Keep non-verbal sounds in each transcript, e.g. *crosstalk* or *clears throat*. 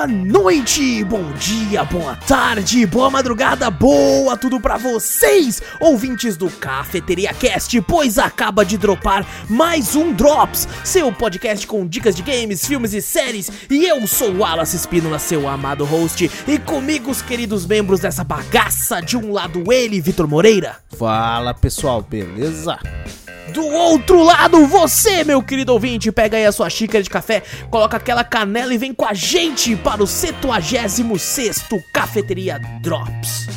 boa noite, bom dia, boa tarde, boa madrugada, boa tudo pra vocês, ouvintes do Cafeteria Cast, pois acaba de dropar mais um Drops, seu podcast com dicas de games, filmes e séries, e eu sou o Wallace Espínola, seu amado host, e comigo os queridos membros dessa bagaça, de um lado ele, Vitor Moreira. Fala pessoal, beleza? Do outro lado, você, meu querido ouvinte, pega aí a sua xícara de café, coloca aquela canela e vem com a gente para o 76 Cafeteria Drops.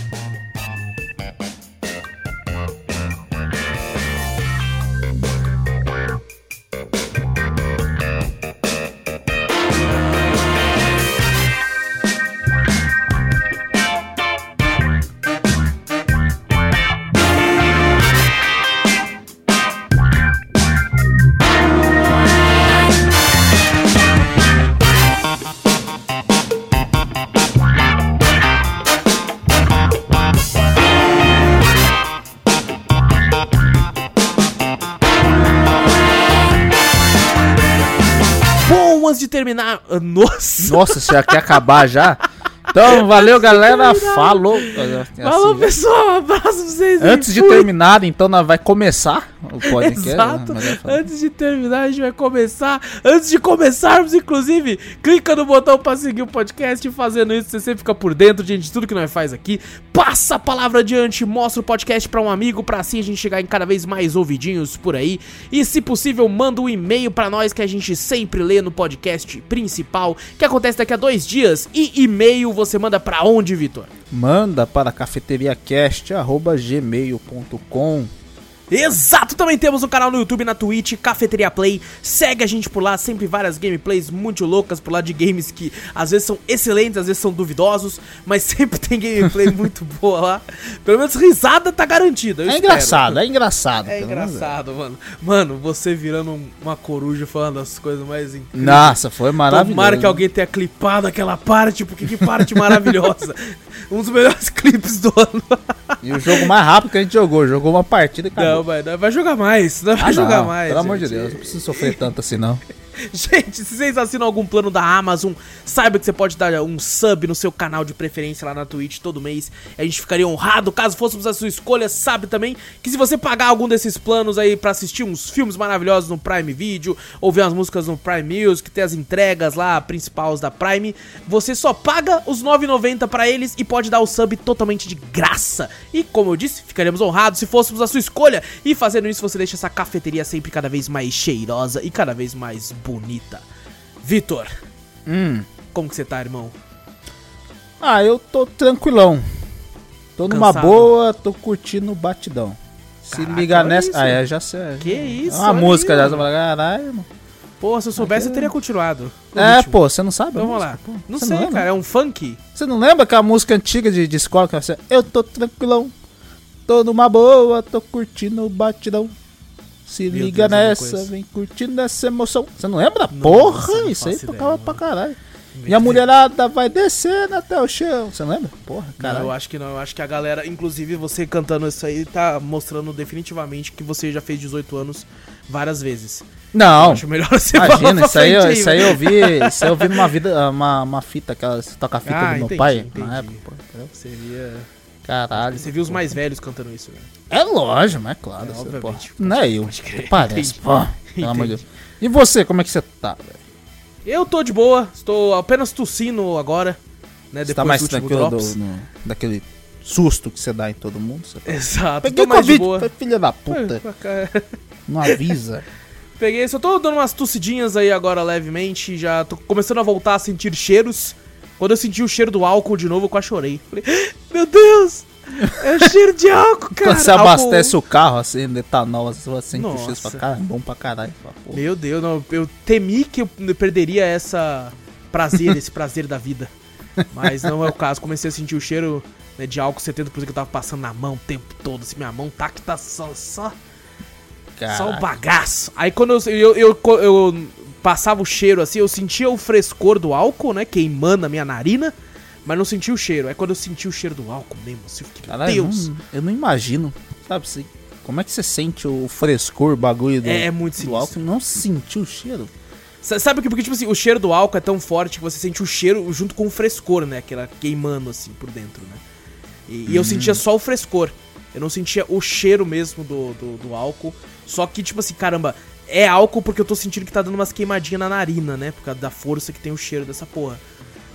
Terminar. Nossa! Nossa, você quer acabar já? *laughs* Então, valeu galera, falou. Falou, Assim, pessoal, um abraço pra vocês. aí, Antes de fui. terminar, então nós vai começar o podcast. Exato. né? Vai falar. Antes de terminar, a gente vai começar. Antes de começarmos, inclusive, clica no botão pra seguir o podcast. Fazendo isso, você sempre fica por dentro, gente, de tudo que nós faz aqui. Passa a palavra adiante, mostra o podcast pra um amigo, pra assim a gente chegar em cada vez mais ouvidinhos por aí. E, se possível, manda um e-mail pra nós que a gente sempre lê no podcast principal, que acontece daqui a dois dias. E e-mail você manda pra onde, Vitor? Manda para cafeteriacast.gmail.com Exato, também temos um canal no YouTube na Twitch, Cafeteria Play. Segue a gente por lá, sempre várias gameplays muito loucas por lá de games que às vezes são excelentes, às vezes são duvidosos, mas *laughs* sempre tem gameplay *laughs* muito boa lá. Pelo menos risada tá garantida. É engraçado, é engraçado. É menos engraçado, mano. Mano, você virando um- uma coruja falando as coisas mais incríveis. Nossa, foi maravilhoso. Tomara que alguém tenha clipado aquela parte, porque que parte maravilhosa. *laughs* Um dos melhores *laughs* clipes do ano. E o jogo mais rápido que a gente jogou, jogou uma partida e acabou. Não, vai, vai jogar mais. Não vai Ah, jogar não, mais. Pelo amor de gente. Deus, não precisa sofrer tanto assim não. *laughs* *laughs* Gente, se vocês assinam algum plano da Amazon, saiba que você pode dar um sub no seu canal de preferência lá na Twitch todo mês. A gente ficaria honrado caso fôssemos a sua escolha. Sabe também que se você pagar algum desses planos aí pra assistir uns filmes maravilhosos no Prime Video, ouvir umas músicas no Prime Music, ter as entregas lá principais da Prime, você só paga os 9,90 pra eles e pode dar o sub totalmente de graça. E como eu disse, ficaríamos honrados se fôssemos a sua escolha. E fazendo isso, você deixa essa cafeteria sempre cada vez mais cheirosa e cada vez mais bonita. Vitor, Hum. como que você tá, irmão? Ah, eu tô tranquilão. Tô numa Cansado? boa, tô curtindo o batidão. Se Caraca, ligar olha nessa. isso. Ah, é, já sei. Que isso? É uma música já. caralho, mano. Pô, se eu soubesse, eu teria continuado. É, ritmo. pô, você não sabe? vamos música, lá. pô? Não Você sei, lembra? cara, é um funk? Você não lembra aquela música antiga de, de escola que você. Eu tô tranquilão. Tô numa boa, tô curtindo o batidão. Se Meu liga Deus, eu nessa, vem curtindo essa emoção. Você não lembra? Não, Porra, não isso aí tocava pra caralho. E a mulherada vai descendo até o chão. Você lembra? Porra, caralho. eu acho que não. Eu acho que a galera, inclusive você cantando isso aí, tá mostrando definitivamente que você já fez 18 anos várias vezes. Eu Não, acho melhor *laughs* você imagina, isso aí, frente isso aí eu vi, *laughs* isso aí eu vi numa vida, uma, uma fita, aquela toca fita Ah, do meu entendi, pai. entendi. Na época, pô, entendeu? Caralho. você viu os mais velhos cantando isso, né? É lógico, mas é claro. É, você, pô, não é eu. Parece, pô. Pelo amor de. Deus. E você, como é que você tá, velho? Eu tô de boa, estou apenas tossindo agora, né? Você tá depois mais do tranquilo do, no- daquele susto que você dá em todo mundo? Você tá- Exato, Peguei tô mais de Covid, boa. filha da puta. Não avisa. Peguei, só tô dando umas tossidinhas aí agora levemente, já tô começando a voltar a sentir cheiros. Quando eu senti o cheiro do álcool de novo, eu quase chorei. Falei, meu Deus! É o cheiro de álcool, cara! Quando você abastece o carro, assim, de etanol, assim, você sente o cheiro, cara, é bom pra caralho. Pô. Meu Deus, não, eu temi que eu perderia essa prazer, *laughs* esse prazer da vida. Mas não é o caso. Comecei a sentir o cheiro né, de álcool 70% que eu tava passando na mão o tempo todo. Assim, minha mão tá que tá só, só, só o bagaço. Aí quando eu, eu, eu, eu passava o cheiro assim, eu sentia o frescor do álcool, né? Queimando a minha narina. Mas não sentia o cheiro. Aí quando eu senti o cheiro do álcool mesmo, assim, eu fiquei, Caralho, Deus. não- eu não imagino. Sabe, você, como é que você sente o frescor, o bagulho do, É, é muito do álcool? Não sentiu o cheiro? Sa- Sabe que porque, tipo assim, o cheiro do álcool é tão forte que você sente o cheiro junto com o frescor, né? Aquela queimando assim por dentro, né? E, e eu sentia só o frescor. Eu não sentia o cheiro mesmo do, do, do álcool. Só que, tipo assim, caramba, é álcool porque eu tô sentindo que tá dando umas queimadinhas na narina, né? Por causa da força que tem o cheiro dessa porra.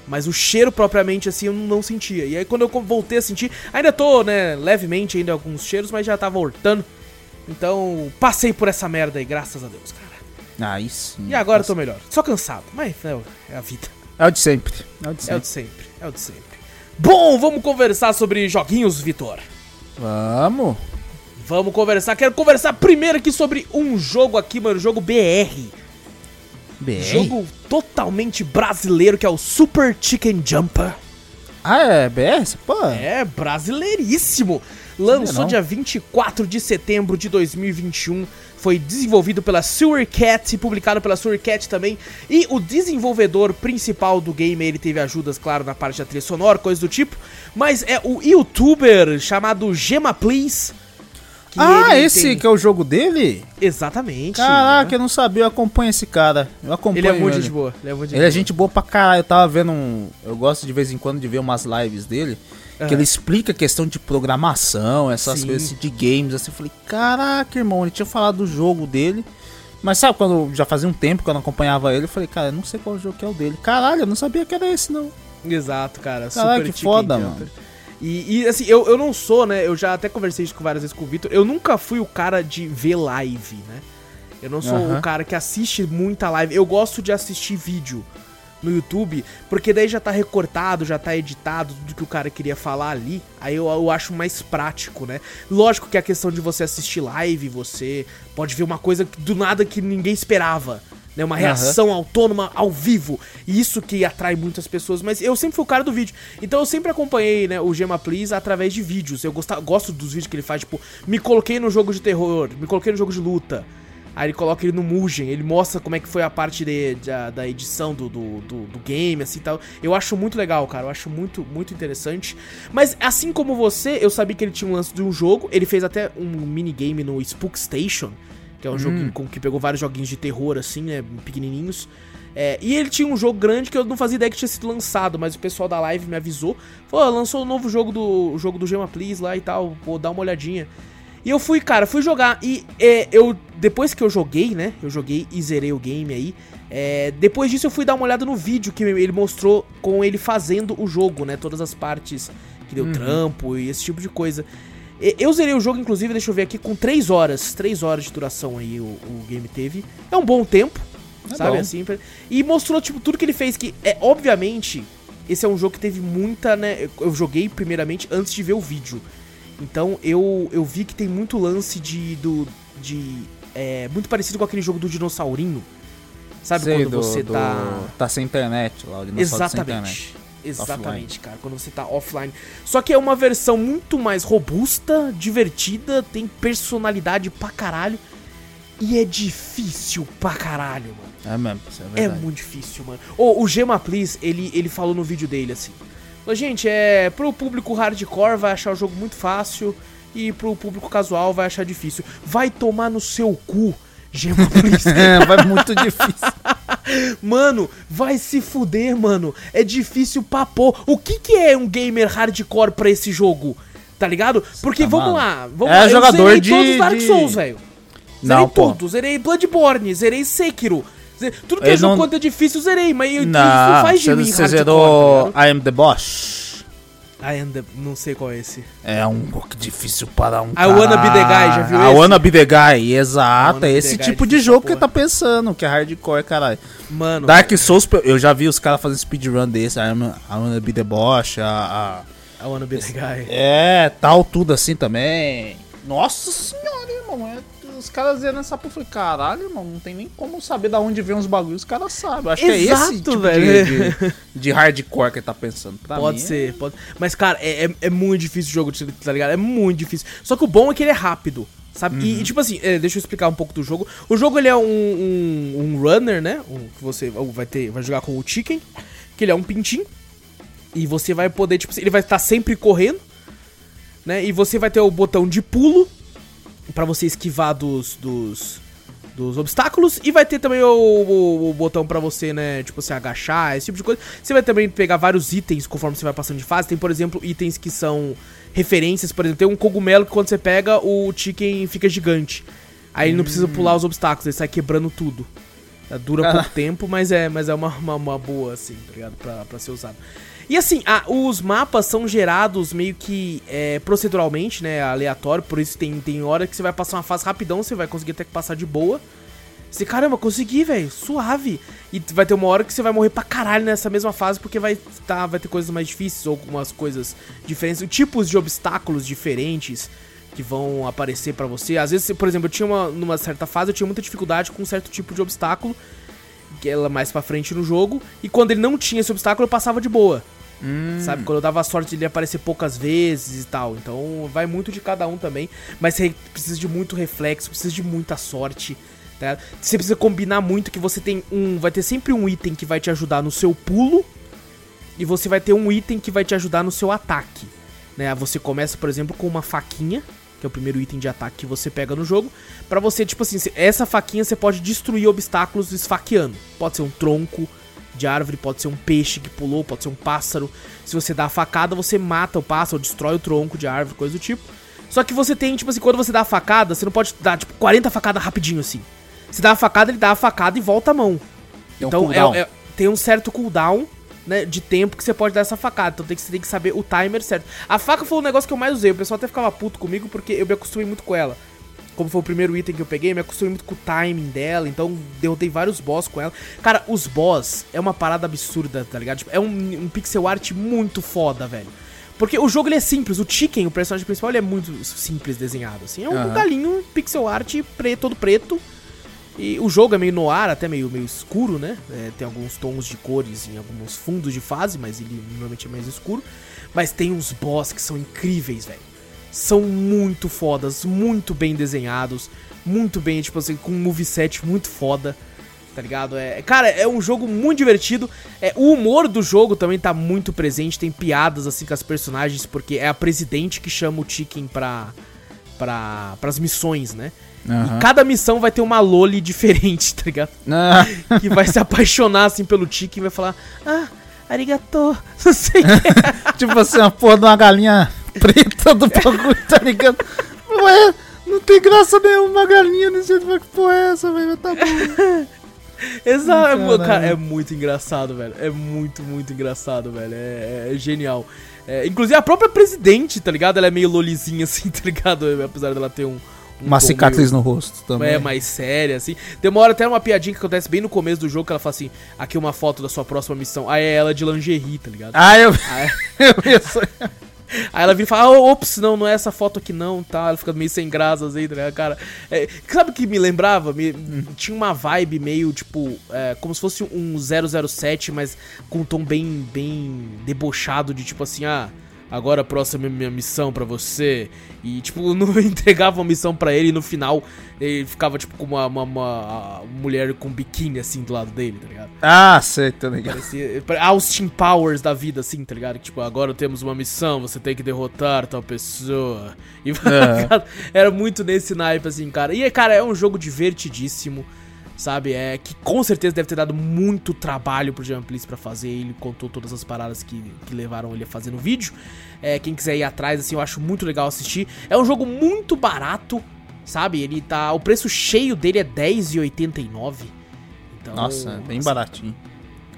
Mas o cheiro propriamente assim eu não sentia. E aí quando eu voltei a sentir, ainda tô, né, levemente ainda alguns cheiros, mas já tava hortando. Então, passei por essa merda aí, graças a Deus, cara. Aí sim. E agora eu tô melhor. Só cansado, mas é, é a vida. É o de sempre. É o de É o sempre. de sempre, é o de sempre. Bom, vamos conversar sobre joguinhos, Vitor. Vamos. Vamos conversar. Quero conversar primeiro aqui sobre um jogo aqui, mano, jogo BR. BR. Jogo totalmente brasileiro que é o Super Chicken Jumper. Ah, é BR? Pô. É, brasileiríssimo. Lançou dia 24 de setembro de 2021. Foi desenvolvido pela Sewer Cat e publicado pela Sewer Cat também. E o desenvolvedor principal do game, ele teve ajudas, claro, na parte da trilha sonora, coisa do tipo. Mas é o youtuber chamado Gema Please. Que Ah, esse tem- que é o jogo dele? Exatamente. Caraca, né? eu não sabia, eu acompanho esse cara. Eu acompanho Ele é muito ele. gente boa. Ele é muito gente Ele é boa. gente boa pra caralho. Eu tava vendo um. Eu gosto de vez em quando de ver umas lives dele. Que Aham. ele explica a questão de programação, essas Sim. coisas de games. Assim, eu falei, caraca, irmão, ele tinha falado do jogo dele. Mas sabe, quando já fazia um tempo que eu não acompanhava ele, eu falei, cara, eu não sei qual jogo que é o dele. Caralho, eu não sabia que era esse, não. Exato, cara. Caralho, que Chicken foda, Jumper. E, e, assim, eu, eu não sou, né? Eu já até conversei isso com várias vezes com o Vitor. Eu nunca fui o cara de ver live, né? Eu não sou o cara que assiste muita live. Eu gosto de assistir vídeo no YouTube, porque daí já tá recortado, já tá editado tudo que o cara queria falar ali. Aí eu, eu acho mais prático, né? Lógico que a questão de você assistir live, você pode ver uma coisa do nada que ninguém esperava. Né, uma reação autônoma ao vivo. E isso que atrai muitas pessoas. Mas eu sempre fui o cara do vídeo. Então eu sempre acompanhei né, o Gema Please através de vídeos. Eu gosta- gosto dos vídeos que ele faz, tipo, me coloquei no jogo de terror, me coloquei no jogo de luta. Aí ele coloca ele no Mugen, ele mostra como é que foi a parte de- da- da edição do, do, do- do game, assim tal. Eu acho muito legal, cara. Eu acho muito, muito interessante. Mas assim como você, eu sabia que ele tinha um lance de um jogo. Ele fez até um minigame no Spook Station, que é um joguinho com, que pegou vários joguinhos de terror, assim, né? Pequenininhos. É, e ele tinha um jogo grande que eu não fazia ideia que tinha sido lançado, mas o pessoal da live me avisou. Falou, "Ó, lançou o novo jogo do o jogo do Gema Please lá e tal, vou dar uma olhadinha. E eu fui, cara, fui jogar. E é, eu, depois que eu joguei, né? Eu joguei e zerei o game aí. é, depois disso eu fui dar uma olhada no vídeo que ele mostrou com ele fazendo o jogo, né? Todas as partes que deu trampo e esse tipo de coisa. Eu zerei o jogo, inclusive, deixa eu ver aqui, com 3 horas. 3 horas de duração aí o, o game teve. É um bom tempo, É sabe? bom. Assim, e mostrou, tipo, tudo que ele fez. Que é, obviamente, esse é um jogo que teve muita, né? eu- joguei primeiramente antes de ver o vídeo. Então eu, eu vi que tem muito lance de. Do, de é, muito parecido com aquele jogo do dinossaurinho. Sabe Sei, quando do- você do- tá. Tá sem internet lá, o dinossauro sem internet. Exatamente. Exatamente, cara. Quando você tá offline. Só que é uma versão muito mais robusta, divertida, tem personalidade pra caralho. E é difícil pra caralho, mano. É mesmo, isso é É verdade. muito difícil, mano. Ô, o Gema Please, ele, ele falou no vídeo dele assim. Gente, é. Pro público hardcore vai achar o jogo muito fácil. E pro público casual vai achar difícil. Vai tomar no seu cu, Gema *laughs* Please. É, vai muito difícil. *laughs* Mano, vai se fuder, mano. É difícil pra pôr. O que que é um gamer hardcore pra esse jogo? Tá ligado? Porque tá vamos lá. Vamos É lá. jogador zerei de- todos os Dark de- Souls, velho. Zerei Não, pô. tudo. Zerei Bloodborne, zerei Sekiro. Ze- Tudo que é Ele jogo não- quanto é difícil, eu zerei. Mas eu, isso Não, faz de mim você hardcore, zerou tá I Am The Boss. I am the- Não sei qual é esse. É um pouco difícil para um I Wanna Be The Guy, já viu I esse? Wanna Be The Guy, exato. Wanna É esse tipo de jogo que tá pensando, que é hardcore, caralho. Mano. Dark Souls, eu já vi os caras fazendo speedrun desse, I, am, I Wanna Be The Boss, a, a- I wanna be the guy. É, tal, tudo assim também. Nossa senhora, irmão. é- os caras zerando essa porra. Eu falei, caralho, irmão, não tem nem como saber da onde vem os bagulhos, os caras sabem. Acho que é esse Exato, tipo velho. De, de, de hardcore que ele tá pensando. Pra Pode mim, ser, pode. Mas, cara, é, é, é muito difícil o jogo, tá ligado? É muito difícil. Só que o bom é que ele é rápido, sabe? E, e, tipo assim, é, deixa eu explicar um pouco do jogo. O jogo, ele é um, um, um runner, né? Um, que você vai ter, vai jogar com o Chicken, que ele é um pintinho. E você vai poder, tipo assim, ele vai estar sempre correndo, né? E você vai ter o botão de pulo pra você esquivar dos, dos, dos obstáculos. E vai ter também o, o, o botão pra você, né, tipo, você agachar, esse tipo de coisa. Você vai também pegar vários itens conforme você vai passando de fase. Tem, por exemplo, itens que são referências. Por exemplo, tem um cogumelo que quando você pega, o chicken fica gigante. Aí ele não precisa pular os obstáculos, ele sai quebrando tudo. Dura pouco tempo, mas é, mas é uma, uma, uma boa, assim, tá ligado? Pra, pra ser usado. E assim, a, os mapas são gerados meio que é, proceduralmente, né? Aleatório, por isso tem, tem hora que você vai passar uma fase rapidão, você vai conseguir até que passar de boa. Você, caramba, consegui, velho, suave. E vai ter uma hora que você vai morrer pra caralho nessa mesma fase, porque vai, tá, vai ter coisas mais difíceis ou algumas coisas diferentes, tipos de obstáculos diferentes que vão aparecer pra você. Às vezes, por exemplo, eu tinha uma, numa certa fase, eu tinha muita dificuldade com um certo tipo de obstáculo, que ela mais pra frente no jogo, e quando ele não tinha esse obstáculo, eu passava de boa. Hum. Sabe? Quando eu dava sorte ele aparecer poucas vezes e tal. Então vai muito de cada um também. Mas você precisa de muito reflexo, precisa de muita sorte. Tá? Você precisa combinar muito que você tem um. Vai ter sempre um item que vai te ajudar no seu pulo. E você vai ter um item que vai te ajudar no seu ataque. Né? Você começa, por exemplo, com uma faquinha. Que é o primeiro item de ataque que você pega no jogo. Pra você, tipo assim, essa faquinha você pode destruir obstáculos esfaqueando. Pode ser um tronco, de árvore, pode ser um peixe que pulou, pode ser um pássaro. Se você dá a facada, você mata o pássaro, destrói o tronco de árvore, coisa do tipo. Só que você tem, tipo assim, quando você dá a facada, você não pode dar, tipo, 40 facadas rapidinho assim. Você dá a facada, ele dá a facada e volta a mão. Tem um então cooldown. é, é- tem um certo cooldown, né, de tempo que você pode dar essa facada. Então tem que, você tem que saber o timer certo. A faca foi o negócio que eu mais usei. O pessoal até ficava puto comigo porque eu me acostumei muito com ela. Como foi o primeiro item que eu peguei, me acostumei muito com o timing dela, então derrotei vários boss com ela. Cara, os boss é uma parada absurda, tá ligado? Tipo, é um, um pixel art muito foda, velho. Porque o jogo ele é simples, o Chicken, o personagem principal, ele é muito simples desenhado, assim. É um Aham. galinho pixel art preto, todo preto. E o jogo é meio noir, até meio, meio escuro, né? É, tem alguns tons de cores em alguns fundos de fase, mas ele normalmente é mais escuro. Mas tem uns boss que são incríveis, velho. São muito fodas, muito bem desenhados, muito bem, tipo assim, com um moveset muito foda, tá ligado? É, cara, é um jogo muito divertido. É, o humor do jogo também tá muito presente, tem piadas assim com as personagens, porque é a presidente que chama o Chicken pra, pra, pras missões, né? Aham. E cada missão vai ter uma Loli *laughs* diferente, tá ligado? Ah, *laughs* Que vai se apaixonar assim pelo Chicken e vai falar: Ah, arigato, *laughs* não sei o que. tipo assim, uma porra de uma galinha preta do bagulho, tá ligado? Ué, não tem graça nenhuma uma galinha nesse jeito. Que porra é essa, velho? Tá bom. Exato, Caralho. cara, é muito engraçado, velho. É muito, muito engraçado, velho. É, é genial. É, inclusive a própria presidente, tá ligado? Ela é meio lolizinha *laughs* assim, tá ligado? Apesar dela ter um. um Uma cicatriz meio- no rosto também. É, mais séria, assim. Tem uma hora até uma piadinha que acontece bem no começo do jogo que ela fala assim: aqui uma foto da sua próxima missão. Aí é ela de lingerie, tá ligado? Ah, eu, Aí, *laughs* eu vi isso. Aí ela vira e fala: oh, ops, não, não é essa foto aqui não, tá? Ela fica meio sem graças aí, tá ligado, cara? É, sabe o que me lembrava? Me, Tinha uma vibe meio tipo, é, como se fosse um 007, mas com um tom bem, bem debochado de tipo assim: ah. Agora a próxima é minha missão pra você. E, tipo, *laughs* não entregava uma missão pra ele e no final ele ficava, tipo, com uma, uma, uma mulher com biquíni assim do lado dele, tá ligado? Ah, sei, tá ligado. Parecia Austin Powers da vida, assim, tá ligado? Que, tipo, agora temos uma missão, você tem que derrotar tal pessoa. E *laughs* É. *laughs* era muito nesse naipe, assim, cara. E, cara, é um jogo divertidíssimo, sabe? É que com certeza deve ter dado muito trabalho pro Jean Please pra fazer. Ele contou todas as paradas que, que levaram ele a fazer no vídeo. É, quem quiser ir atrás, assim, eu acho muito legal assistir. É um jogo muito barato, sabe? Ele tá. O preço cheio dele é R$10,89. Então, Nossa, é bem assim, baratinho.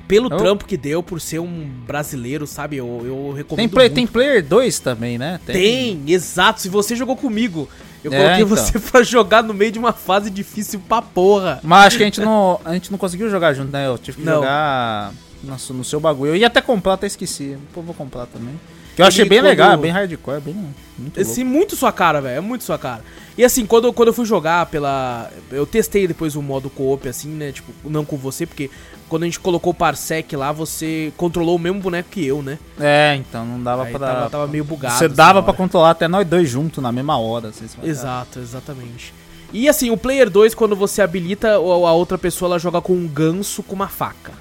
pelo Eu- trampo que deu, por ser um brasileiro, sabe? Eu, eu recomendo Tem, play, tem Player 2 também, né? Tem, exato. Se você jogou comigo, eu É, coloquei então. você *laughs* pra jogar no meio de uma fase difícil pra porra. Mas acho que a gente não, a gente não conseguiu jogar junto, né? Eu tive que Não. jogar no, seu- no seu bagulho. Eu ia até comprar, até esqueci. Pô, vou comprar também. Que eu achei bem quando- legal, é bem hardcore, é bem muito louco. Assim, muito sua cara, velho. É muito sua cara. E assim, quando, quando eu fui jogar pela. Eu testei depois o modo co-op, assim, né? Tipo, não com você, porque quando a gente colocou o Parsec lá, você controlou o mesmo boneco que eu, né? É, então não dava Aí pra... tava, tava meio bugado. Você assim, dava hora. controlar até nós dois juntos na mesma hora. vai- Exato, exatamente. E assim, o Player 2, quando você habilita, a outra pessoa ela joga com um ganso com uma faca. *laughs*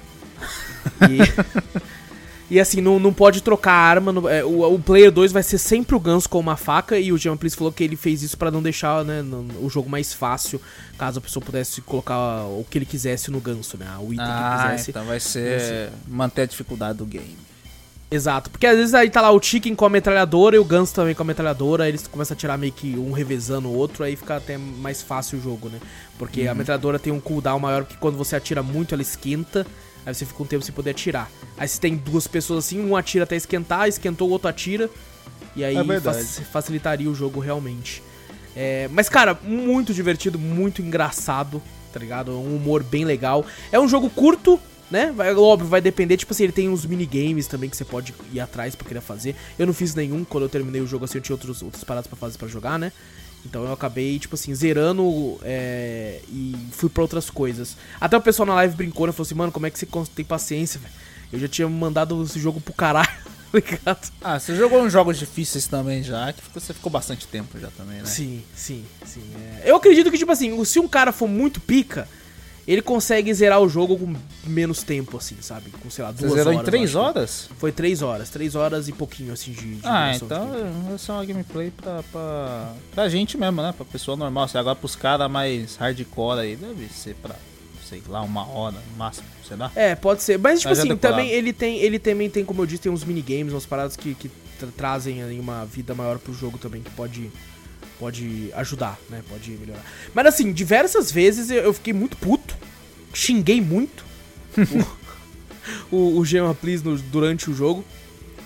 E, E assim, não, não pode trocar a arma. no- é, o, o Player 2 vai ser sempre o ganso com uma faca. E o Jean Please falou que ele fez isso pra não deixar né, no- o jogo mais fácil. Caso a pessoa pudesse colocar o que ele quisesse no ganso, né? O item que Ah, quisesse. então vai ser manter a dificuldade do game. Exato, porque às vezes aí tá lá o Chicken com a metralhadora e o Ganso também com a metralhadora, eles começam a tirar meio que um revezando o outro, aí fica até mais fácil o jogo, né? Porque a metralhadora tem um cooldown maior, porque quando você atira muito ela esquenta, aí você fica um tempo sem poder atirar. Aí se tem duas pessoas assim, um atira até esquentar, esquentou, o outro atira, e aí É fac- facilitaria o jogo realmente. É, mas cara, muito divertido, muito engraçado, tá ligado? Um humor bem legal. É um jogo curto, né? Vai, óbvio, vai depender. Tipo assim, ele tem uns minigames também que você pode ir atrás pra querer fazer. Eu não fiz nenhum, quando eu terminei o jogo assim, eu tinha outros, outras paradas pra fazer pra jogar, né? Então eu acabei, tipo assim, zerando é, e fui pra outras coisas. Até o pessoal na live brincou, né? Falou assim, mano, como é que você tem paciência, velho? Eu já tinha mandado esse jogo pro caralho, *laughs* tá ligado? Ah, você jogou uns jogos difíceis também já, que você ficou bastante tempo já também, né? Sim, sim, sim. é. Eu acredito que, tipo assim, se um cara for muito pica, ele consegue zerar o jogo com menos tempo, assim, sabe? Com, sei lá, Você duas zerou horas. em 3 eu acho. horas? Foi três horas, três horas e pouquinho, assim, de, de Ah, de então game. essa é uma gameplay pra, pra, pra gente mesmo, né? Pra pessoa normal. Se agora pros caras mais hardcore aí, deve ser pra, sei lá, uma hora no máximo, sei lá. É, pode ser. Mas, tipo Mas é assim, também ele tem, ele também tem, como eu disse, tem uns minigames, umas paradas que, que tra- trazem aí uma vida maior pro jogo também, que pode, pode ajudar, né? Pode melhorar. Mas assim, diversas vezes eu, eu fiquei muito puto, xinguei muito o, *laughs* o, Gemma Please no- durante o jogo.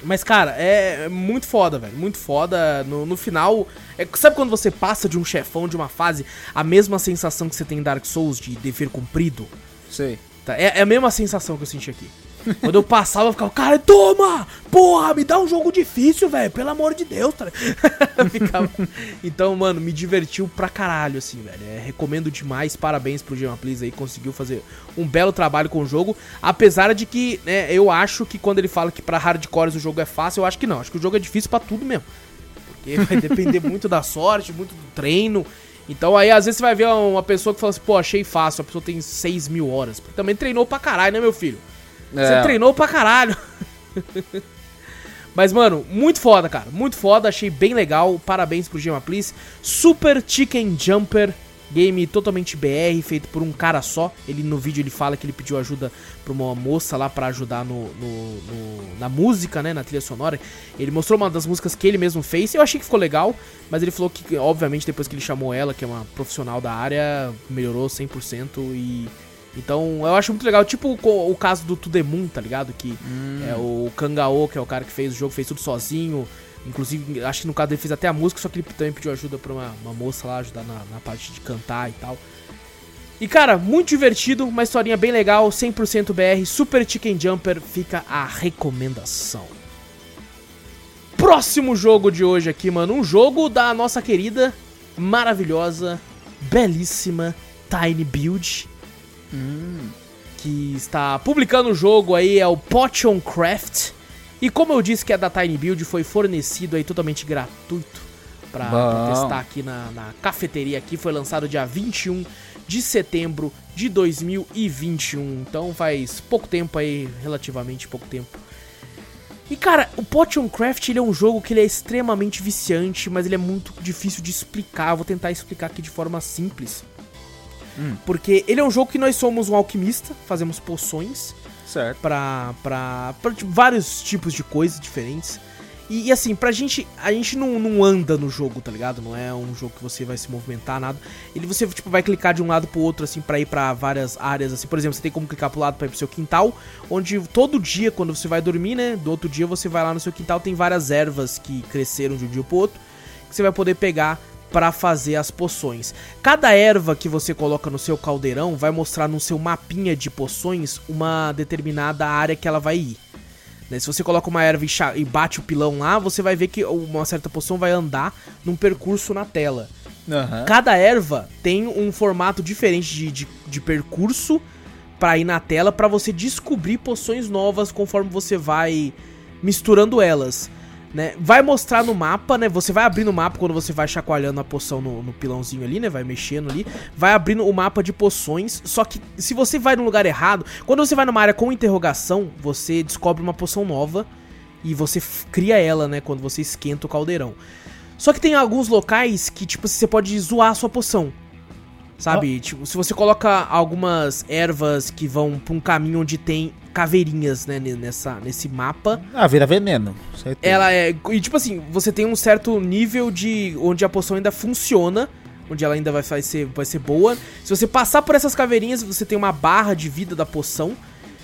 Mas, cara, é muito foda, velho. Muito foda. No, no final. é- sabe quando você passa de um chefão, de uma fase, a mesma sensação que você tem em Dark Souls de dever cumprido? Sei. Tá, É, é a mesma sensação que eu senti aqui. Quando eu passava, eu ficava, cara, toma! Porra, me dá um jogo difícil, velho, pelo amor de Deus, tá? *laughs* Ficava- Então, mano, me divertiu pra caralho, assim, velho. É, recomendo demais, parabéns pro Gemma Please aí, conseguiu fazer um belo trabalho com o jogo. Apesar de que, né, eu acho que quando ele fala que pra hardcores o jogo é fácil, eu acho que não. Acho que o jogo é difícil pra tudo mesmo. Porque *laughs* vai depender muito da sorte, muito do treino. Então aí às vezes você vai ver uma pessoa que fala assim, pô, achei fácil, a pessoa tem 6 mil horas. Também treinou pra caralho, né, meu filho? Você É. treinou pra caralho. *laughs* Mas, mano, muito foda, cara. Muito foda, achei bem legal. Parabéns pro Gemma Please. Super Chicken Jumper. Game totalmente BR, feito por um cara só. Ele no vídeo ele fala que ele pediu ajuda pra uma moça lá pra ajudar no, no- no- na música, né? Na trilha sonora. Ele mostrou uma das músicas que ele mesmo fez. Eu achei que ficou legal, mas ele falou que, obviamente, depois que ele chamou ela, que é uma profissional da área, melhorou 100% e. Então, eu acho muito legal, tipo o, o caso do To The Moon, tá ligado? Que é o Kangao, que é o cara que fez o jogo, fez tudo sozinho. Inclusive, acho que no caso ele fez até a música, só que ele também pediu ajuda pra uma, uma moça lá, ajudar na, na parte de cantar e tal. E cara, muito divertido, uma historinha bem legal, 100% BR, Super Chicken Jumper, fica a recomendação. Próximo jogo de hoje aqui, mano, um jogo da nossa querida, maravilhosa, belíssima Tiny Build, que está publicando o jogo aí, é o Potion Craft. E como eu disse que é da Tiny Build, foi fornecido aí totalmente gratuito pra, testar aqui na, na cafeteria aqui. Foi lançado dia 21 de setembro de 2021. Então faz pouco tempo aí, relativamente pouco tempo. E cara, o Potion Craft ele é um jogo que ele é extremamente viciante, mas ele é muito difícil de explicar. Vou tentar explicar aqui de forma simples. Porque ele é um jogo que nós somos um alquimista, fazemos poções Certo. pra, pra, pra tipo, vários tipos de coisas diferentes. E, e, assim, pra gente, a gente não, não anda no jogo, tá ligado? Não é um jogo que você vai se movimentar, nada. Ele você, tipo, vai clicar de um lado pro outro, assim, pra ir pra várias áreas, assim. Por exemplo, você tem como clicar pro lado pra ir pro seu quintal, onde todo dia, quando você vai dormir, né? Do outro dia você vai lá no seu quintal, tem várias ervas que cresceram de um dia pro outro, que você vai poder pegar pra fazer as poções. Cada erva que você coloca no seu caldeirão vai mostrar no seu mapinha de poções uma determinada área que ela vai ir. Né, Se você coloca uma erva e, bate o pilão lá, você vai ver que uma certa poção vai andar num percurso na tela. Aham. Cada erva tem um formato diferente de, de, de percurso pra ir na tela pra você descobrir poções novas conforme você vai misturando elas. Né? Vai mostrar no mapa, né? Você vai abrir no mapa quando você vai chacoalhando a poção no, no, pilãozinho ali, né? Vai mexendo ali. Vai abrindo o mapa de poções. Só que se você vai no lugar errado, quando você vai numa área com interrogação, você descobre uma poção nova e você cria ela, né? Quando você esquenta o caldeirão. Só que tem alguns locais que, tipo, você pode zoar a sua poção. Sabe? Ah. Tipo, se você coloca algumas ervas que vão pra um caminho onde tem caveirinhas, né, nessa, nesse mapa. Ah, vira veneno. Certeza. Ela é. E tipo assim, você tem um certo nível de. onde a poção ainda funciona. Onde ela ainda vai, vai, ser, vai ser boa. Se você passar por essas caveirinhas, você tem uma barra de vida da poção.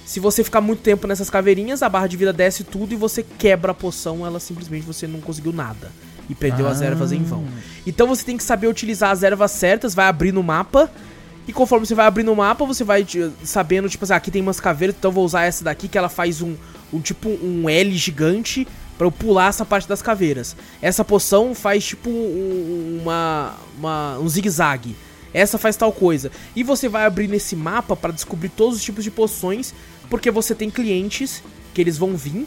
Se você ficar muito tempo nessas caveirinhas, a barra de vida desce tudo e você quebra a poção, ela simplesmente você não conseguiu nada e perdeu ah. as ervas em vão. Então você tem que saber utilizar as ervas certas, vai abrir no mapa. E conforme você vai abrindo o mapa, você vai sabendo, tipo assim, ah, aqui tem umas caveiras, então eu vou usar essa daqui que ela faz um, um tipo um L gigante para eu pular essa parte das caveiras. Essa poção faz tipo um, uma, uma, um zigue-zague. Essa faz tal coisa. E você vai abrir nesse mapa para descobrir todos os tipos de poções, porque você tem clientes que eles vão vir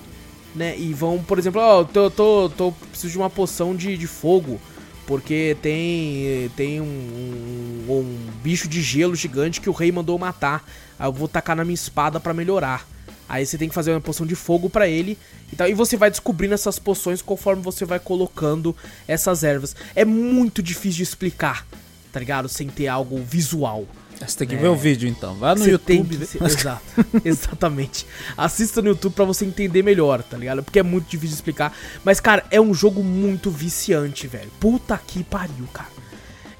né? E vão, por exemplo, ó, oh, tô, tô, tô, preciso de uma poção de, de fogo. Porque tem, tem um, um, um, bicho de gelo gigante que o rei mandou matar. Aí eu vou tacar na minha espada para melhorar. Aí você tem que fazer uma poção de fogo para ele e tal. E você vai descobrindo essas poções conforme você vai colocando essas ervas. É muito difícil de explicar, tá ligado? Sem ter algo visual. Você tem que é. ver o vídeo então. Vá no você YouTube. Que... Exato. *laughs* Exatamente. Assista no YouTube para você entender melhor, tá ligado? Porque é muito difícil de explicar. Mas, cara, é um jogo muito viciante, velho. Puta que pariu, cara.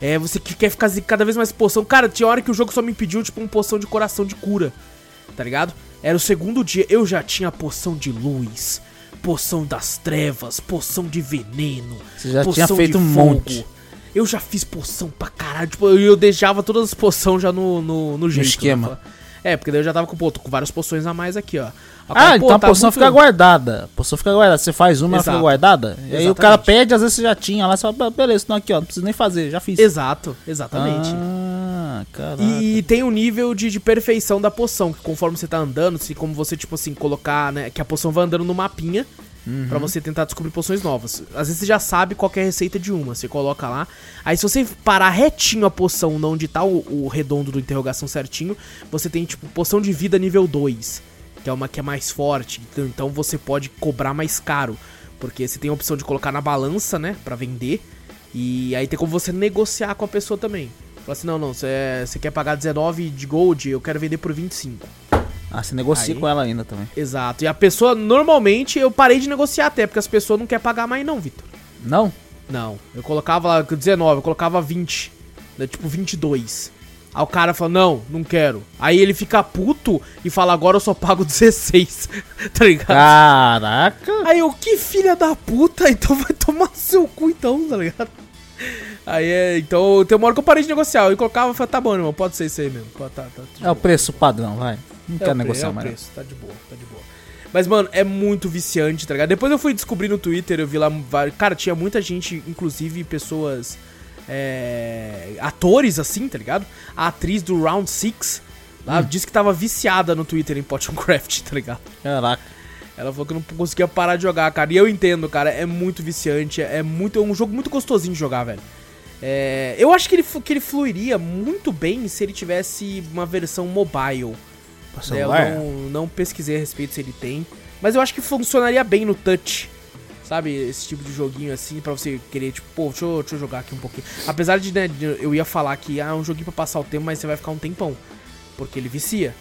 É, você que quer ficar cada vez mais poção. Cara, tinha hora que o jogo só me pediu, tipo, uma poção de coração de cura. Tá ligado? Era o segundo dia, eu já tinha poção de luz, poção das trevas, poção de veneno. Você já tinha feito um monte. Eu já fiz poção pra caralho. Tipo, eu, eu deixava todas as poções já no, no, no jeito. No esquema. Né? É, porque daí eu já tava com, pô, tô com várias poções a mais aqui, ó. ah, cara, então a tá poção muito... fica guardada. A poção fica guardada. Você faz uma, Exato. ela fica guardada. Exatamente. E aí o cara pede, às vezes você já tinha lá, você fala, beleza, não aqui, ó, não precisa nem fazer, já fiz. Exato, exatamente. Ah, caraca. E tem o um nível de, de perfeição da poção, que conforme você tá andando, se como você, tipo assim, colocar, né, que a poção vai andando no mapinha, Uhum. para você tentar descobrir poções novas. Às vezes você já sabe qual é a receita de uma, você coloca lá. Aí se você parar retinho a poção, não onde tá o, o redondo do interrogação certinho, você tem tipo poção de vida nível 2, que é uma que é mais forte, então, então você pode cobrar mais caro, porque você tem a opção de colocar na balança, né, para vender. E aí tem como você negociar com a pessoa também. Fala assim: "Não, não, você quer pagar 19 de gold, eu quero vender por 25". Ah, você negocia Aí, com ela ainda também. Exato. E a pessoa, normalmente, eu parei de negociar até, porque as pessoas não querem pagar mais não, Vitor. Não? Não. Eu colocava lá 19, eu colocava 20. Né, tipo 22. Aí o cara fala, não, não quero. Aí ele fica puto e fala, agora eu só pago *laughs* 16. *laughs* tá ligado? Caraca. Aí eu, que filha da puta, então vai tomar *laughs* seu cu então, tá ligado? Aí é, então tem uma hora que eu parei de negociar. Eu colocava e falei, tá bom, irmão, pode ser isso aí mesmo. Pode, tá, tá, é o preço padrão, vai. Não é quero negociar é mais. Preço, tá de boa, tá de boa. Mas, mano, é muito viciante, tá ligado? Depois eu fui descobrir no Twitter, eu vi lá vários. Cara, tinha muita gente, inclusive pessoas. É, atores assim, tá ligado? A atriz do Round 6 lá hum. disse que tava viciada no Twitter em Potion Craft, *laughs* tá ligado? Caraca. Ela falou que não conseguia parar de jogar, cara. E eu entendo, cara, é muito viciante, é muito é um jogo muito gostosinho de jogar, velho. É, eu acho que ele, que ele fluiria muito bem se ele tivesse uma versão mobile eu não, não pesquisei a respeito se ele tem. Mas eu acho que funcionaria bem no touch. Sabe? Esse tipo de joguinho assim, pra você querer, tipo, pô, deixa eu, deixa eu jogar aqui um pouquinho. Apesar de, né, eu ia falar que ah, é um joguinho pra passar o tempo, mas você vai ficar um tempão. Porque ele vicia.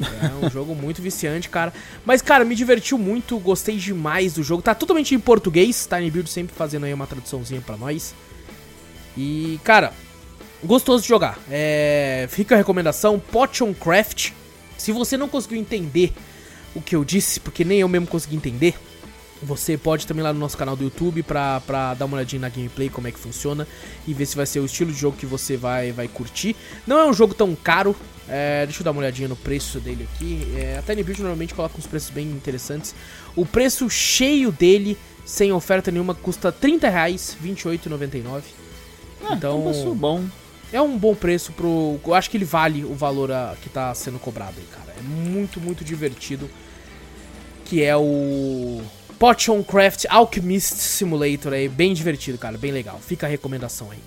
É um *laughs* jogo muito viciante, cara. Mas, cara, me divertiu muito, gostei demais do jogo. Tá totalmente em português, Tiny Build sempre fazendo aí uma traduçãozinha pra nós. E, cara, gostoso de jogar. É, fica a recomendação, Potion Craft. Se você não conseguiu entender o que eu disse, porque nem eu mesmo consegui entender, você pode também ir lá no nosso canal do YouTube pra, pra dar uma olhadinha na gameplay, como é que funciona, e ver se vai ser o estilo de jogo que você vai, vai curtir. Não é um jogo tão caro, é, deixa eu dar uma olhadinha no preço dele aqui. É, a Tiny Build normalmente coloca uns preços bem interessantes. O preço cheio dele, sem oferta nenhuma, custa 30 reais, R$28,99. Ah, então, um preço bom. É um bom preço pro. Eu acho que ele vale o valor a, que tá sendo cobrado aí, cara. É muito, muito divertido. Que é o. Potion Craft Alchemist Simulator aí, bem divertido, cara, bem legal. Fica a recomendação aí.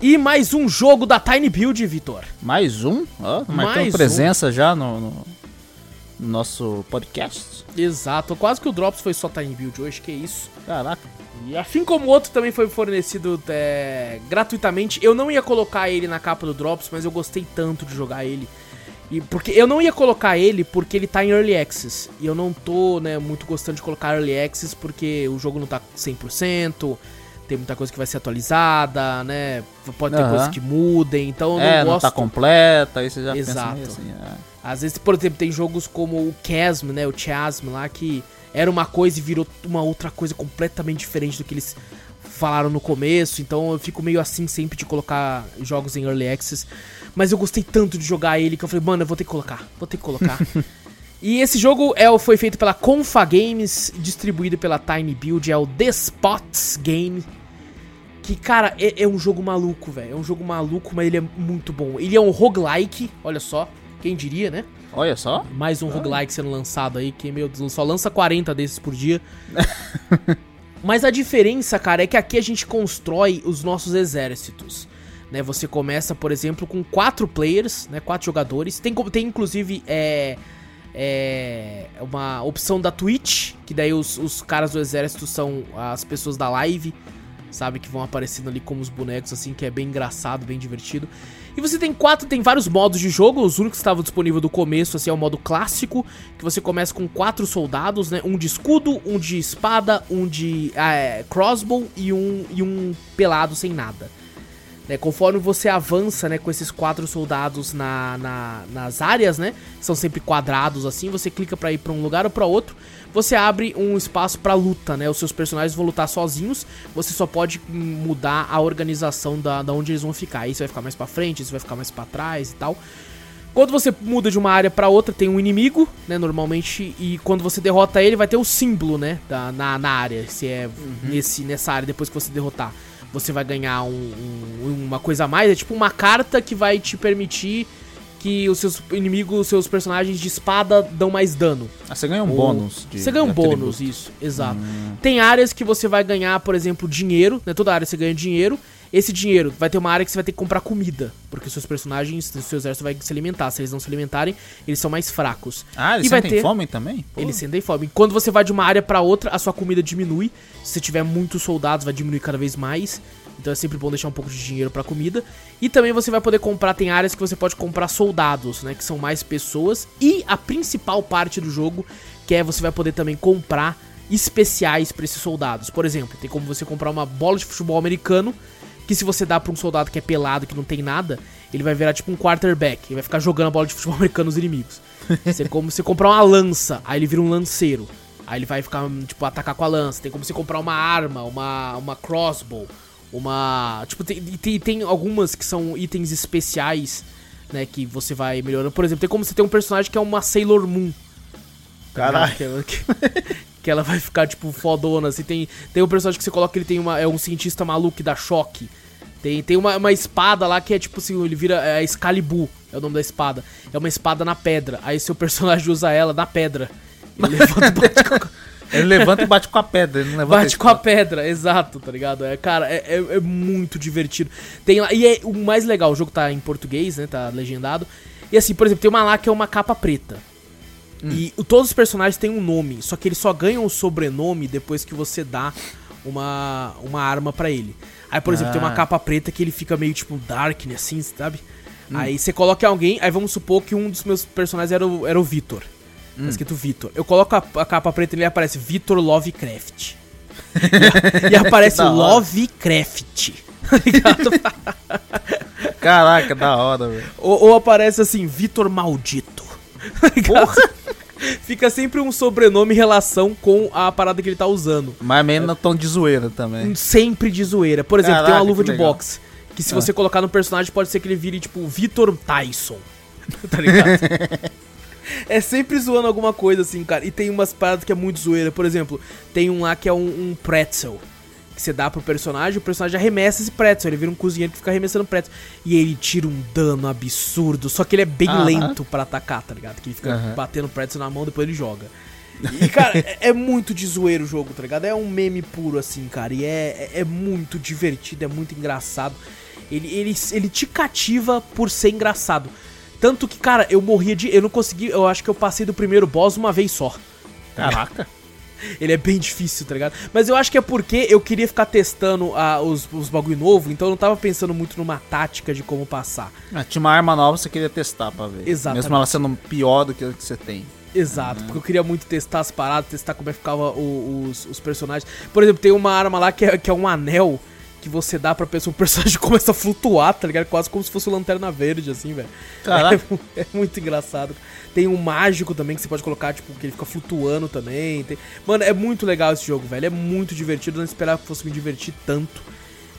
E mais um jogo da Tiny Build, Vitor. Mais um? Marcando Mais um. presença já no, no- no nosso podcast. Exato, quase que o Drops foi só Tiny Build hoje, que isso. Caraca. E assim como o outro também foi fornecido é, gratuitamente, eu não ia colocar ele na capa do Drops, mas eu gostei tanto de jogar ele. E porque eu não ia colocar ele porque ele tá em Early Access. E eu não tô, né, muito gostando de colocar Early Access porque o jogo não tá 100%, tem muita coisa que vai ser atualizada, né? Pode ter Aham. coisas que mudem, então eu não é, gosto. não tá completa, aí você já Exato. pensa assim. é. Às vezes, por exemplo, tem jogos como o Chasm, né? O Chasm lá, que era uma coisa e virou uma outra coisa completamente diferente do que eles falaram no começo. Então eu fico meio assim sempre de colocar jogos em Early Access. Mas eu gostei tanto de jogar ele que eu falei, mano, eu vou ter que colocar, vou ter que colocar. *laughs* e esse jogo é, foi feito pela Confa Games, distribuído pela Tiny Build, é o The Spots Game. Que, cara, é, é um jogo maluco, velho. É um jogo maluco, mas ele é muito bom. Ele é um roguelike, olha só. Quem diria, né? Olha só. Mais um roguelike sendo lançado aí, que, meu Deus, só lança 40 desses por dia. *laughs* Mas a diferença, cara, é que aqui a gente constrói os nossos exércitos. Né, você começa, por exemplo, com quatro players, né, quatro jogadores. Tem, tem inclusive é, é, uma opção da Twitch, que daí os, os caras do exército são as pessoas da live, sabe, que vão aparecendo ali como os bonecos, assim, que é bem engraçado, bem divertido. E você tem quatro, tem vários modos de jogo. Os únicos que estavam disponíveis do começo, assim, é o modo clássico, que você começa com quatro soldados, né? Um de escudo, um de espada, um de ah, é, crossbow e um, e um pelado sem nada. Né, conforme você avança né, com esses quatro soldados na, na- nas áreas, né? São sempre quadrados assim, você clica pra ir pra um lugar ou pra outro, você abre um espaço pra luta, né? Os seus personagens vão lutar sozinhos, você só pode mudar a organização da, da onde eles vão ficar. Isso vai ficar mais pra frente, isso vai ficar mais pra trás e tal. Quando você muda de uma área pra outra, tem um inimigo, né, normalmente, e quando você derrota ele, vai ter o símbolo, né, da, na, na área, se é nesse, nessa área, depois que você derrotar. Você vai ganhar um- um- uma coisa a mais, é tipo uma carta que vai te permitir que os seus inimigos, os seus personagens de espada dão mais dano. Ah, você ganha um Ou- bônus. de- Você ganha um de bônus, atributo. isso, exato. Tem áreas que você vai ganhar, por exemplo, dinheiro, né? Toda área você ganha dinheiro. Esse dinheiro vai ter uma área que você vai ter que comprar comida, porque os seus personagens, o seu exército vai se alimentar. Se eles não se alimentarem, eles são mais fracos. Ah, eles E sentem ter- fome também? Pô. Eles sentem fome. Quando você vai de uma área pra outra, a sua comida diminui. Se você tiver muitos soldados, vai diminuir cada vez mais. Então é sempre bom deixar um pouco de dinheiro pra comida. E também você vai poder comprar, tem áreas que você pode comprar soldados, né? Que são mais pessoas. E a principal parte do jogo, que é você vai poder também comprar especiais pra esses soldados. Por exemplo, tem como você comprar uma bola de futebol americano. Que se você dá pra um soldado que é pelado, que não tem nada, ele vai virar tipo um quarterback. Ele vai ficar jogando a bola de futebol *laughs* americano nos inimigos. Você como você comprar uma lança, aí ele vira um lanceiro. Aí ele vai ficar, tipo, atacar com a lança. Tem como você comprar uma arma, uma, uma crossbow, uma. Tipo, tem, tem, tem algumas que são itens especiais, né? Que você vai melhorando. Por exemplo, tem como você ter um personagem que é uma Sailor Moon. tá? Caralho. Que ela, que, *laughs* que ela vai ficar, tipo, fodona. Assim, tem, tem um personagem que você coloca que ele tem uma. É um cientista maluco que dá choque. Tem, tem uma, uma espada lá que é tipo assim, ele vira é, Excalibur, é o nome da espada. É uma espada na pedra. Aí seu personagem *laughs* usa ela na pedra. Ele levanta e bate com Ele levanta e bate com a pedra. Ele não bate com a pedra, exato, tá ligado? É, cara, é, é, é muito divertido. Tem lá, e é o mais legal, o jogo tá em português, né? Tá legendado. E assim, por exemplo, tem uma lá que é uma capa preta. E o- todos os personagens têm um nome, só que eles só ganham o sobrenome depois que você dá uma, uma arma pra ele. Aí, por exemplo, tem uma Ah. capa preta que ele fica meio tipo Darkness, assim, sabe? Aí você coloca alguém, aí vamos supor que um dos meus personagens era o, era o Vitor. Tá escrito Vitor. Eu coloco a, a capa preta e ele aparece Vitor Lovecraft. e, e aparece. *laughs* Lovecraft. *laughs* Tá ligado? Caraca, da hora, velho. ou, ou aparece assim, Vitor Maldito. Tá ligado? *laughs* Fica sempre um sobrenome em relação com a parada que ele tá usando. Mas meio no tom de zoeira também. Sempre de zoeira. Por exemplo, tem Caraca, uma luva de legal. boxe. Que se Ah. você colocar no personagem, pode ser que ele vire, tipo, Vitor Tyson. tá ligado? É sempre zoando alguma coisa, assim, cara. E tem umas paradas que é muito zoeira. Por exemplo, tem um lá que é um, um pretzel. Que você dá pro personagem, o personagem arremessa esse pretzel. Ele vira um cozinheiro que fica arremessando pretzel. E ele tira um dano absurdo. Só que ele é bem lento pra atacar, tá ligado? Que ele fica Aham. batendo pretzel na mão, depois ele joga. E, cara, é, é muito de zoeiro o jogo, tá ligado? É um meme puro, assim, cara. E é, é, é muito divertido, é muito engraçado. Ele, ele, ele te cativa por ser engraçado. Tanto que, cara, eu morria de. Eu não consegui. Eu acho que eu passei do primeiro boss uma vez só. Caraca. *laughs* Ele é bem difícil, tá ligado? Mas eu acho que é porque eu queria ficar testando ah, os, os bagulho novo, então eu não tava pensando muito numa tática de como passar. Ah, tinha uma arma nova que você queria testar pra ver. Exatamente. Mesmo ela sendo pior do que o que você tem. Exato, porque eu queria muito testar as paradas, testar como é que ficava o- os, os personagens. Por exemplo, tem uma arma lá que é, que é um anel que você dá pra pessoa, o personagem *laughs* começa a flutuar, tá ligado? Quase como se fosse o Lanterna Verde, assim, velho. É, *laughs* é muito engraçado. Tem um mágico também que você pode colocar, tipo, que ele fica flutuando também. Tem- Mano, é muito legal esse jogo, velho. É muito divertido, eu não esperava que fosse me divertir tanto.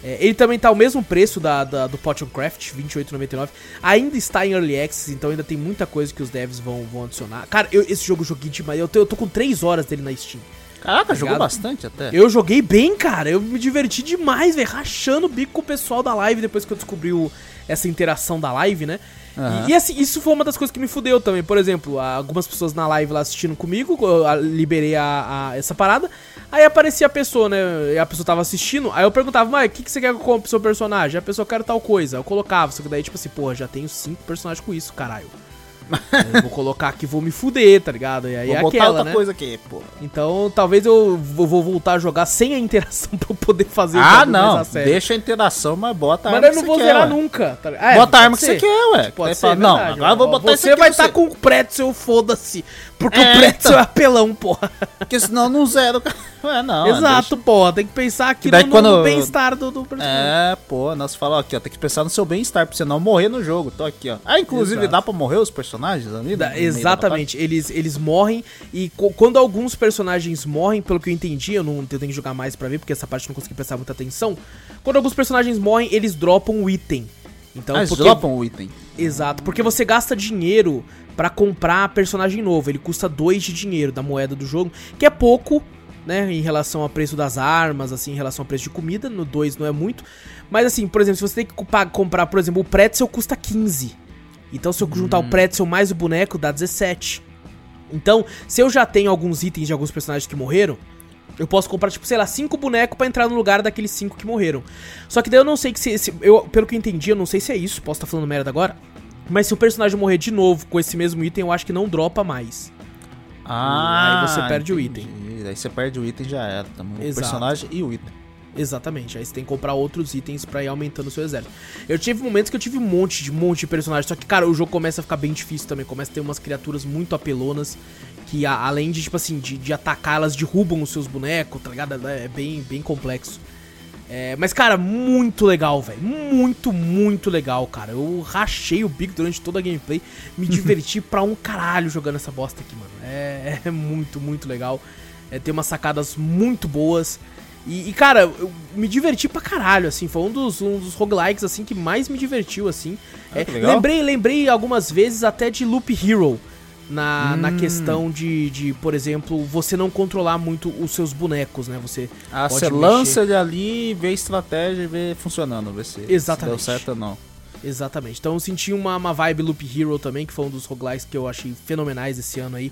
É, ele também tá o mesmo preço da, da- do Potion Craft, R$28,99. Ainda está em Early Access, então ainda tem muita coisa que os devs vão, vão adicionar. Cara, eu- esse jogo eu joguei demais. Eu eu tô com 3 horas dele na Steam. Caraca, jogou bastante até. Eu joguei bem, cara. Eu me diverti demais, velho. Rachando o bico com o pessoal da live depois que eu descobri o- essa interação da live, né? Aham. E, e, assim, isso foi uma das coisas que me fudeu também. Por exemplo, algumas pessoas na live lá assistindo comigo, eu ah, liberei a, a- essa parada. Aí aparecia a pessoa, né? E a pessoa tava assistindo. Aí eu perguntava, mas o que, que você quer compre pro seu personagem? A pessoa quer tal coisa. Eu colocava. Só que daí, tipo assim, porra, já tenho cinco personagens com isso, caralho. Eu vou colocar aqui, vou me fuder, tá ligado? E aí Vou é botar aquela, outra né? coisa aqui, pô. Então, talvez eu vou voltar a jogar sem a interação *laughs* pra eu poder fazer Ah, não. a. Deixa a interação, mas bota a Mas arma eu não que vou você zerar nunca. tá? É, Bota a arma que você quer, ué. Pode ser, fala, não, verdade, agora eu vou botar Você aqui vai estar você. com o pretzel, foda-se. Porque É, o pretzel então. é apelão, porra. Porque senão não zero. *laughs* Ué, não. Exato, porra. Tem que pensar aqui no, no quando- bem-estar do, do personagem. É, pô, nós falamos aqui, ó, tem que pensar no seu bem-estar pra você não morrer no jogo. Tô aqui, ó. Ah, inclusive Exato. dá pra morrer os personagens ali? No meio da exatamente, eles, eles morrem e quando alguns personagens morrem, pelo que eu entendi, eu não eu tenho que jogar mais pra ver, porque essa parte eu não consegui prestar muita atenção. Quando alguns personagens morrem, eles dropam um item. Então? Ah, porque- dropam o item. Exato, porque você gasta dinheiro pra comprar personagem novo. Ele custa 2 de dinheiro da moeda do jogo, que é pouco, né, em relação ao preço das armas, assim, em relação ao preço de comida. No 2 não é muito. Mas assim, por exemplo, se você tem que comprar, por exemplo, o pretzel custa 15. Então se eu juntar o pretzel mais o boneco dá 17. Então, se eu já tenho alguns itens de alguns personagens que morreram, eu posso comprar, tipo, sei lá, cinco bonecos pra entrar no lugar daqueles cinco que morreram. Só que daí eu não sei que se, se- eu, pelo que eu entendi, eu não sei se é isso, posso estar falando merda agora. Mas se o personagem morrer de novo com esse mesmo item, eu acho que não dropa mais. Ah, Aí você perde o entendi. Aí você perde o item e já era. Também. O personagem e o item. Exatamente, aí você tem que comprar outros itens pra ir aumentando o seu exército. Eu tive momentos que eu tive um monte de monte de personagens, só que, cara, o jogo começa a ficar bem difícil também. Começa a ter umas criaturas muito apelonas que, a- além de, tipo assim, de, de atacar, elas derrubam os seus bonecos, tá ligado? É bem, bem complexo. É, mas, cara, muito legal, velho. Muito, muito legal, cara. Eu rachei o bico durante toda a gameplay. Me *laughs* diverti pra um caralho jogando essa bosta aqui, mano. É, é muito, muito legal. É, tem umas sacadas muito boas. E, e, cara, eu me diverti pra caralho, assim. Foi um dos, um dos roguelikes, assim, que mais me divertiu, assim. Ah, É, lembrei, lembrei algumas vezes até de Loop Hero. Na, na Hum. questão de, de, por exemplo, você não controlar muito os seus bonecos, né? Você Ah, pode você mexer. lança ele ali, vê estratégia e vê funcionando. Vê se, Exatamente. se deu certo ou não. Exatamente. Então eu senti uma, uma vibe Loop Hero também, que foi um dos roguelikes que eu achei fenomenais esse ano aí.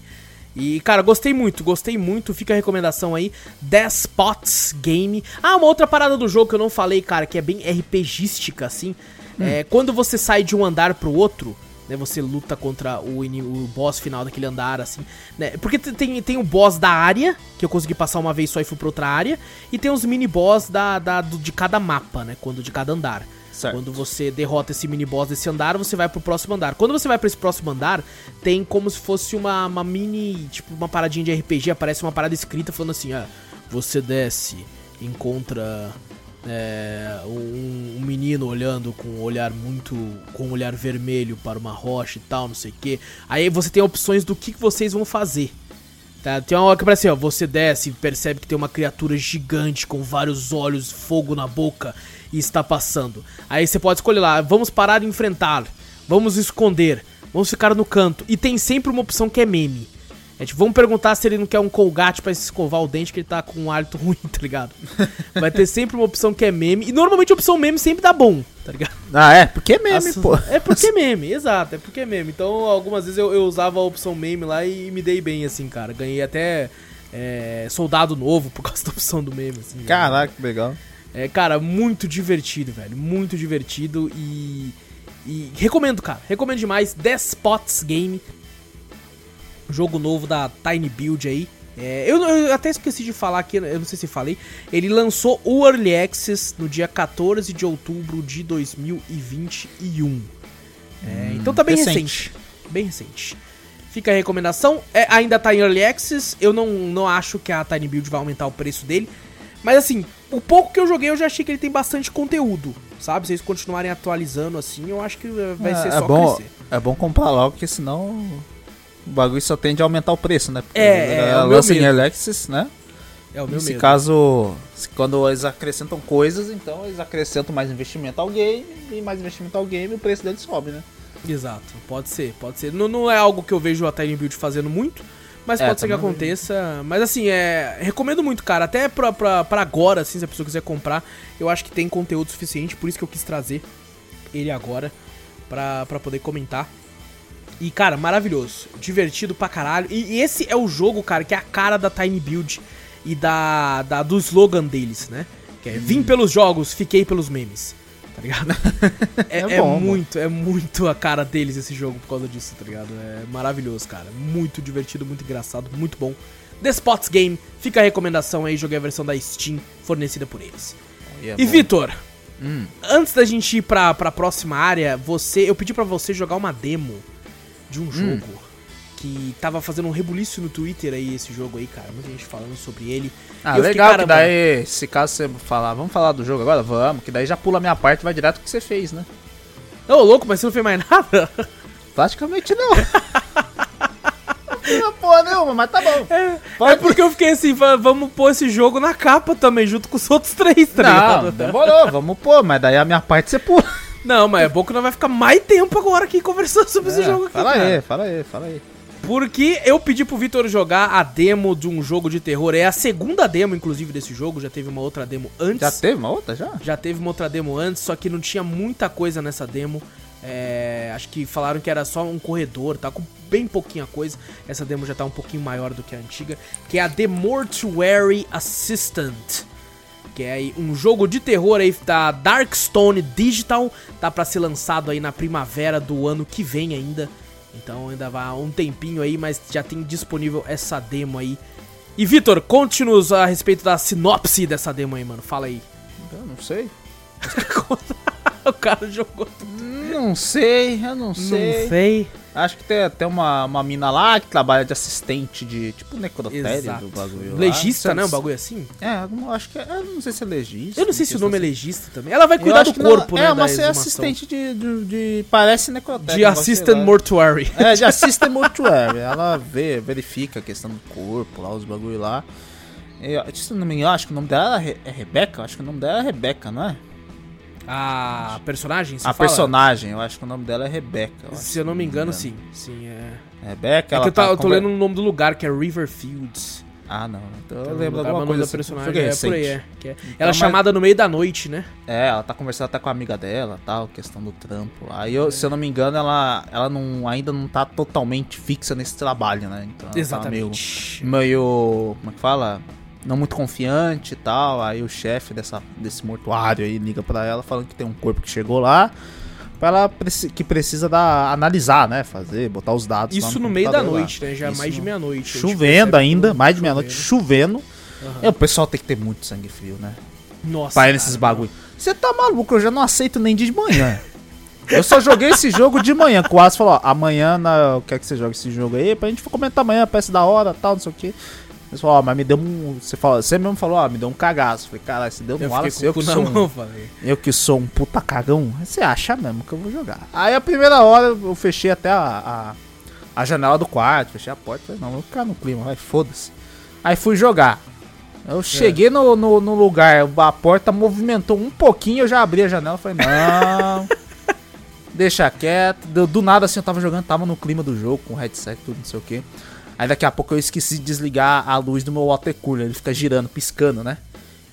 E, cara, gostei muito, gostei muito. Fica a recomendação aí. Despots Game. Ah, uma outra parada do jogo que eu não falei, cara, que é bem RPGística, assim. É, quando você sai de um andar pro outro, né? Você luta contra o, o boss final daquele andar, assim. Né? Porque te- tem, tem o boss da área, que eu consegui passar uma vez só e fui pra outra área. E tem os mini-boss da, da, do- de cada mapa, né? Quando de cada andar. Certo. Quando você derrota esse mini boss desse andar, você vai pro próximo andar. Quando você vai pra esse próximo andar, tem como se fosse uma, uma mini, tipo, uma paradinha de RPG, aparece uma parada escrita falando assim, ah, você desce, encontra é, um, um menino olhando com um olhar muito, com um olhar vermelho para uma rocha e tal, não sei o que. Aí você tem opções do que, que vocês vão fazer. Tá, tem uma hora que aparece, ó, você desce e percebe que tem uma criatura gigante com vários olhos, fogo na boca e está passando. Aí você pode escolher lá, vamos parar e enfrentar, vamos esconder, vamos ficar no canto. E tem sempre uma opção que é meme. É tipo, vamos perguntar se ele não quer um colgate pra escovar o dente, que ele tá com um hálito *laughs* ruim, tá ligado? Vai ter sempre uma opção que é meme. E normalmente a opção meme sempre dá bom, tá ligado? Ah, é? Porque é meme, As- pô. É porque é meme, exato, é porque é meme. Então, algumas vezes eu, eu usava a opção meme lá e me dei bem, assim, cara. Ganhei até é, soldado novo por causa da opção do meme, assim. Caraca, que legal. É, cara, muito divertido, velho. Muito divertido e. E recomendo, cara. Recomendo demais. Despots Game. Jogo novo da Tiny Build aí. É, eu, eu até esqueci de falar aqui, eu não sei se falei. Ele lançou o Early Access no dia 14 de outubro de 2021. É, então tá bem recente. recente. Bem recente. Fica a recomendação. É, ainda tá em Early Access. Eu não, não acho que a Tiny Build vai aumentar o preço dele. Mas assim, o pouco que eu joguei eu já achei que ele tem bastante conteúdo. Sabe? Se eles continuarem atualizando assim, eu acho que eh, vai é, ser é só bom, crescer. É bom comprar logo, porque senão o bagulho só tende a aumentar o preço, né? Porque É, é, ela o meu lança em medo. Alexis, né? É o meu Nesse medo. caso, quando eles acrescentam coisas, então eles acrescentam mais investimento ao game, e mais investimento ao game, o preço dele sobe, né? Exato, pode ser, pode ser. Não, não é algo que eu vejo a Tiny Build fazendo muito, mas É, pode ser que também não aconteça. Mas assim, é. Recomendo muito, cara. Até pra, pra, pra agora, assim, se a pessoa quiser comprar, eu acho que tem conteúdo suficiente, por isso que eu quis trazer ele agora pra, pra poder comentar. E, cara, maravilhoso. Divertido pra caralho. E, e esse é o jogo, cara, que é a cara da Tiny Build e da, da do slogan deles, né? Que é vim pelos jogos, fiquei pelos memes. Tá ligado? É, É é bom, muito, é muito a cara deles esse jogo por causa disso, tá ligado? É maravilhoso, cara. Muito divertido, muito engraçado, muito bom. The Spots Game, fica a recomendação aí, joguei a versão da Steam fornecida por eles. é e Vitor, Hum. antes da gente ir pra, pra próxima área, você, eu pedi pra você jogar uma demo de Hum. um jogo que tava fazendo um rebuliço no Twitter aí, esse jogo aí, cara. Muita gente falando sobre ele. Ah, eu fiquei, legal, que daí, se caso você falar, vamos falar do jogo agora? Vamos, que daí já pula a minha parte e vai direto pro que você fez, né? Ô, louco, mas você não fez mais *laughs* nada? Praticamente não. não porra nenhuma, mas tá bom. É porque eu fiquei assim, va- vamos pôr esse jogo na capa também, junto com os outros três, tá não, ligado? demorou, vamos pôr, mas daí a minha parte você pula. Não, mas é bom que nós vai ficar mais tempo agora aqui conversando sobre esse É, jogo aqui. fala cara. aí, fala aí, fala aí. Porque eu pedi pro Vitor jogar a demo de um jogo de terror. É a segunda demo, inclusive, desse jogo. Já teve uma outra demo antes. Já teve uma outra já? Já teve uma outra demo antes, só que não tinha muita coisa nessa demo. É, acho que falaram que era só um corredor, tá com bem pouquinha coisa. Essa demo já tá um pouquinho maior do que a antiga, que é a The Mortuary Assistant. Que é aí um jogo de terror aí da Darkstone Digital, tá pra ser lançado aí na primavera do ano que vem ainda. Então ainda vai um tempinho aí, mas já tem disponível essa demo aí. E Vitor, conte-nos a respeito da sinopse dessa demo aí, mano. Fala aí. Eu não sei. *laughs* o cara jogou tudo. Não sei, eu não sei. Não sei. Acho que tem até uma, uma mina lá que trabalha de assistente de tipo necrotério do bagulho. lá. Legista, Não né? Um bagulho assim. É, acho que é. Eu não sei se é legista. Eu não sei se o nome é sei legista também. Ela vai cuidar do que não- corpo, né? É, mas é assistente de, de, de- Parece necrotério. De Assistant lá. Mortuary. É, de *laughs* assistant mortuary. Ela vê, verifica a questão do corpo lá, os bagulho lá. Eu, se não me engano, acho que o nome dela é é Rebeca? Acho que o nome dela é Rebeca, não é? A personagem, a fala? personagem, eu acho que o nome dela é acho, Se eu não me engano, engano. sim. Sim, é. Rebeca, É ela que eu, tá- tá eu tô conver- lendo o nome do lugar, que é River Fields. Ah, não. Então eu Então, lembro lugar, alguma mas coisa da assim. personagem Foi é por aí, recente. é. Que é. Ela é mas- chamada no meio da noite, né? É, ela tá conversando até com a amiga dela, tal, questão do trampo. Aí, eu, se eu não me engano, ela, ela não, ainda não tá totalmente fixa nesse trabalho, né? Então, ela tá Exatamente. meio, meio, como é que fala? Não muito confiante e tal. Aí o chefe dessa, desse mortuário aí liga pra ela falando que tem um corpo que chegou lá. Pra ela que precisa dar, analisar, né? Fazer, botar os dados. Isso no meio da computador lá. noite, né? Já é Isso mais de no- meia-noite. Chovendo ainda, tudo. mais de meia-noite, chovendo. É, o pessoal tem que ter muito sangue frio, né? Nossa. Pra ir nesses bagulho. Você tá maluco, eu já não aceito nem de manhã. Eu só joguei esse jogo de manhã. Aço falou, ó, amanhã na, eu quero que você jogue esse jogo aí, pra gente comentar amanhã, peça da hora, tal, não sei o que. Eles falaram, ó, mas me deu um. Você, falou, você mesmo falou, ó, me deu um cagaço. Falei, caralho, você deu Wallace, fiquei eu que, sou um, mão, falei. eu que sou um puta cagão. Você acha mesmo que eu vou jogar. Aí a primeira hora eu fechei até a, a, a janela do quarto, fechei a porta. Falei, não, vou ficar no clima, vai, foda-se. Aí fui jogar. Eu cheguei no, no, no lugar, a porta movimentou um pouquinho, eu já abri a janela falei, não. *laughs* deixa quieto. Do, do nada assim, eu tava jogando, tava no clima do jogo, com o headset, tudo, não sei o que. Aí daqui a pouco eu esqueci de desligar a luz do meu water cooler, ele fica girando, piscando, né?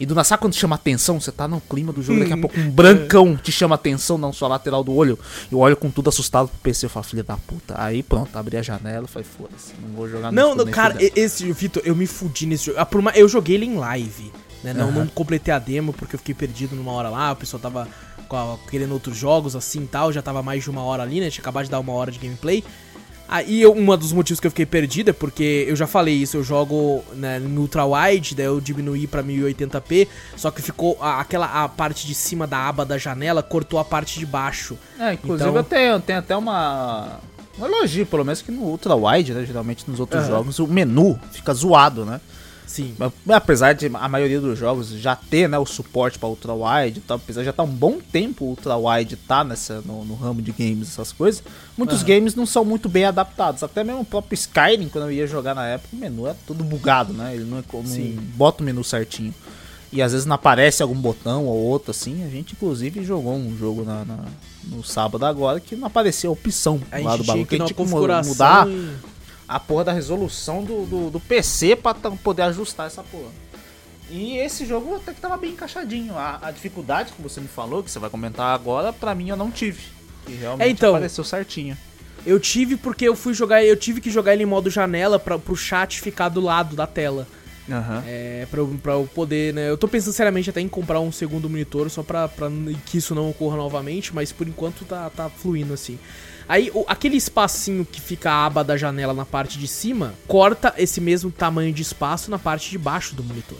E do nada, sabe quando chama atenção? Você tá no clima do jogo, daqui a pouco um brancão te chama atenção na sua lateral do olho. Eu olho com tudo assustado pro PC, eu falo, filha da puta. Aí pronto, abri a janela e falei, foda-se, não vou jogar Não, não, cara, esse Vitor, eu me fudi nesse jogo. Ah, Eu joguei ele em live, né? Não, Aham. não completei a demo porque eu fiquei perdido numa hora lá, o pessoal tava querendo outros jogos assim e tal, já tava mais de uma hora ali, né? Tinha acabado de dar uma hora de gameplay. Aí eu, um dos motivos que eu fiquei perdido é porque eu já falei isso, eu jogo né, no ultra wide, daí eu diminuí pra 1080p, só que ficou a- aquela a parte de cima da aba da janela cortou a parte de baixo. É, inclusive Então- eu tenho, tenho até uma. Um elogio, pelo menos que no Ultra Wide, né? Geralmente nos outros Aham. jogos, o menu fica zoado, né? Sim. Apesar de a maioria dos jogos já ter né, o suporte para Ultra Wide, e tal, apesar de já estar um bom tempo o Ultra Wide tá nessa, no, no ramo de games, essas coisas, muitos Aham. games não são muito bem adaptados. Até mesmo o próprio Skyrim, quando eu ia jogar na época, o menu é tudo bugado, né? Ele não, é, não bota o menu certinho. E às vezes não aparece algum botão ou outro assim. A gente, inclusive, jogou um jogo na, na- no sábado agora que não aparecia a opção A lá do bagulho. que a gente tinha que mudar e- a porra da resolução do, do, do PC pra poder ajustar essa porra. E esse jogo até que tava bem encaixadinho. A, a dificuldade que você me falou, que você vai comentar agora, pra mim eu não tive. E realmente É, então. apareceu certinho. Eu tive porque eu fui jogar, eu tive que jogar ele em modo janela para pro chat ficar do lado da tela. Aham. É, pra, eu- pra eu poder, né? Eu tô pensando seriamente até em comprar um segundo monitor só pra, pra que isso não ocorra novamente, mas por enquanto tá, tá fluindo assim. Aí, o- aquele espacinho que fica a aba da janela na parte de cima, corta esse mesmo tamanho de espaço na parte de baixo do monitor.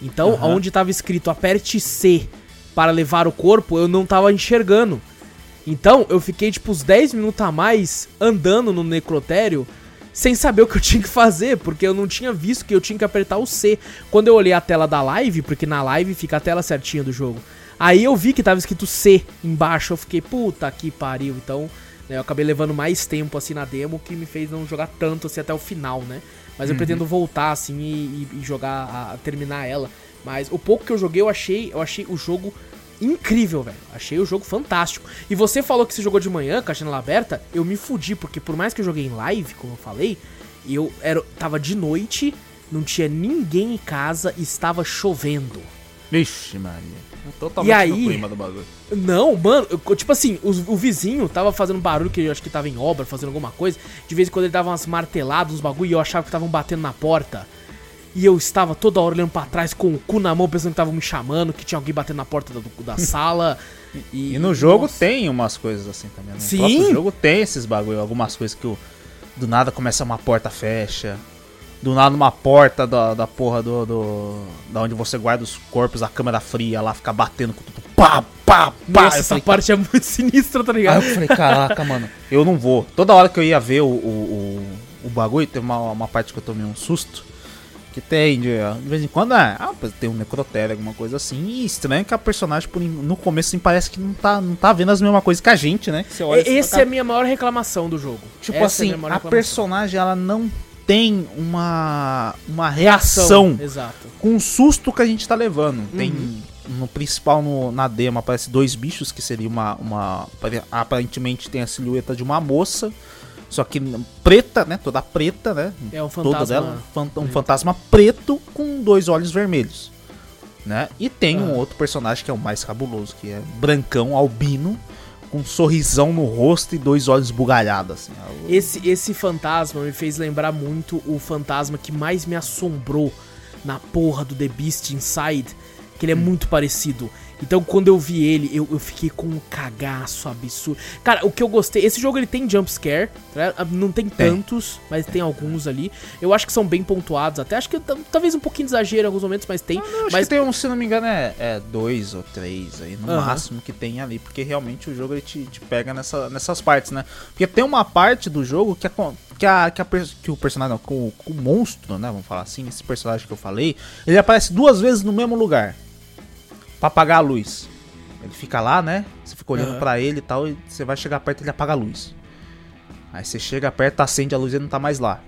Então, Aham. onde tava escrito aperte C para levar o corpo, eu não tava enxergando. Então, eu fiquei tipo uns 10 minutos a mais andando no necrotério sem saber o que eu tinha que fazer, porque eu não tinha visto que eu tinha que apertar o C. Quando eu olhei a tela da live, porque na live fica a tela certinha do jogo. Aí eu vi que tava escrito C embaixo, eu fiquei, puta que pariu. Então, eu acabei levando mais tempo assim na demo, que me fez não jogar tanto assim até o final, né? Mas eu pretendo voltar assim e, e- jogar, a, a terminar ela. Mas o pouco que eu joguei, eu achei, eu achei o jogo incrível, velho. Achei o jogo fantástico. E você falou que você jogou de manhã com a janela aberta, eu me fudi, porque por mais que eu joguei em live, como eu falei, eu era, tava de noite, não tinha ninguém em casa e estava chovendo. Vixe, Maria. Totalmente E aí? no clima do bagulho. Não, mano, eu- tipo assim, o, o vizinho tava fazendo barulho, que eu acho que tava em obra, fazendo alguma coisa. De vez em quando ele dava umas marteladas, uns bagulho, e eu achava que estavam batendo na porta. E eu estava toda hora olhando pra trás com o cu na mão, pensando que estavam me chamando, que tinha alguém batendo na porta da, da *laughs* sala. E, E no jogo Nossa. tem umas coisas assim também. No Sim. próprio jogo tem esses bagulho, algumas coisas que o, do nada começa uma porta fecha. Do nada uma porta da, da porra do, do. Da onde você guarda os corpos, a câmera fria lá fica batendo com tudo. Pá, pá, pá. Nossa, Eu essa falei, parte é muito *laughs* sinistra, tá Aí ligado? eu falei, caraca, mano, eu não vou. Toda hora que eu ia ver o, o, o, o bagulho, teve uma, uma parte que eu tomei um susto. Que tem, de, de vez em quando, é, ah, tem um necrotério, alguma coisa assim. E estranho que a personagem, por, no começo, assim, parece que não tá, não tá vendo as mesmas coisas que a gente, né? Assim, Esse fala, é a minha maior reclamação do jogo. Tipo Essa é assim, maior a reclamação. personagem, ela não tem uma, uma reação Exato. com o susto que a gente tá levando. Tem Uhum. no principal no, na demo aparece dois bichos que seria uma, uma apare- aparentemente tem a silhueta de uma moça, só que preta, né, toda preta, né? É um Toda fantasma. dela, fan- um fantasma preto com dois olhos vermelhos, né? E tem um Ah. outro personagem que é o mais cabuloso, que é brancão, albino, com um sorrisão no rosto e dois olhos bugalhados assim. É o- Esse, esse fantasma me fez lembrar muito o fantasma que mais me assombrou na porra do The Beast Inside, que ele é muito parecido. Então quando eu vi ele, eu, eu fiquei com um cagaço absurdo. Cara, o que eu gostei, esse jogo ele tem jump scare, tá? não tem tantos, mas tem alguns ali. Eu acho que são bem pontuados, até acho que t- talvez um pouquinho de exagero em alguns momentos, mas tem. Eu acho mas que tem um, se não me engano, é, é dois ou três aí, no Aham. máximo que tem ali, porque realmente o jogo ele te, te pega nessa, nessas partes, né? Porque tem uma parte do jogo que, a, que, a, que, a, que o personagem, não, que o, o monstro, né? Vamos falar assim, esse personagem que eu falei, ele aparece duas vezes no mesmo lugar pra apagar a luz. Ele fica lá, né? Você fica olhando Aham. pra ele e tal, e você vai chegar perto e ele apaga a luz. Aí você chega perto, acende a luz e ele não tá mais lá.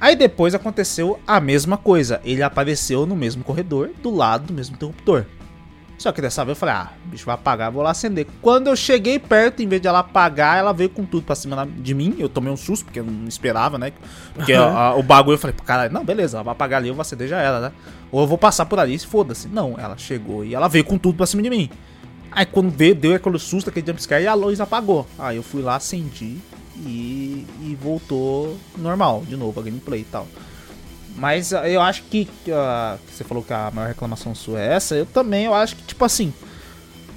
Aí depois aconteceu a mesma coisa. Ele apareceu no mesmo corredor, do lado do mesmo interruptor. Só que dessa vez eu falei, ah, o bicho vai apagar, vou lá acender. Quando eu cheguei perto, em vez de ela apagar, ela veio com tudo pra cima de mim. Eu tomei um susto, porque eu não esperava, né? Porque a, a, o bagulho eu falei, caralho, não, beleza, ela vai apagar ali, eu vou acender já era, né? Ou eu vou passar por ali, foda-se. Não, ela chegou e ela veio com tudo pra cima de mim. Aí quando veio, deu aquele susto, aquele jumpscare e a luz apagou. Aí eu fui lá, acendi e, e voltou normal, de novo, a gameplay e tal. Mas uh, eu acho que, uh, você falou que a maior reclamação sua é essa, eu também, eu acho que, tipo assim,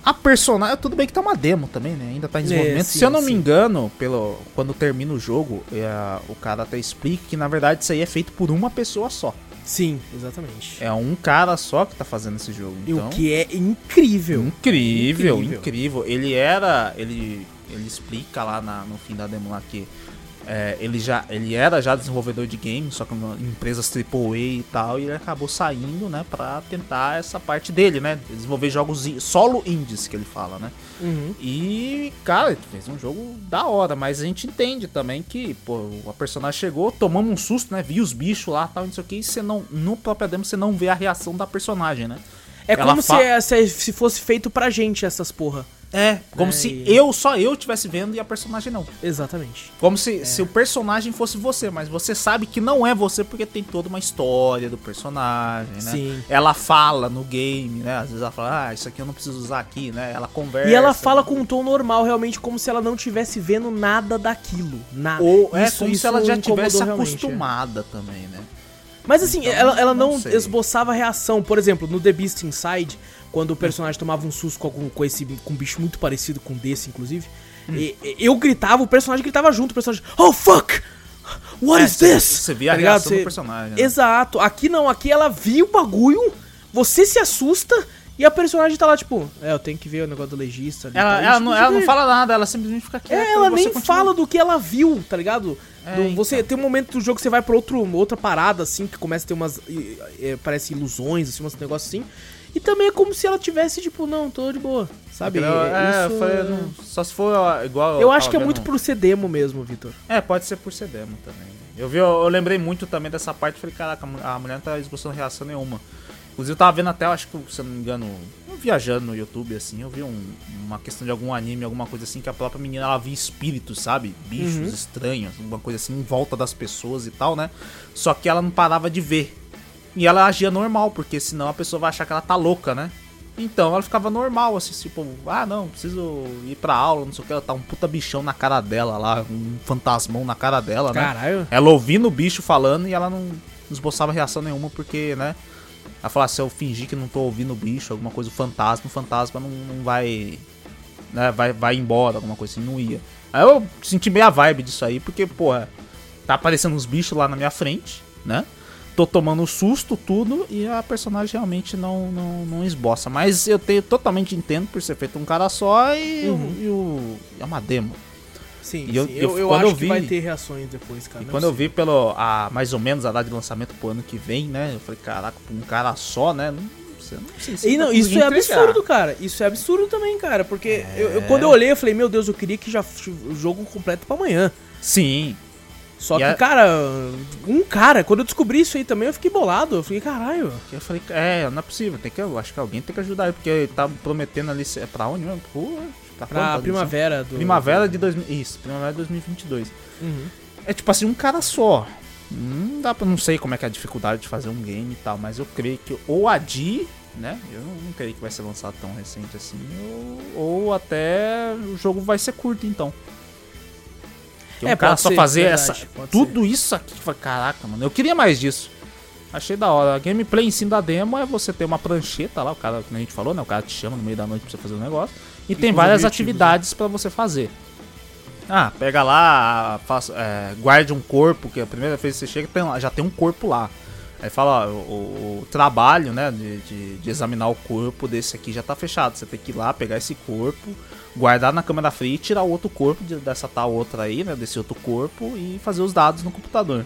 a personagem, tudo bem que tá uma demo também, né? Ainda tá em é, desenvolvimento. É, sim, Se eu não sim. me engano, pelo, quando termina o jogo, é, o cara até explica que na verdade isso aí é feito por uma pessoa só. Sim, exatamente. É um cara só que tá fazendo esse jogo. Então, o que é incrível. Incrível, incrível. incrível. Ele era. Ele, ele explica lá na, no fim da demo lá que é, ele já ele era já desenvolvedor de games, só que empresas AAA e tal, e ele acabou saindo, né, para tentar essa parte dele, né, desenvolver jogos solo indies que ele fala, né. Uhum. E cara, ele fez um jogo da hora, mas a gente entende também que, pô, a personagem chegou, tomamos um susto, né, viu os bichos lá, tal, não sei o que, e você não no próprio demo você não vê a reação da personagem, né. É Ela como se, se, se fosse feito pra gente essas porra. É, como é, se e... eu, só eu estivesse vendo e a personagem não. Exatamente. Como se, é. se o personagem fosse você, mas você sabe que não é você porque tem toda uma história do personagem, né? Sim. Ela fala no game, né? Às vezes ela fala, ah, isso aqui eu não preciso usar aqui, né? Ela conversa. E ela fala né? com um tom normal, realmente, como se ela não estivesse vendo nada daquilo. Nada. Ou é isso, como se ela já tivesse é. acostumada é. também, né? Mas assim, então, ela, ela não, não esboçava reação. Por exemplo, no The Beast Inside quando o personagem tomava um susto com, com esse com um bicho muito parecido com desse, inclusive. Hum. E, eu gritava, o personagem gritava junto, o personagem, oh fuck! What é, is this? Você via tá a reação do personagem. Né? Exato. Aqui não, aqui ela viu o bagulho, você se assusta e a personagem tá lá, tipo, é, eu tenho que ver o negócio do legista. Ali, ela, ela, não, ela não fala nada, ela simplesmente fica quieta. É, ela nem continua. fala do que ela viu, tá ligado? É, do, você então. tem um momento do jogo que você vai pra outro, outra parada, assim, que começa a ter umas. É, parece ilusões, assim, uns negócios assim. E também é como se ela tivesse, tipo, não, tô de boa, sabe? Não, é, Isso... falei, não, só se for igual. Eu, acho que é muito por ser demo mesmo, Vitor. É, pode ser por ser demo também. Eu vi, eu, eu lembrei muito também dessa parte, falei, caraca, a mulher não tá esboçando reação nenhuma. Inclusive eu tava vendo até, acho que, se eu não me engano, viajando no YouTube, assim, eu vi um, uma questão de algum anime, alguma coisa assim, que a própria menina ela via espíritos, sabe? Bichos uhum. estranhos, alguma coisa assim, em volta das pessoas e tal, né? Só que ela não parava de ver. E ela agia normal, porque senão a pessoa vai achar que ela tá louca, né? Então ela ficava normal, assim, tipo, ah não, preciso ir pra aula, não sei o que, ela tá um puta bichão na cara dela lá, um fantasmão na cara dela, né? Caralho. Ela ouvindo o bicho falando e ela não esboçava reação nenhuma, porque, né? Ela falava, se eu fingir que não tô ouvindo o bicho, alguma coisa, o fantasma, o fantasma não, não vai. Né, vai, vai embora, alguma coisa assim, não ia. Aí eu senti meio a vibe disso aí, porque, porra, tá aparecendo uns bichos lá na minha frente, né? tô tomando susto, tudo, e a personagem realmente não, não, não esboça. Mas eu tenho totalmente entendo por ser feito um cara só e, uhum. o, e o, é uma demo. Sim, e eu, sim. eu, eu, eu acho eu vi, que vai ter reações depois, cara. E quando eu vi pelo, a, mais ou menos a data de lançamento pro ano que vem, né? Eu falei, caraca, um cara só, né? Não, não sei e não, isso é absurdo, cara. Isso é absurdo também, cara. Porque é... eu, eu, quando eu olhei, eu falei, meu Deus, eu queria que já o jogo completo pra amanhã. Sim. Só e que, a... cara, um cara, quando eu descobri isso aí também, eu fiquei bolado. Eu fiquei, caralho. Eu falei, é, não é possível. Tem que, eu acho que alguém tem que ajudar ele, porque ele tá prometendo ali. É pra onde mesmo? Pô, tá pra quanto, primavera do. Primavera de 2000. Isso, primavera de 2022. Uhum. É tipo assim, um cara só. Não dá pra. Não sei como é que é a dificuldade de fazer um game e tal, mas eu creio que ou a Di, né? Eu não, não creio que vai ser lançado tão recente assim. Ou, ou até o jogo vai ser curto então. Que é, um cara só ser, fazer verdade, essa, tudo ser. isso aqui. Caraca, mano, eu queria mais disso. Achei da hora. A gameplay em cima da demo é você ter uma prancheta lá, o cara, como a gente falou, né? O cara te chama no meio da noite pra você fazer um negócio. E, tem várias né? atividades para você fazer. Ah, pega lá, faça, é, guarde um corpo, que a primeira vez que você chega tem, já tem um corpo lá. Aí fala, ó, o, o, trabalho, né, de, de, de, examinar o corpo desse aqui já tá fechado. Você tem que ir lá, pegar esse corpo, guardar na câmera fria e tirar o outro corpo de, dessa tal outra aí, né? Desse outro corpo e fazer os dados no computador.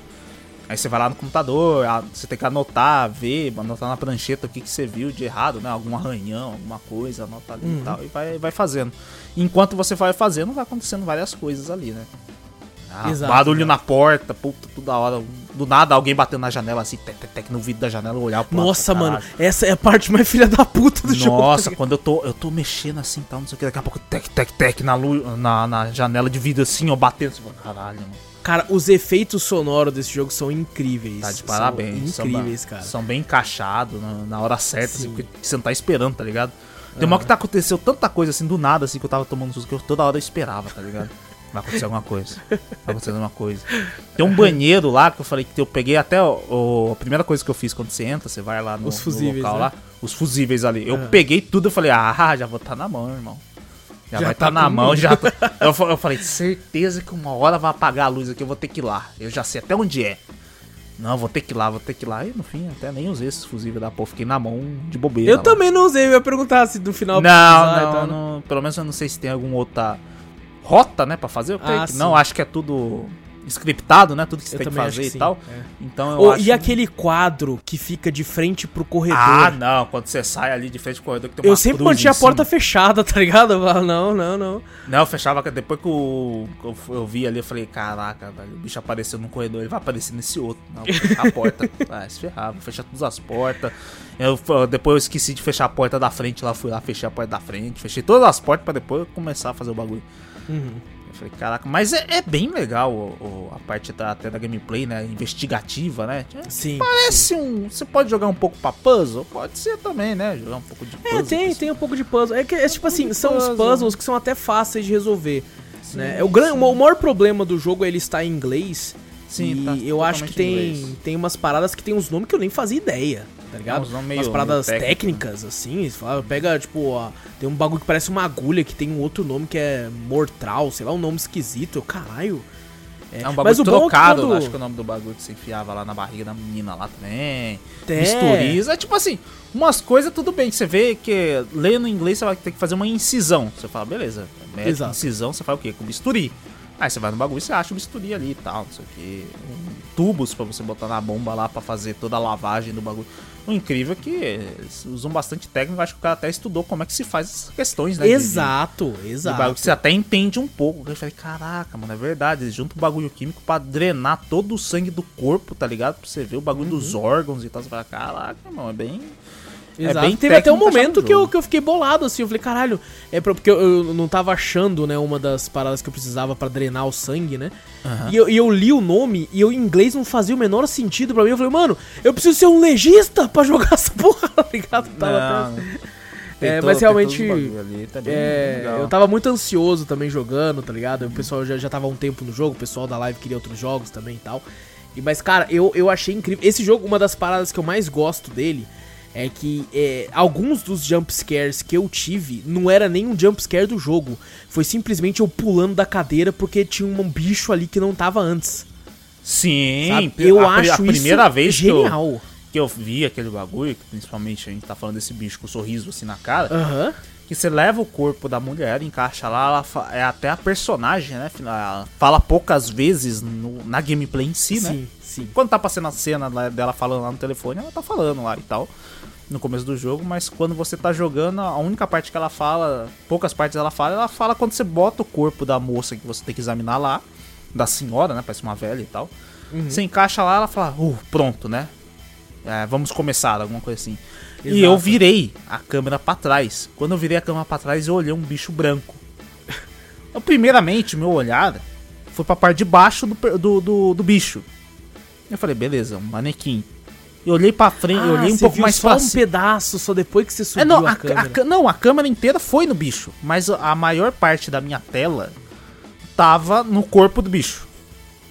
Aí você vai lá no computador, você tem que anotar, ver, anotar na prancheta o que, que você viu de errado, né? Algum arranhão, alguma coisa, anotar ali uhum. e tal, e vai, vai fazendo. Enquanto você vai fazendo, vai acontecendo várias coisas ali, né? Ah, Exato, barulho exato. na porta, puta, toda hora. Do nada alguém batendo na janela assim, tec, tec, tec, no vidro da janela, olhar pro Nossa, mano, essa é a parte mais filha da puta do jogo. Nossa, tá ligado? quando eu tô, eu tô mexendo assim, tal, não sei o que, daqui a pouco, tec, tec, tec, na, luz, na, na janela de vidro assim, ó, batendo. Assim, caralho, mano. Cara, os efeitos sonoros desse jogo são incríveis. Tá de São parabéns. são incríveis, ba- cara. São bem encaixados na, na hora certa, assim, Sim. porque você não tá esperando, tá ligado? Tem uma hora que tá aconteceu tanta coisa assim do nada, assim, que eu tava tomando susto, que eu toda hora eu esperava, tá ligado? Vai acontecer alguma coisa. Vai acontecer alguma coisa. Tem um banheiro lá que eu falei que eu peguei até o, o- a primeira coisa que eu fiz quando você entra, você vai lá no, Os no fusíveis, local né? lá, os fusíveis ali. Eu peguei tudo, eu falei, ah, já vou tá na mão, irmão. Já, Já vai tá tá, na mão, já. *laughs* Eu, eu falei, certeza que uma hora vai apagar a luz aqui, eu vou ter que ir lá. Eu já sei até onde é. Não, vou ter que ir lá, vou ter que ir lá. E no fim, até nem usei esses fusíveis da porra, fiquei na mão de bobeira. Eu lá. também não usei, eu ia perguntar se no final Não, não, tal. não, Pelo menos eu não sei se tem alguma outra rota, né, pra fazer. Eu creio Ah, que sim. não, acho que é tudo scriptado, né? Tudo que você Eu tem que fazer que e tal. é. Então acho. E aquele quadro que fica de frente pro corredor? Ah, não, quando você sai ali de frente do corredor que tem uma eu sempre mantinha a porta fechada, *laughs* tá ligado? Não, não, não. Não, eu fechava depois que eu, eu, eu vi ali, eu falei, caraca, velho, o bicho apareceu num corredor, ele vai aparecer nesse outro. Não, a porta. *laughs* ah, se ferrar, vou fechar todas as portas. Eu, depois eu esqueci de fechar a porta da frente lá, fui lá, fechei a porta da frente, fechei todas as portas pra depois começar a fazer o bagulho. Uhum. Eu falei, caraca, mas é, é bem legal o- o- a parte da, até da gameplay, né? Investigativa, né? Sim. Parece um. Você pode jogar um pouco pra puzzle? Pode ser também, né? Jogar um pouco de puzzle. É, tem, assim. tem um pouco de puzzle. É que, é tipo assim, de são os puzzle. puzzles que são até fáceis de resolver. né? É o, gran... o maior problema do jogo é ele estar em inglês. Sim, e tá eu acho que tem, inglês. tem umas paradas que tem uns nomes que eu nem fazia ideia, tá ligado? nomes meio- umas paradas técnico, técnicas, assim. você fala, Pega, tipo, tem um bagulho que parece uma agulha que tem um outro nome que é Mortral, sei lá, um nome esquisito. Caralho. É um bagulho Mas o bom é trocado, quando- acho que é o nome do bagulho que você enfiava lá na barriga da menina lá também. É. Misturiza. É tipo assim, umas coisas tudo bem. Você vê que lendo em inglês você vai ter que fazer uma incisão. Você fala, beleza, mete Exato. incisão, você faz o quê? Com bisturi. Aí você vai no bagulho e você acha o bisturi ali e tal, não sei o quê. Um, tubos pra você botar na bomba lá pra fazer toda a lavagem do bagulho. O incrível é que usam bastante técnica. Acho que o cara até estudou como é que se faz essas questões, né? de- de- Exato, de exato. bagulho que você até entende um pouco. Eu falei, caraca, mano, é verdade. Eles juntam o bagulho químico pra drenar todo o sangue do corpo, tá ligado? Pra você ver o bagulho dos órgãos e tal. Você fala, caraca, irmão, é bem. Exato. É bem Teve até um momento que eu, que eu fiquei bolado, assim. Eu falei, caralho, é porque eu, eu não tava achando, né, uma das paradas que eu precisava pra drenar o sangue, né? Aham. E, eu, e eu li o nome e eu em inglês não fazia o menor sentido pra mim. Eu falei, mano, eu preciso ser um legista pra jogar *laughs* essa porra, tá ligado? Tava tem É, mas realmente, ali, tá É, eu tava muito ansioso também jogando, tá ligado? O pessoal já, já tava um tempo no jogo, o pessoal da live queria outros jogos também e tal. E, mas, cara, eu, eu achei incrível. Esse jogo, uma das paradas que eu mais gosto dele é que é, alguns dos jumpscares que eu tive não era nem um jumpscare do jogo. Foi simplesmente eu pulando da cadeira porque tinha um bicho ali que não tava antes. Sim, Sabe? Eu a, acho a primeira isso vez que eu, genial. que eu vi aquele bagulho, que principalmente a gente tá falando desse bicho com o sorriso assim na cara. Aham. que você leva o corpo da mulher, encaixa lá, ela é até a personagem, né? Ela fala poucas vezes no- na gameplay em si, né? Sim, sim. Quando tá passando a cena dela falando lá no telefone, ela tá falando lá e tal. No começo do jogo, mas quando você tá jogando, a única parte que ela fala, poucas partes ela fala, ela fala quando você bota o corpo da moça que você tem que examinar lá, da senhora, né? Parece uma velha e tal. Uhum. Você encaixa lá, ela fala, uh, pronto, né? É, vamos começar, alguma coisa assim. E Exato. eu virei a câmera pra trás. Quando eu virei a câmera pra trás, eu olhei um bicho branco. *laughs* Eu, primeiramente, meu olhar foi pra parte de baixo do, do, do, do bicho. Eu falei, beleza, um manequim. Eu olhei pra frente, eu olhei um Ah, pouco mais só pra um pedaço, só depois que você subiu É, não, a, a, câmera. a não, a câmera inteira foi no bicho. Mas a maior parte da minha tela tava no corpo do bicho.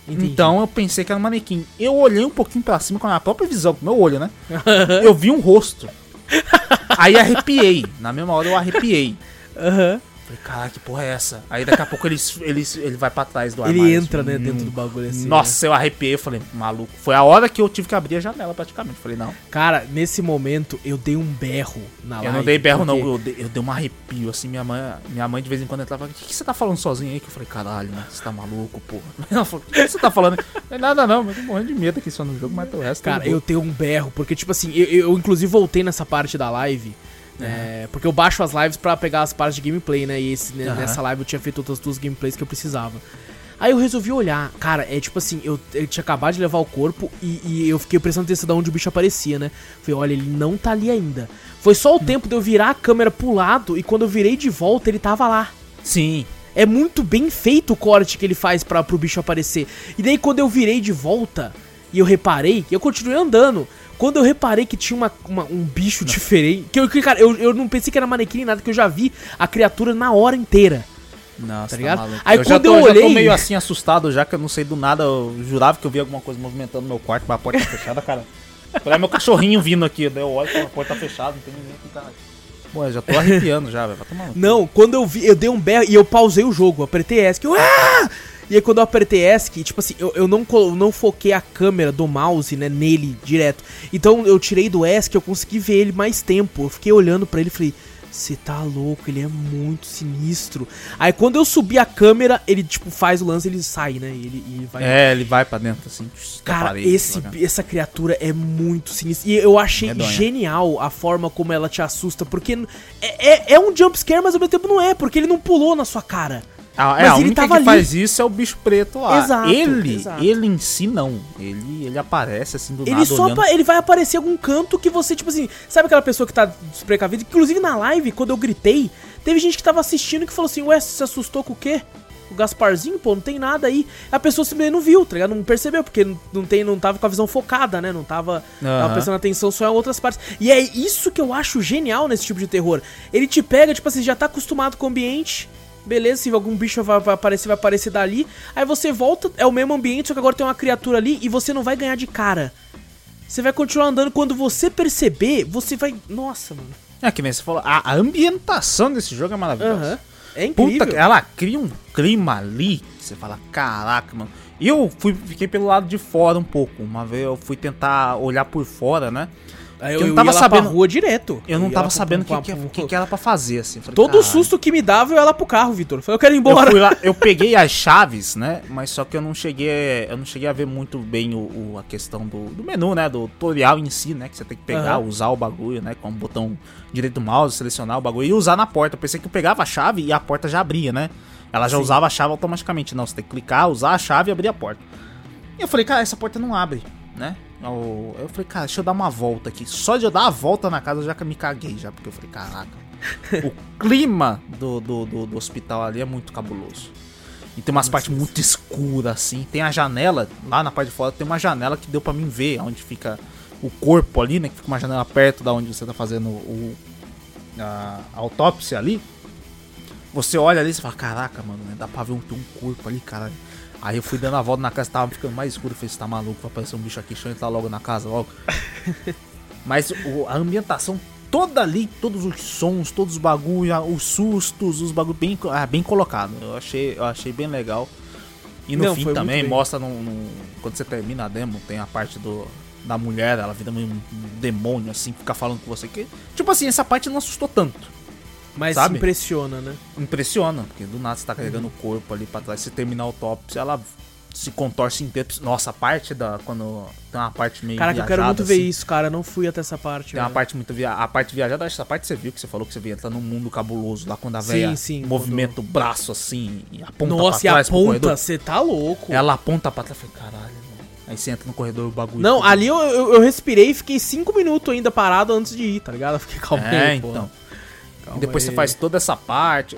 Entendi. Então eu pensei que era um manequim. Eu olhei um pouquinho pra cima com a minha própria visão, com o meu olho, né? *laughs* eu vi um rosto. Aí arrepiei. Na mesma hora eu arrepiei. Aham. Falei, caralho, que porra é essa? Aí daqui a pouco ele, ele, ele vai pra trás do armário. Ele entra, assim, né, hum. dentro do bagulho assim. né? Nossa, eu arrepiei, eu falei, maluco. Foi a hora que eu tive que abrir a janela praticamente. Falei, não. Cara, nesse momento eu dei um berro na live. eu não dei berro, não. porque- Eu dei, eu dei um arrepio, assim. Minha mãe, minha mãe de vez em quando entrava, o que, que você tá falando sozinho aí? Que eu falei, caralho, né? Você tá maluco, porra. *laughs* Ela falou, o que você tá falando? Não é nada não, mas eu tô morrendo de medo aqui só no jogo, mas o resto Cara, eu tenho um berro, porque, tipo assim, eu, eu inclusive voltei nessa parte da live. É, porque eu baixo as lives pra pegar as partes de gameplay, né? E esse, Aham. nessa live eu tinha feito outras duas gameplays que eu precisava. Aí eu resolvi olhar. Cara, é tipo assim, eu, eu tinha acabado de levar o corpo e, e eu fiquei prestando atenção de onde o bicho aparecia, né? Falei, olha, ele não tá ali ainda. Foi só o tempo de eu virar a câmera pro lado e quando eu virei de volta, ele tava lá. Sim. É muito bem feito o corte que ele faz para pro bicho aparecer. E daí quando eu virei de volta e eu reparei, eu continuei andando. Quando eu reparei que tinha uma, uma- um bicho diferente. Que eu, que, cara, eu, eu não pensei que era manequim nem nada, que eu já vi a criatura na hora inteira. Nossa, Tá ligado? maluco. Aí eu quando já tô, eu já tô olhei- meio assim assustado já, que eu não sei do nada. Eu jurava que eu via alguma coisa movimentando no meu quarto, mas a porta tá fechada, cara. Olha meu cachorrinho vindo aqui, daí eu olho a porta tá fechada, não tem ninguém aqui, cara. Pô, eu já tô arrepiando já, velho. Não, quando eu vi, eu dei um berro e eu pausei o jogo, apertei ESC, eu, ah! E aí quando eu apertei ESC, tipo assim, eu, eu não, não foquei a câmera do mouse, né, nele direto. Então eu tirei do ESC, eu consegui ver ele mais tempo. Eu fiquei olhando pra ele e falei, você tá louco, ele é muito sinistro. Aí quando eu subi a câmera, ele tipo faz o lance, ele sai, né, e ele, e vai... É, ele vai pra dentro assim. Cara, parede, esse, devagar. essa criatura é muito sinistra. E eu achei genial a forma como ela te assusta, porque é, é, é um jumpscare, mas ao mesmo tempo não é, porque ele não pulou na sua cara. Ah, é, Mas a ele única tava que ali. faz isso é o bicho preto lá. Exato, ele, exato. ele em si não. Ele, ele aparece assim do Ele nada só olhando. ele vai aparecer em algum canto que você, tipo assim, sabe aquela pessoa que tá desprecavida? Inclusive na live, quando eu gritei, teve gente que tava assistindo que falou assim, ué, você se assustou com o quê? O Gasparzinho, pô, não tem nada aí. A pessoa simplesmente não viu, tá ligado? Não percebeu, porque não, tem, não tava com a visão focada, né? Não tava, tava Aham. prestando atenção só em outras partes. E é isso que eu acho genial nesse tipo de terror. Ele te pega, tipo assim, já tá acostumado com o ambiente. Beleza, se algum bicho vai, vai aparecer, vai aparecer dali. Aí você volta, é o mesmo ambiente, só que agora tem uma criatura ali e você não vai ganhar de cara. Você vai continuar andando. Quando você perceber, você vai. Nossa, mano. É que nem você falou, a, a ambientação desse jogo é maravilhosa. Aham. É incrível. Puta, ela cria um clima ali você fala, caraca, mano. Eu fui, fiquei pelo lado de fora um pouco. Uma vez eu fui tentar olhar por fora, né? Aí eu não tava sabendo- rua direto. Eu não tava sabendo o que, que, que, que era pra fazer, assim. Falei, Todo "Caralho". susto que me dava, eu ia lá pro carro, Vitor. Falei, eu quero ir Eu embora. fui lá, *laughs* eu peguei as chaves, né? Mas só que eu não cheguei, eu não cheguei a ver muito bem o, o- a questão do, do menu, né? Do tutorial em si, né? Que você tem que pegar, Aham. usar o bagulho, né? Com o botão direito do mouse, selecionar o bagulho e usar na porta. Eu pensei que eu pegava a chave e a porta já abria, né? Ela já Sim. usava a chave automaticamente. Não, você tem que clicar, usar a chave e abrir a porta. E eu falei, cara, essa porta não abre, né? Eu, eu falei, cara, deixa eu dar uma volta aqui. Só de eu dar a volta na casa eu já que me caguei já, porque eu falei, caraca. o *laughs* clima do, do, do, do hospital ali é muito cabuloso. E tem umas partes muito escuras, assim. Tem a janela, lá na parte de fora, tem uma janela que deu pra mim ver onde fica o corpo ali, né? Que fica uma janela perto da onde você tá fazendo o, a, a autópsia ali. Você olha ali e fala, caraca, mano, né, dá pra ver um, um corpo ali, caralho. Aí eu fui dando a volta na casa, tava ficando mais escuro. Eu falei, você tá maluco, vai aparecer um bicho aqui, deixa eu entrar logo na casa, logo. *laughs* Mas o- a ambientação toda ali, todos os sons, todos os bagulhos, os sustos, os bagulhos bem, ah, bem colocado. Eu achei, eu achei bem legal. E no Não, fim também mostra quando você termina a demo, tem a parte do da mulher, ela vira meio um demônio assim, fica falando com você que tipo assim, essa parte não assustou tanto. Mas sabe? impressiona, né? Impressiona, porque do nada você tá carregando o corpo ali pra trás, você terminar a autópsia, ela se contorce inteira. Nossa, a parte da quando tem uma parte meio Cara, que eu quero muito ver assim. isso, cara. Eu não fui até essa parte. Tem uma parte muito via... A parte viajada, essa parte você viu que você falou que você via entrar num mundo cabuloso lá quando a velha sim, movimenta o braço assim e aponta Nossa, e pra a trás pro ponta, corredor. você tá louco. Ela aponta pra trás e caralho, mano. Aí você entra no corredor o bagulho. Não, ali eu, eu, eu respirei e fiquei 5 minutos ainda parado antes de ir, tá ligado? Eu fiquei *laughs* calma É, aí, pô. Calma Depois aí. você faz toda essa parte.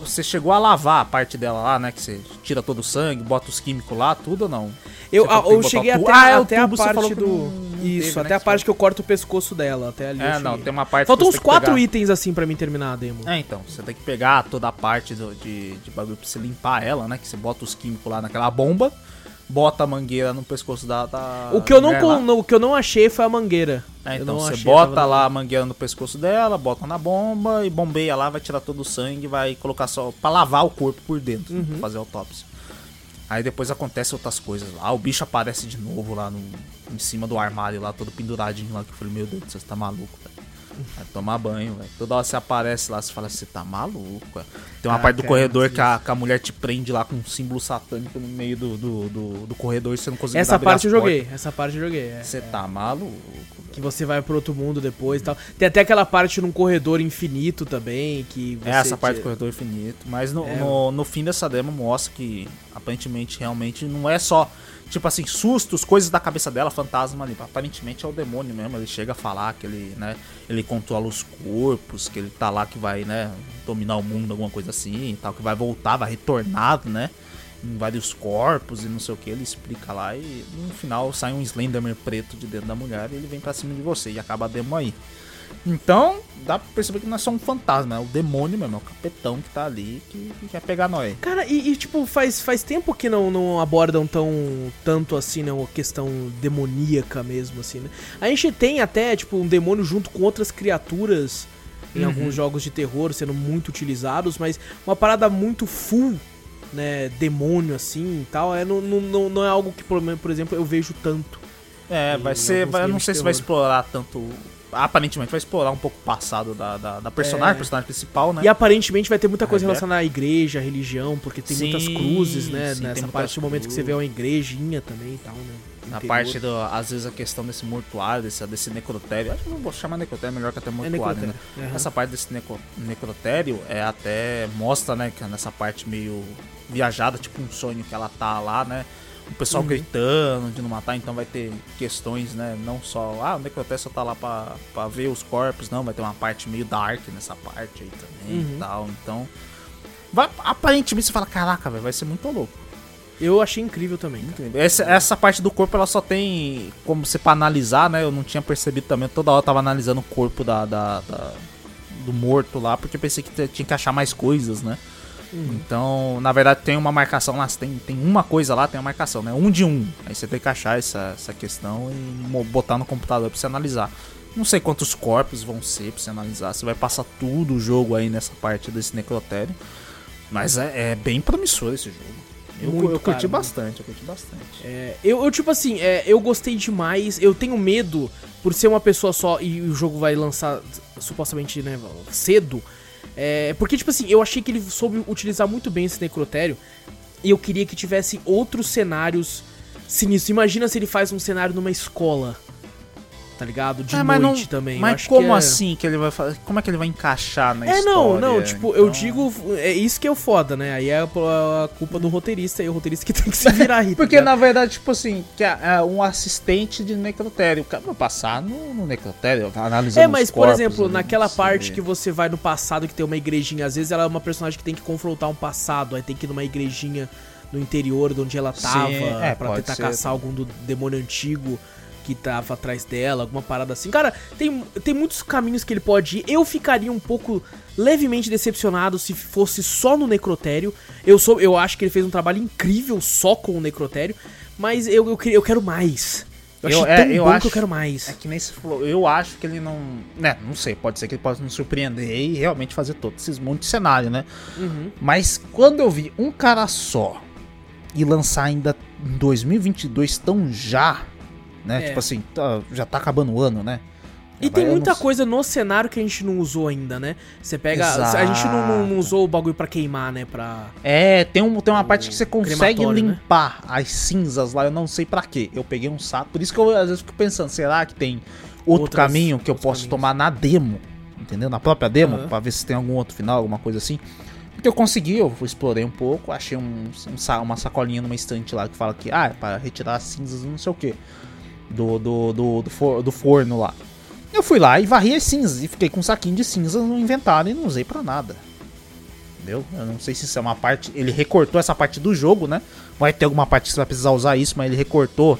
Você, chegou a lavar a parte dela lá, né? Que você tira todo o sangue, bota os químicos lá, tudo ou não? Eu, tem eu cheguei até. Ah, é, até a parte do. não- Isso, teve, né, até a que parte que eu corto o pescoço dela. Até ali. É, não, tem uma parte Faltam uns quatro pegar. itens assim pra mim terminar a demo. É, então, você tem que pegar toda a parte do- de, de bagulho pra você limpar ela, né? Que você bota os químicos lá naquela bomba, bota a mangueira no pescoço da. da O que, eu não, lá. o que eu não achei foi a mangueira. É, então você achei, bota lá a mangueira no pescoço dela, bota na bomba e bombeia lá, vai tirar todo o sangue, vai colocar só pra lavar o corpo por dentro, Uhum. pra fazer autópsia. Aí depois acontece outras coisas lá, o bicho aparece de novo lá no, em cima do armário lá, todo penduradinho lá, que eu falei, meu Deus do céu, você tá maluco, velho. Vai tomar banho, velho. Toda hora você aparece lá, você fala, você tá maluco. velho. Tem uma Ah, parte do cara, corredor que a, que a mulher te prende lá com um símbolo satânico no meio do, do, do, do corredor e você não consegue Essa parte eu joguei, essa parte eu joguei. é. Você tá maluco. Que você vai pro outro mundo depois e tal. Tem até aquela parte num corredor infinito também, que. É essa parte do corredor infinito. Mas no, É. no, no fim dessa demo mostra que aparentemente realmente não é só, tipo assim, sustos, coisas da cabeça dela, fantasma ali. Aparentemente é o demônio mesmo. Ele chega a falar que ele, né, ele controla os corpos, que ele tá lá que vai, né, dominar o mundo, alguma coisa assim e tal, que vai voltar, vai retornar, né? Em vários corpos e não sei o que, ele explica lá e no final sai um Slenderman preto de dentro da mulher e ele vem pra cima de você e acaba a demo aí. Então, dá pra perceber que não é só um fantasma, é o demônio mesmo, é o capetão que tá ali que, que quer pegar nós. Cara, e, e, tipo, faz, faz tempo que não, não abordam tão tanto assim, né, uma questão demoníaca mesmo, assim, né? A gente tem até, tipo, um demônio junto com outras criaturas em Uhum. alguns jogos de terror sendo muito utilizados, mas uma parada muito full, né, demônio assim e tal, é, não, não, não, é algo que, por, exemplo, eu vejo tanto. É, vai ser. Vai, eu não sei se vai explorar tanto. Aparentemente vai explorar um pouco o passado da, da, da personagem, É. personagem principal, né? E aparentemente vai ter muita coisa é? relacionada à igreja, à religião, porque tem muitas Sim, cruzes, né, sim, nessa muitas parte do momento que você vê uma igrejinha também e tal, né. Na parte do. Às vezes a questão desse mortuário, desse, desse necrotério. Acho que não vou chamar necrotério, melhor que até É mortuário, né? necrotério. Aham. Essa parte desse neco- necrotério é até mostra, né, que é nessa parte meio viajada, tipo um sonho que ela tá lá, né? O pessoal Uhum. gritando de não matar, então vai ter questões, né? Não só, ah, o necrotério só tá lá pra, pra ver os corpos, não, vai ter uma parte meio dark nessa parte aí também Uhum. e tal. Então, vai, aparentemente você fala, caraca, velho, vai ser muito louco. Eu achei incrível também. Incrível. Essa, essa parte do corpo ela só tem como você pra analisar, né? Eu não tinha percebido também. Toda hora eu tava analisando o corpo da, da- da- do morto lá, porque eu pensei que tinha que achar mais coisas, né? Então, na verdade, tem uma marcação lá. Tem, tem uma coisa lá, tem uma marcação, né? Um de um. Aí você tem que achar essa, essa questão e botar no computador pra você analisar. Não sei quantos corpos vão ser pra você analisar. Você vai passar tudo o jogo aí nessa parte desse necrotério. Mas é, é bem promissor esse jogo. Eu, Muito, eu curti cara, bastante, eu curti bastante. É, eu, eu, tipo assim, é, eu gostei demais. Eu tenho medo, por ser uma pessoa só e o jogo vai lançar supostamente né, cedo. É, porque, tipo assim, eu achei que ele soube utilizar muito bem esse necrotério. E eu queria que tivesse outros cenários sinistros. Imagina se ele faz um cenário numa escola. Tá ligado? De É, noite não- também. Eu Mas como é... assim que ele vai fazer? Como é que ele vai encaixar na É, história? não, não, tipo, eu Então, digo, é isso que é o foda, né? Aí é a, culpa do roteirista, e o roteirista que *laughs* tem que se virar aí. tá Porque na verdade, tipo assim, que é, é um assistente de necrotério. O cara vai passar no, no necrotério, analisando É, mas, os por corpos exemplo, ali, naquela parte que você vai no passado, que tem uma igrejinha, às vezes ela é uma personagem que tem que confrontar um passado, aí tem que ir numa igrejinha no interior de onde ela tava, é, pra tentar ser caçar algum do demônio antigo que tava atrás dela, alguma parada assim. Cara, tem, tem muitos caminhos que ele pode ir. Eu ficaria um pouco levemente decepcionado se fosse só no necrotério. Eu sou, eu acho que ele fez um trabalho incrível só com o necrotério, mas eu, eu, eu quero mais. Eu Eu- é, tão eu bom que acho- eu quero mais. É que nem se falou, eu acho que ele não. Né, não sei, pode ser que ele possa nos surpreender e realmente fazer todos esses montes de cenário, né? Uhum. Mas quando eu vi um cara só e lançar ainda em 2022 tão já, né? É. Tipo assim, tá- já tá acabando o ano, né? E Já tem muita coisa no cenário que a gente não usou ainda, né? Você pega. A gente não, não- Exato. usou o bagulho pra queimar, né? Pra. É, tem, um, tem uma parte que você consegue né? limpar as cinzas lá, eu não sei pra quê. Eu peguei um saco, por isso que eu às vezes fico pensando, será que tem outro Outras- caminho que eu posso caminhos. tomar na demo? Entendeu? Na própria demo, Aham. pra ver se tem algum outro final, alguma coisa assim. Porque eu consegui, eu explorei um pouco, achei um, um uma sacolinha numa estante lá que fala que, ah, é pra retirar as cinzas, não sei o que, do, do, do, do, for- do forno lá. Eu fui lá e varri as cinzas e fiquei com um saquinho de cinzas no inventário e não usei pra nada. Entendeu? Eu não sei se isso é uma parte. Ele recortou essa parte do jogo, né? Vai ter alguma parte que você vai precisar usar isso, mas ele recortou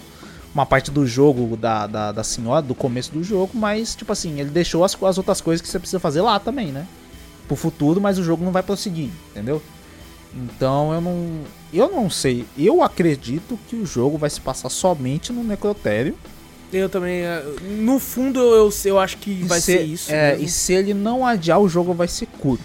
uma parte do jogo da, da, da senhora, do começo do jogo, mas, tipo assim, ele deixou as, as outras coisas que você precisa fazer lá também, né? Pro futuro, mas o jogo não vai prosseguir, entendeu? Então eu não. Eu não sei. Eu acredito que o jogo vai se passar somente no necrotério. Eu também. eh, No fundo, eu, eu, acho que vai E ser se- isso. É, mesmo. e se ele não adiar, o jogo vai ser curto.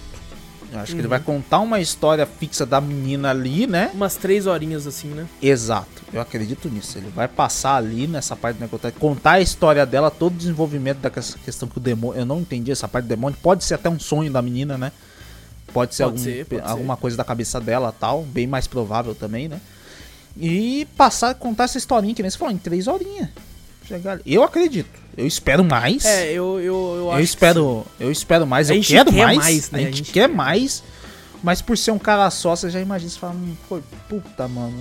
Eu acho que ele vai contar uma história fixa da menina ali, né? Umas três horinhas assim, né? Exato, eu acredito nisso. Ele vai passar ali nessa parte do necrotério, contar a história dela, todo o desenvolvimento daquela questão que o demônio. Eu não entendi essa parte do demônio. Pode ser até um sonho da menina, né? Pode ser, Pode algum, ser, pode alguma ser. coisa da cabeça dela tal, bem mais provável também, né? E passar, contar essa historinha que nem você falou, em três horinhas. Chegar. Eu acredito. Eu espero mais. É, eu, eu, eu eu acho que espero, eu espero mais, A eu gente quero quer mais, mais, né? a A gente gente quer quer. mais, mas por ser um cara só, você já imagina, você fala, hum, pô, puta, mano,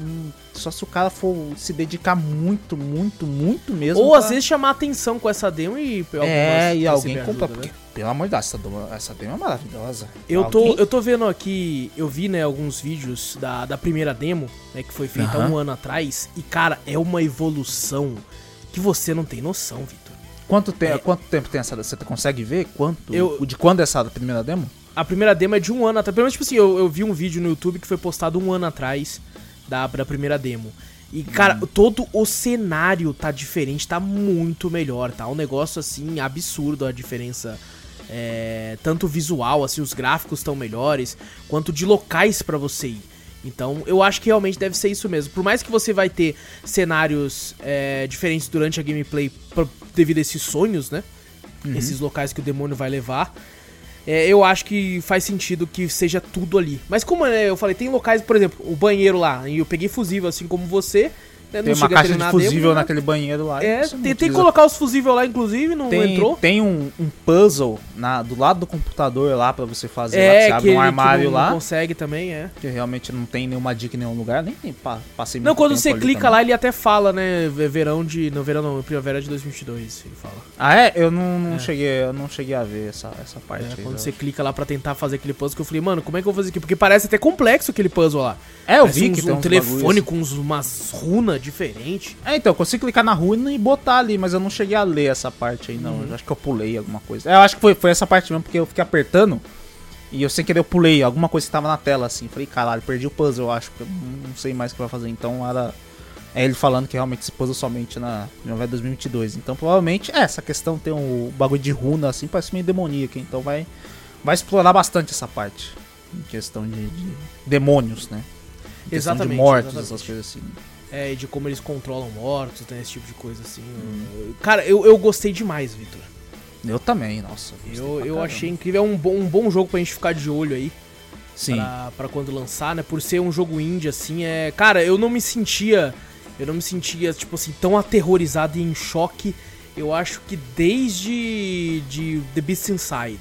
hum, só se o cara for se dedicar muito, muito, muito mesmo. Ou pra- às vezes chamar atenção com essa demo e é, e alguém receber compra, ajuda, porque, né? pelo amor de Deus, essa demo, essa demo é maravilhosa. Eu tô, eu tô vendo aqui, eu vi, né, alguns vídeos da, da primeira demo, né, que foi feita Aham. um ano atrás, e cara, é uma evolução que você não tem noção, Vitor. Quanto, te, é- quanto tempo tem essa, você consegue ver quanto, Eu- de quando é essa primeira demo? A primeira demo é de um ano atrás, pelo menos, tipo assim, eu, eu vi um vídeo no YouTube que foi postado um ano atrás da, da primeira demo. E, cara, Hum. todo o cenário tá diferente, tá muito melhor, tá? Um negócio, assim, absurdo a diferença. é, tanto visual, assim, os gráficos estão melhores, quanto de locais pra você ir. Então, eu acho que realmente deve ser isso mesmo. Por mais que você vai ter cenários é, diferentes durante a gameplay pra- devido a esses sonhos, né? Esses locais que o demônio vai levar. É, eu acho que faz sentido que seja tudo ali. Mas como né, eu falei, tem locais, por exemplo, o banheiro lá, e eu peguei fusível assim como você. Né, Tem uma caixa de demo, fusível né? naquele banheiro lá. É, você não tentei utiliza colocar os fusível lá, inclusive, não Tem, entrou. tem um, um puzzle na, do lado do computador lá pra você fazer lá, que É, você que, abre um que armário lá, consegue também, é. que realmente não tem nenhuma dica em nenhum lugar, nem tem, pa- passei Não, quando você clica também. lá, ele até fala, né, ve- verão de... Não, verão não, primavera de 2022, ele fala. Ah, é? Eu não, não É. cheguei, eu não cheguei a ver essa, essa parte É, aí, quando você acho. clica lá pra tentar fazer aquele puzzle, que eu falei, mano, como é que eu vou fazer aqui? Porque parece até complexo aquele puzzle lá. É, eu Parece vi uns- que tem um telefone com umas runas diferentes. É, então, eu consigo clicar na runa e botar ali, mas eu não cheguei a ler essa parte aí, Uhum. não. Eu acho que eu pulei alguma coisa. É, eu acho que foi, foi essa parte mesmo, porque eu fiquei apertando e eu sem querer eu pulei alguma coisa que tava na tela, assim. Falei, caralho, perdi o puzzle, eu acho, porque eu não sei mais o que vai fazer. Então era. É ele falando que realmente esse puzzle somente na Primavera 2022. Então provavelmente, é, essa questão tem um bagulho de runa, assim, parece meio demoníaca. Então vai, vai explorar bastante essa parte. Em questão de, de demônios, né? Em Exatamente, De mortos, exatamente. essas coisas assim. É, de como eles controlam mortos, né, esse tipo de coisa assim. Hum. Cara, eu, eu gostei demais, Vitor. Eu também, nossa. Eu, eu achei incrível. É um bom, um bom jogo pra gente ficar de olho aí. Sim. Pra, pra quando lançar, né? Por ser um jogo indie, assim, é. Cara, eu não me sentia. Eu não me sentia, tipo assim, tão aterrorizado e em choque. Eu acho que desde de The Beast Inside.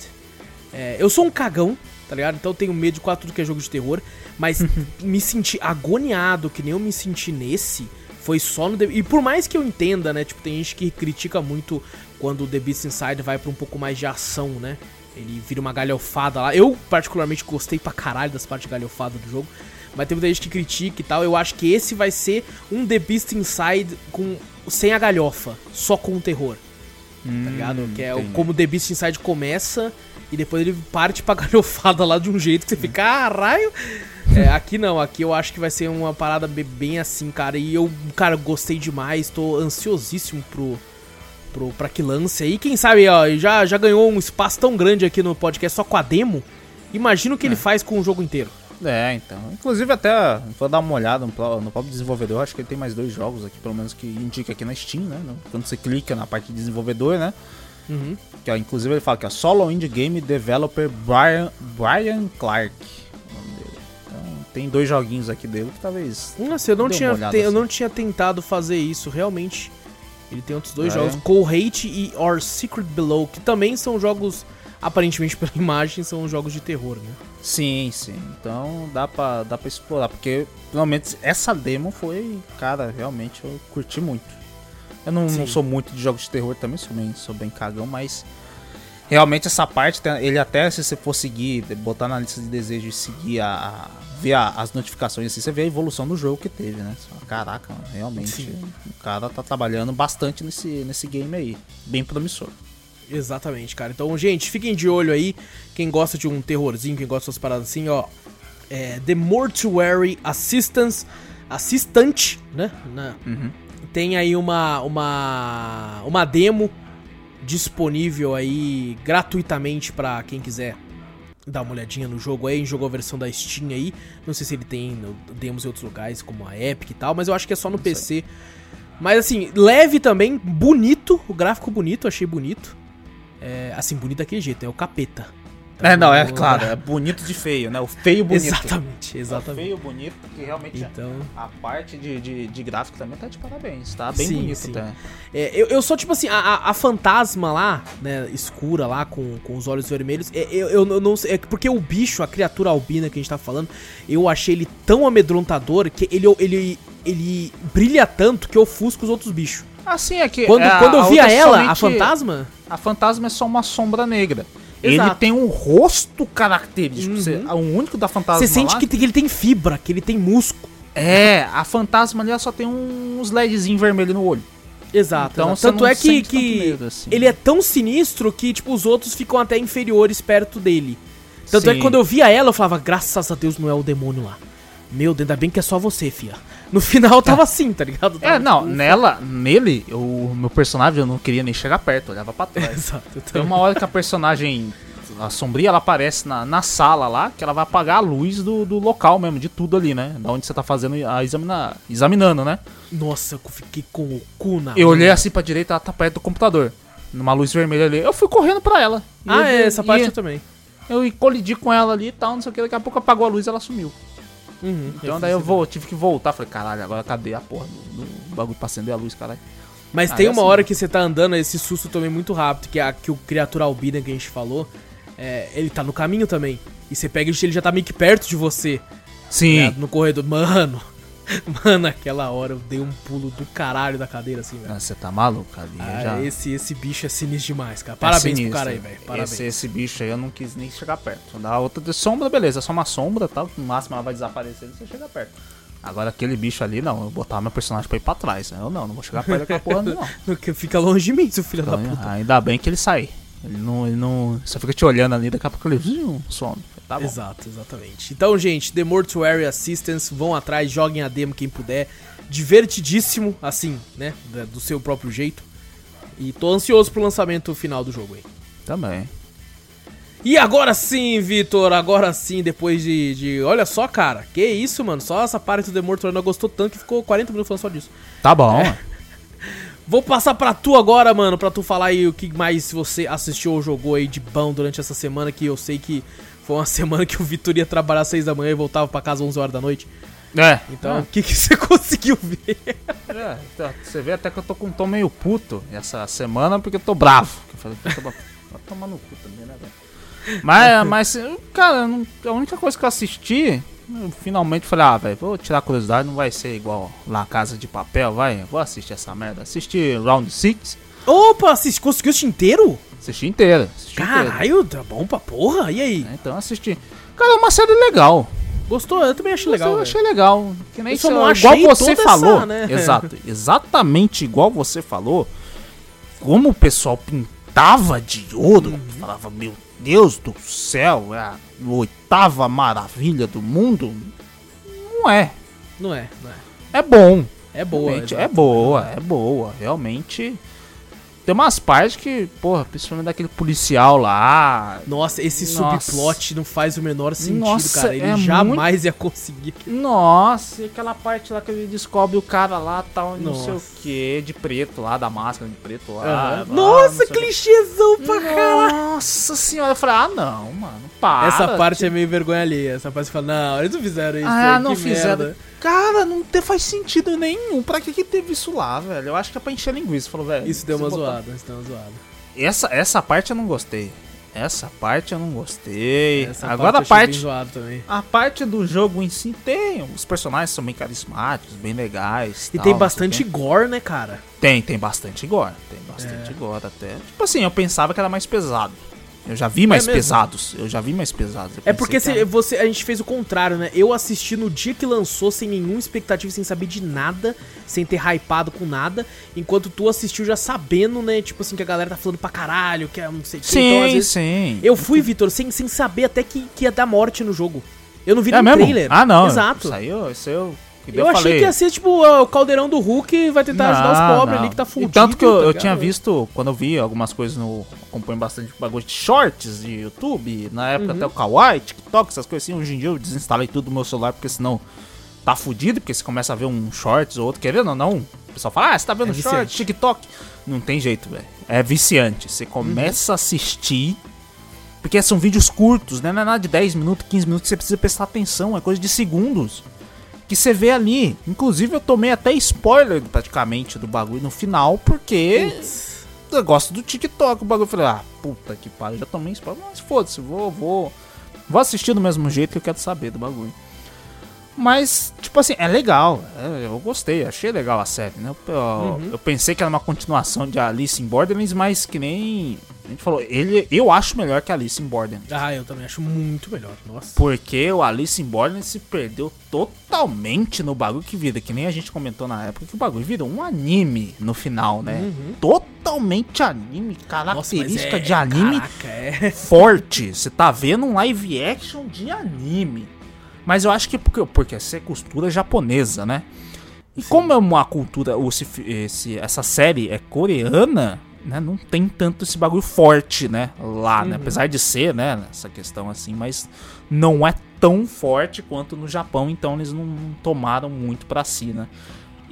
É, eu sou um cagão, tá ligado? Então eu tenho medo de quase tudo que é jogo de terror. Mas *laughs* me sentir agoniado, que nem eu me senti nesse, foi só no The... E por mais que eu entenda, né? Tipo, tem gente que critica muito quando o The Beast Inside vai pra um pouco mais de ação, né? Ele vira uma galhofada lá. Eu, particularmente, gostei pra caralho das partes galhofadas do jogo. Mas tem muita gente que critica e tal. Eu acho que esse vai ser um The Beast Inside com... sem a galhofa, só com o terror. Tá ligado? Que é o- entendi. como The Beast Inside começa e depois ele parte pra *laughs* galhofada lá de um jeito que você fica, caralho. É, aqui não, aqui eu acho que vai ser uma parada be- bem assim, cara. E eu, cara, gostei demais, tô ansiosíssimo pro, pro, pra que lance aí. Quem sabe, ó, já, já ganhou um espaço tão grande aqui no podcast só com a demo. Imagina o que ele faz com o jogo inteiro. É, então. Inclusive até, vou dar uma olhada no, no próprio desenvolvedor, acho que ele tem mais dois jogos aqui, pelo menos que indica aqui na Steam, né? Quando você clica na parte de desenvolvedor, né? Uhum. Que, ó, inclusive ele fala que é Solo Indie Game Developer Brian, Brian Clark. Então tem dois joguinhos aqui dele que talvez... Nossa, eu não, tinha, te- eu assim. não tinha tentado fazer isso, realmente. Ele tem outros dois Ah, jogos, é? Cold Hate e Our Secret Below, que também são jogos, aparentemente *laughs* pela imagem, são jogos de terror, né? Sim, sim. Então dá pra, dá pra explorar, porque realmente essa demo foi, cara, realmente eu curti muito. Eu não, não sou muito de jogos de terror também, sou bem, sou bem cagão, mas realmente essa parte, ele até se você for seguir, botar na lista de desejos e seguir a, a- ver a- as notificações assim, você vê a evolução do jogo que teve, né? Fala, Caraca, realmente Sim. o cara tá trabalhando bastante nesse, nesse game aí, bem promissor. Exatamente, cara. Então, gente, fiquem de olho aí. Quem gosta de um terrorzinho, quem gosta dessas paradas assim, ó. É, The Mortuary Assistance. Assistant, né? Na- Uhum. Tem aí uma, uma, uma demo disponível aí gratuitamente pra quem quiser dar uma olhadinha no jogo aí, jogou a versão da Steam aí. Não sei se ele tem demos em outros lugares, como a Epic e tal, mas eu acho que é só no PC. Mas assim, leve também, bonito, o gráfico bonito, achei bonito. É, assim, bonito daquele jeito, é o capeta. Tá É, não, é claro, é bonito de feio, né? O feio bonito. Exatamente, É o exatamente. feio bonito, que realmente Então, a parte de, de, de gráfico também tá de parabéns, tá bem Sim, bonito sim. até. é, eu, eu sou tipo assim, a, a- fantasma lá, né, escura lá, com, com os olhos vermelhos, é, eu, eu, não- não sei, é porque o bicho, a criatura albina que a gente tá falando, eu achei ele tão amedrontador que ele, ele, ele brilha tanto que ofusca os outros bichos. Assim, é que. Quando, é, quando eu via é ela, a fantasma, A fantasma é só uma sombra negra. Exato. Ele tem um rosto característico. Uhum. Você- o único da fantasma você sente lá- que, ele tem fibra, que ele tem músculo. É, a fantasma ali só tem uns LEDzinhos vermelhos no olho. Exato. Então exato. Tanto é que, que medo, assim. ele é tão sinistro que, tipo, os outros ficam até inferiores perto dele. Tanto é Sim. que quando eu via ela, eu falava, graças a Deus não é o demônio lá. Meu Deus, ainda bem que é só você, fia. No final tava assim, tá ligado? É, Tava, não, tipo, nela, nele, o meu personagem eu não queria nem chegar perto, olhava pra *laughs* trás. Exato. Tem uma hora que a personagem, a sombria, ela aparece na, na sala lá, que ela vai apagar a luz do, do local mesmo, de tudo ali, né? Da onde você tá fazendo a examina, examinando, né? Nossa, eu fiquei com o cu na Eu olhei assim pra direita, ela tá perto do computador. Numa luz vermelha ali. Eu fui correndo pra ela. Ah, eu- é, essa parte eu também. Eu colidi com ela ali e tal, não sei o que. Daqui a pouco apagou a luz e ela sumiu. Uhum, Então daí eu vou, tive que voltar. Falei, caralho, agora cadê a porra do, do bagulho pra acender a luz, caralho? Mas Ah, tem é uma assim. hora que você tá andando, esse susto também muito rápido, que é a, que o criatura albina que a gente falou, é, ele tá no caminho também. E você pega ele já tá meio que perto de você. Sim. ligado? No corredor. Mano, *laughs* mano, aquela hora eu dei um pulo do caralho da cadeira assim, velho. Você tá maluco ali? Ah, já. esse, esse bicho é sinistro demais, cara. É Parabéns pro sinistro. cara aí, velho. Parabéns. Esse, esse bicho aí eu não quis nem chegar perto. Da outra de sombra, beleza, é só uma sombra, tá? No máximo ela vai desaparecer e você chega perto. Agora aquele bicho ali, não, eu botava meu personagem pra ir pra trás. né? Eu não, não vou chegar perto daquela porra *laughs* não. Porque Fica longe de mim, seu filho da Então, puta. ainda bem que ele sai. Ele não, ele não. Só fica te olhando ali, daqui a pouco ele some. Tá bom. Exato, exatamente. Então, gente, The Mortuary Assistance, vão atrás, joguem a demo quem puder. Divertidíssimo, assim, né? Do seu próprio jeito. E tô ansioso pro lançamento final do jogo aí. Também. E agora sim, Vitor, agora sim, depois de, de- Olha só, cara, que isso, mano. Só essa parte do The Mortuary não gostou tanto que ficou 40 minutos falando só disso. Tá bom. É. *laughs* Vou passar pra tu agora, mano, pra tu falar aí o que mais você assistiu ou jogou aí de bom durante essa semana, que eu sei que foi uma *laughs* semana que o Vitor ia trabalhar às 6 da manhã e voltava pra casa às 11 horas da noite. É. Então, o que, que você *laughs* conseguiu ver? É, tá, você vê até que eu tô com um tom meio puto essa semana porque eu tô bravo. Eu falei, puta, vai tomar no cu também, né, velho? Mas, *laughs* mas, cara, não- a única coisa que eu assisti, eu finalmente falei, ah, velho, vou tirar a curiosidade, não vai ser igual lá Casa de Papel, vai, vou assistir essa merda. Assisti Round 6, Opa, assist, conseguiu assistir inteiro? Assisti inteira. Assisti inteira. Caralho, tá bom pra porra. E aí? É, Então assisti. Cara, é uma série legal. Gostou? Eu também achei legal. eu achei legal. Que nem se- não igual você falou. essa, né? *laughs* Exato. Exatamente igual você falou. Como o pessoal pintava de ouro. Uhum. Falava, meu Deus do céu, é a oitava maravilha do mundo. Não é. Não é, não é. É bom. É boa. É boa, é boa. Realmente. Tem umas partes que, porra, principalmente daquele policial lá. Nossa, esse Nossa. subplot não faz o menor sentido, Nossa, cara. Ele é jamais ia conseguir. Nossa, e aquela parte lá que ele descobre o cara lá, tal, não sei o que, de preto lá, da máscara de preto lá. Ah, não Nossa, clichêzão pra caralho. Nossa senhora, eu falei, ah não, mano, para. Essa parte é meio vergonha alheia. Essa parte fala, não, eles não fizeram isso. Ah, aí, não que fizeram. merda. Cara, não te, faz sentido nenhum. Pra que que teve isso lá, velho? Eu acho que é pra encher linguiça. Falou, velho. Isso deu uma botar- zoada, isso deu uma zoada. Essa, essa parte eu não gostei. Essa parte eu não gostei. Essa Agora a parte. zoado também. A parte do jogo em si tem. Os personagens são bem carismáticos, bem legais. E tal, tem bastante gore, né, cara? Tem, tem bastante gore. Tem bastante É. gore até. Tipo assim, eu pensava que era mais pesado. Eu já vi mais É pesados. Eu já vi mais pesados. É pensei porque que se- era- você, a gente fez o contrário, né? Eu assisti no dia que lançou, sem nenhuma expectativa, sem saber de nada, sem ter hypado com nada, enquanto tu assistiu já sabendo, né? Tipo assim, que a galera tá falando pra caralho, que é não sei o que. Sim, Então, às vezes, sim. eu fui, Vitor, sem, sem saber até que, que ia dar morte no jogo. Eu não vi É mesmo? trailer. Ah, não. Exato. Isso aí, eu- eu achei que ia ser tipo o caldeirão do Hulk vai tentar ajudar os Não, pobres não. ali que tá E fudido. tanto que eu, tá eu tinha visto, quando eu vi algumas coisas no. Acompanho bastante bagulho de shorts de YouTube, na época Uhum. até o Kawaii, TikTok, essas coisas assim. Hoje em dia eu desinstalei tudo do meu celular, porque senão tá fudido, porque você começa a ver um shorts ou outro, querendo ou não. O pessoal fala, ah, você tá vendo É shorts, viciante. TikTok. Não tem jeito, velho. É viciante. Você começa a assistir. Porque são vídeos curtos, né? Não é nada de 10 minutos, 15 minutos que você precisa prestar atenção, é coisa de segundos. Que você vê ali. Inclusive, eu tomei até spoiler praticamente do bagulho no final, porque Putz. eu gosto do TikTok. O bagulho eu falei, ah, puta que pariu, já tomei spoiler, mas foda-se, vou, vou. Vou assistir do mesmo jeito que eu quero saber do bagulho. Mas, tipo assim, é legal. é, eu gostei, achei legal a série, né? Eu, Uhum. eu pensei que era uma continuação de Alice in Borderlands, mas que nem. A gente falou, ele, eu acho melhor que Alice in Borderlands. Ah, eu também acho muito melhor. Nossa. Porque o Alice in Borderlands se perdeu totalmente no bagulho que vira, que nem a gente comentou na época, que o bagulho virou um anime no final, né? Totalmente anime, Nossa, característica é- de anime Caraca, é. *laughs* forte. Você tá vendo um live action de anime. Mas eu acho que porque, porque essa é cultura japonesa, né? E como é uma cultura, esse, esse- essa série é coreana, né? Não tem tanto esse bagulho forte, né? Lá, né? Apesar de ser, né? Essa questão assim, mas não é tão forte quanto no Japão, então eles não tomaram muito pra si, né?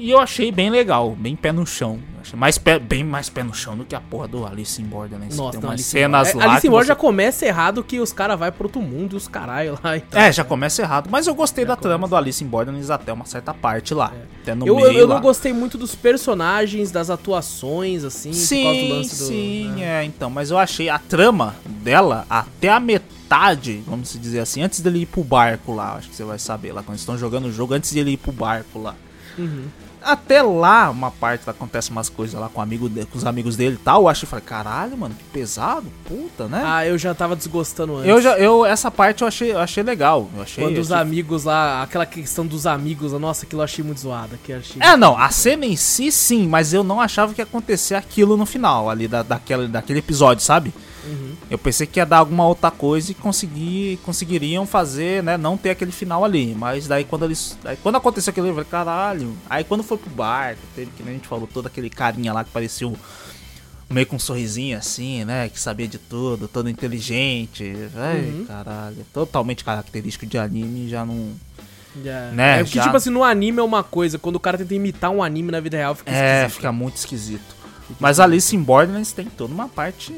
E eu achei bem legal, bem pé no chão. Mais pé, bem mais pé no chão do que a porra do Alice in Borderlands. Nossa, tem não, umas cenas Borderlands- lá Alice in Borderlands você já começa errado que os caras vão pro outro mundo e os caralho lá e tal. É, já começa errado. Mas eu gostei da trama do Alice in Borderlands até uma certa parte lá. Até no Eu, meio eu, eu não gostei muito dos personagens, das atuações, assim, por causa do Sim, lance do. sim, né? é, então. Mas eu achei a trama dela até a metade, vamos dizer assim, antes dele ir pro barco lá. Acho que você vai saber lá, quando eles estão jogando o jogo, antes dele ir pro barco lá. Uhum. Até lá, uma parte acontece umas coisas lá com, amigo de- com os amigos dele e tal. Eu achei, falei, caralho, mano, que pesado, puta, né? Ah, eu já tava desgostando antes. eu já, eu, essa parte eu achei, eu achei legal. Eu achei, Quando os achei amigos lá, aquela questão dos amigos, nossa, aquilo eu achei muito zoada. Que achei... É, não, a cena em si sim, mas eu não achava que ia acontecer aquilo no final ali da, daquela, daquele episódio, sabe? Uhum. Eu pensei que ia dar alguma outra coisa e conseguir, conseguiriam fazer, né, não ter aquele final ali. Mas daí quando eles. Daí quando aconteceu aquilo, eu falei, caralho. Aí quando foi pro barco, teve que nem a gente falou, todo aquele carinha lá que parecia um- meio com um sorrisinho assim, né? Que sabia de tudo, todo inteligente. Ai, Uhum. caralho. Totalmente característico de anime, já não. Já- Né, é porque, já- tipo assim, no anime é uma coisa, quando o cara tenta imitar um anime na vida real, fica É, esquisito. fica muito esquisito. Mas Alice in Borderlands tem toda uma parte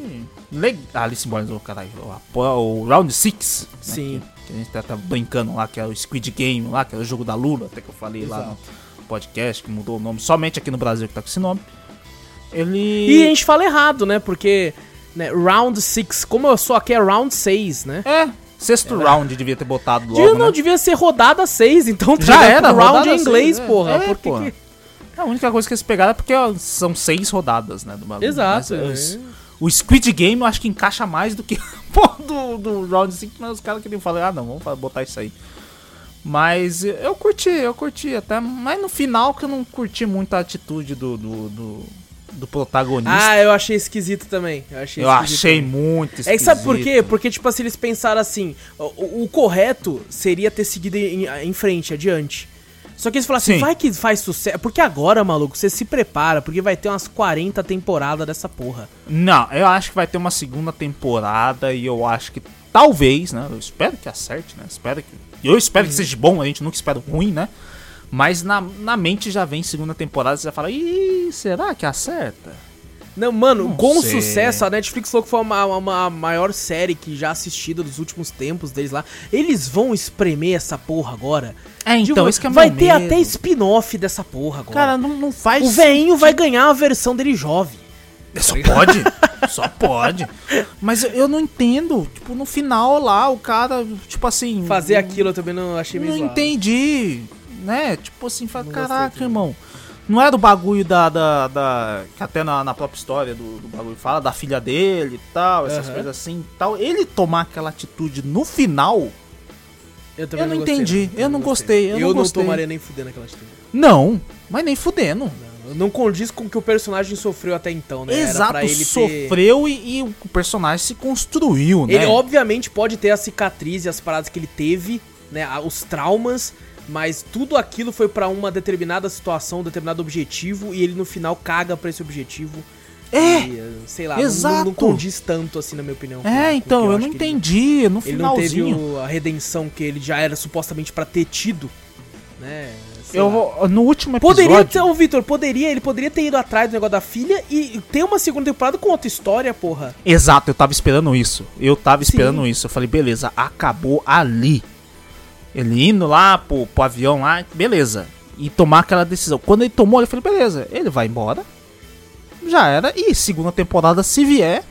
legal. Alice in Borderlands, oh, caralho, o, o Round 6. Sim. Que, que a gente tá, tá brincando lá, que é o Squid Game lá, que é o jogo da Lula, até que eu falei lá Exato. no podcast, que mudou o nome, somente aqui no Brasil que tá com esse nome. Ele. E a gente fala errado, né? Porque, né, round 6, como eu sou aqui é round 6, né? É, sexto round devia ter botado logo. Devia, não né? devia ser rodada 6, então tá Já ligado? era, round em inglês, seis, é. porra. É, Por que porra. que- A única coisa que eles pegaram é porque ó, são seis rodadas, né? Do bagulho. Exato. Mas, é. O Squid Game eu acho que encaixa mais do que *laughs* do, do Round 5, mas os caras queriam falar, ah não, vamos botar isso aí. Mas eu curti, eu curti até. Mas no final que eu não curti muito a atitude do, do, do, do protagonista. Ah, eu achei esquisito também. Eu achei, eu esquisito achei também. muito É esquisito. que sabe por quê? Porque, tipo assim, eles pensaram assim: o, o- o correto seria ter seguido em, em frente, adiante. Só que eles falaram assim: Sim. vai que faz sucesso. Porque agora, maluco, você se prepara, porque vai ter umas 40 temporadas dessa porra. Não, eu acho que vai ter uma segunda temporada e eu acho que talvez, né? Eu espero que acerte, né? Espero que. Eu espero Uhum. que seja bom, a gente nunca espera ruim, né? Mas na, na mente já vem segunda temporada e você já fala, ih, será que acerta? Não, mano, Não com sei. sucesso, a Netflix falou que foi uma, uma maior série que já assistida dos últimos tempos deles lá. Eles vão espremer essa porra agora. É, então, Digo, isso que é vai meu ter medo. até spin-off dessa porra agora. Cara, não, não faz. o veinho vai ganhar a versão dele jovem. Só pode? *laughs* Só pode. Mas eu, não entendo. Tipo, no final lá, o cara, tipo assim. Fazer aquilo eu também não achei meio Não zoado. entendi. Né? Tipo assim, fala, caraca, também. Não era o bagulho da. da, da- que até na, na própria história do, do bagulho fala, da filha dele e tal, essas Aham. coisas assim e tal. Ele tomar aquela atitude no final. Eu também Eu não gostei, entendi, eu não gostei, eu Eu, não não gostei. tomaria nem fudendo aquela atitude. Não, mas nem fudendo. Não, não condiz com o que o personagem sofreu até então, né? Exato, ele ter- sofreu e, e o personagem se construiu, né? Ele obviamente pode ter a cicatriz e as paradas que ele teve, né? Os traumas, mas tudo aquilo foi pra uma determinada situação, um determinado objetivo, e ele no final caga pra esse objetivo. É, E, eh, sei lá, não- exato. Não, não condiz tanto assim, na minha opinião. com- com É, o então, que eu, acho não que ele- entendi. No Ele não teve finalzinho. o- a redenção que ele já era supostamente pra ter tido, né? Sei Eu vou- no último episódio. Poderia ter, o Vitor, poderia, ele poderia ter ido atrás do negócio da filha e ter uma segunda temporada com outra história, porra. Exato, eu tava esperando isso. Eu tava Sim. esperando isso. Eu falei, beleza, acabou ali. Ele indo lá pro, pro avião lá, beleza. E tomar aquela decisão. Quando ele tomou, eu falei, beleza, ele vai embora. Já era. E segunda temporada, se vier,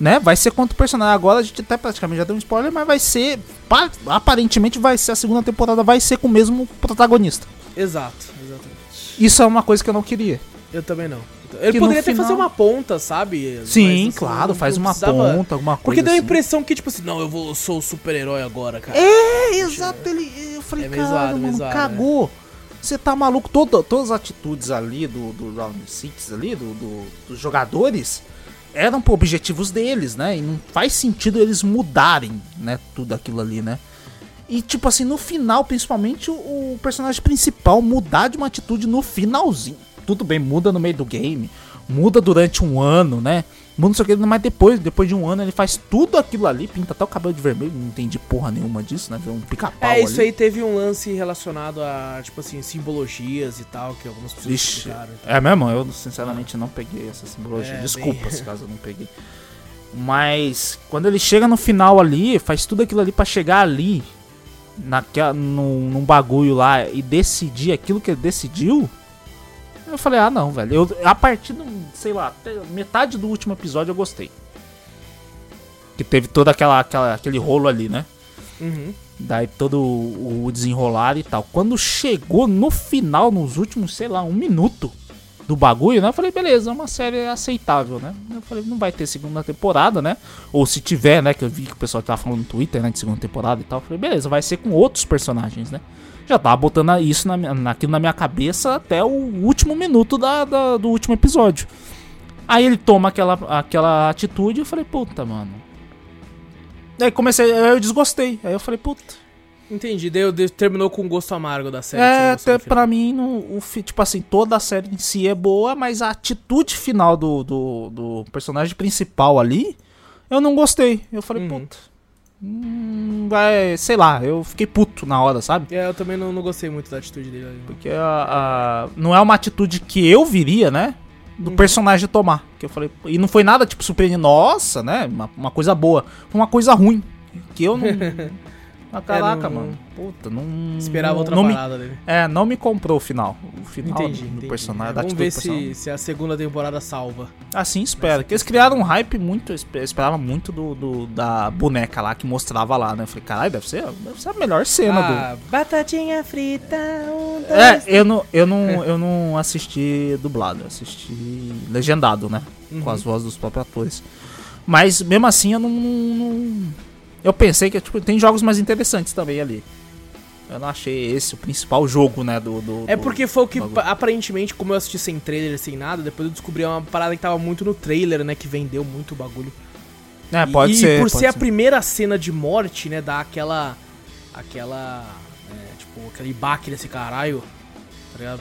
né? Vai ser contra o personagem. Agora a gente até praticamente já deu um spoiler, mas vai ser. pa- Aparentemente vai ser. A segunda temporada vai ser com o mesmo protagonista. Exato, exatamente. Isso é uma coisa que eu não queria. Eu também não. Ele Que poderia até final- fazer uma ponta, sabe? Sim, Mas, assim, claro, não- faz não uma precisava- ponta, alguma coisa. Porque deu a assim. impressão que, tipo assim, não, eu vou, eu sou o super-herói agora, cara. É, exato. Ele, eu falei, É cara, mano, cagou. Você tá maluco? Todo, todas as atitudes ali do, do Round Six ali, do, do- dos jogadores, eram por objetivos deles, né? E não faz sentido eles mudarem, né? Tudo aquilo ali, né? E, tipo assim, no final, principalmente, o, o personagem principal mudar de uma atitude no finalzinho. Tudo bem, muda no meio do game, muda durante um ano, né? Muda não sei o que, mas depois, depois de um ano, ele faz tudo aquilo ali, pinta até o cabelo de vermelho, não entendi porra nenhuma disso, né? Vê um pica-pau É, isso ali. aí teve um lance relacionado a, tipo assim, simbologias e tal, que algumas pessoas Vixe, explicaram. é mesmo? Eu sinceramente não peguei essa simbologia. É, Desculpa bem- *laughs* se caso eu não peguei. Mas quando ele chega no final ali, faz tudo aquilo ali pra chegar ali, naquela, num, num bagulho lá e decidir aquilo que ele decidiu. Eu falei, ah não, velho. Eu, a partir do, sei lá, metade do último episódio eu gostei. Que teve todo aquela, aquela, aquele rolo ali, né? Uhum. Daí todo o o desenrolar e tal. Quando chegou no final, nos últimos, sei lá, um minuto do bagulho, né? Eu falei, beleza, é uma série aceitável, né? Eu falei, não vai ter segunda temporada, né? Ou se tiver, né? Que eu vi que o pessoal tava falando no Twitter, né? De segunda temporada e tal. Eu falei, beleza, vai ser com outros personagens, né? Já tava botando isso na, naquilo na minha cabeça até o último minuto da, da- do último episódio. Aí ele toma aquela, aquela atitude e eu falei, puta, mano. Aí comecei, aí eu desgostei. Aí eu falei, puta. Entendi, deu, deu- terminou com um gosto amargo da série. É, até pra mim, no, o, tipo assim, toda a série em si é boa, mas a atitude final do, do, do personagem principal ali, eu não gostei. Eu falei, Uhum. puta. Hum, vai, sei lá, eu fiquei puto na hora, sabe? É, eu também não, não gostei muito da atitude dele. ali. Porque a, a- não é uma atitude que eu viria, né? Do Uhum. personagem tomar. Que eu falei, e não foi nada tipo surpreendente, nossa, né? Uma, uma coisa boa. Foi uma coisa ruim. Que eu não. *laughs* Ah, caraca, não- mano. Puta, não. Esperava outra não me, parada dele. É, não me comprou o final. O final Entendi, do, do entendi. personagem, É, da Vamos ver do se, se a segunda temporada salva. Assim espero. Porque eles criaram um hype muito. Eu espe- eu esperava muito do, do- da boneca lá que mostrava lá, né? Eu falei, caralho, deve ser, deve ser a melhor cena do. Ah, batatinha frita, um, dois, É, eu não, eu não, eu não assisti dublado, eu assisti legendado, né? Uhum. Com as vozes dos próprios atores. Mas mesmo assim eu não- não- eu pensei que tipo, tem jogos mais interessantes também ali. Eu não achei esse o principal jogo, né? Do, do- É porque foi o que, aparentemente, como eu assisti sem trailer, sem nada, depois eu descobri uma parada que tava muito no trailer, né? Que vendeu muito o bagulho. É, pode e, ser. E por pode ser a primeira cena de morte, né? Dá aquela. Aquela. é, tipo, aquele baque desse caralho.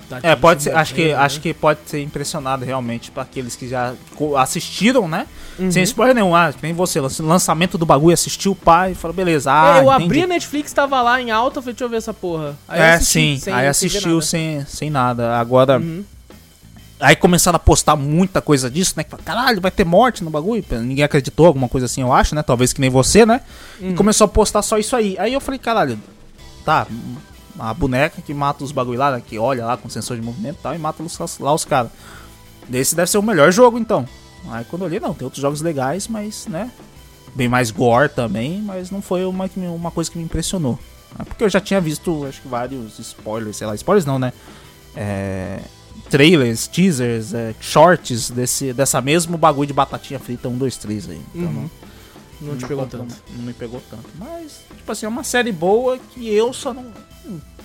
Tá? Dá É, pode ser. Acho que, morrendo, acho né? que pode ser impressionado realmente pra aqueles que já assistiram, né? Uhum. Sem spoiler nenhum. Ah, nem você, lan- lançamento do bagulho, assistiu o pai e falou, beleza. Ah, É, eu entendi. abri a Netflix, tava lá em alta, eu falei, deixa eu ver essa porra. Aí É, assisti, sim. sem- aí sem assistiu nada. sem, sem nada. Agora. Uhum. Aí começaram a postar muita coisa disso, né? Que fala, Caralho, vai ter morte no bagulho. Ninguém acreditou, alguma coisa assim, eu acho, né? Talvez que nem você, né? Uhum. E começou a postar só isso aí. Aí eu falei, caralho, tá. A boneca que mata os bagulho lá, né, que olha lá com sensor de movimento e tal, e mata os- lá os caras. Esse deve ser o melhor jogo, então. Aí quando eu olhei, não, tem outros jogos legais, mas, né? Bem mais gore também, mas não foi uma, uma coisa que me impressionou. É Porque eu já tinha visto, acho que vários spoilers, sei lá, spoilers não, né? É, trailers, teasers, é, shorts desse, dessa mesmo bagulho de batatinha frita 1, 2, 3 aí. Então, Uhum. não- Não te pegou tanto. Não me pegou tanto. Mas, tipo assim, é uma série boa que eu só não.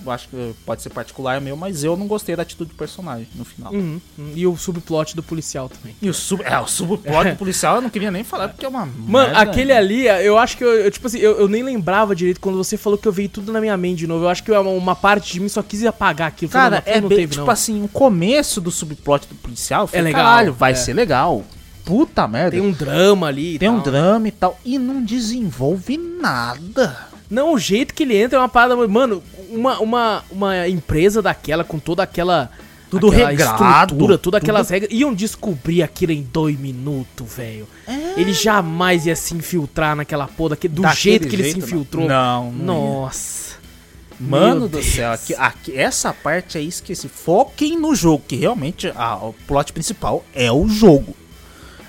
Eu acho que pode ser particular meu, mas eu não gostei da atitude do personagem no final. Uhum, uhum. E o subplot do policial também. E o sub, é, o subplot do policial eu não queria nem falar porque é uma. Mano, merda. aquele ali, eu acho que eu, eu, tipo assim, eu, eu nem lembrava direito quando você falou que eu veio tudo na minha mente de novo. Eu acho que uma, uma parte de mim só quis apagar aquilo. Eu Cara, é não bem, teve, tipo não. assim, o começo do subplot do policial, eu falei, É legal, caralho, vai é. ser legal. Puta merda. Tem um drama ali. e Tem um tal. drama e tal. E não desenvolve nada. Não, o jeito que ele entra é uma parada. Mano, uma, uma, uma empresa daquela, com toda aquela. Tudo aquela regrado, estrutura, todas aquelas tudo- regras. Iam descobrir aquilo em dois minutos, velho. É. Ele jamais ia se infiltrar naquela porra, daquele- do Daquele jeito que ele se jeito, infiltrou. Não, não. Nossa. Mano Meu do Deus. céu, aqui, aqui- essa parte aí esqueci. Foquem no jogo, que realmente a- o plot principal é o jogo.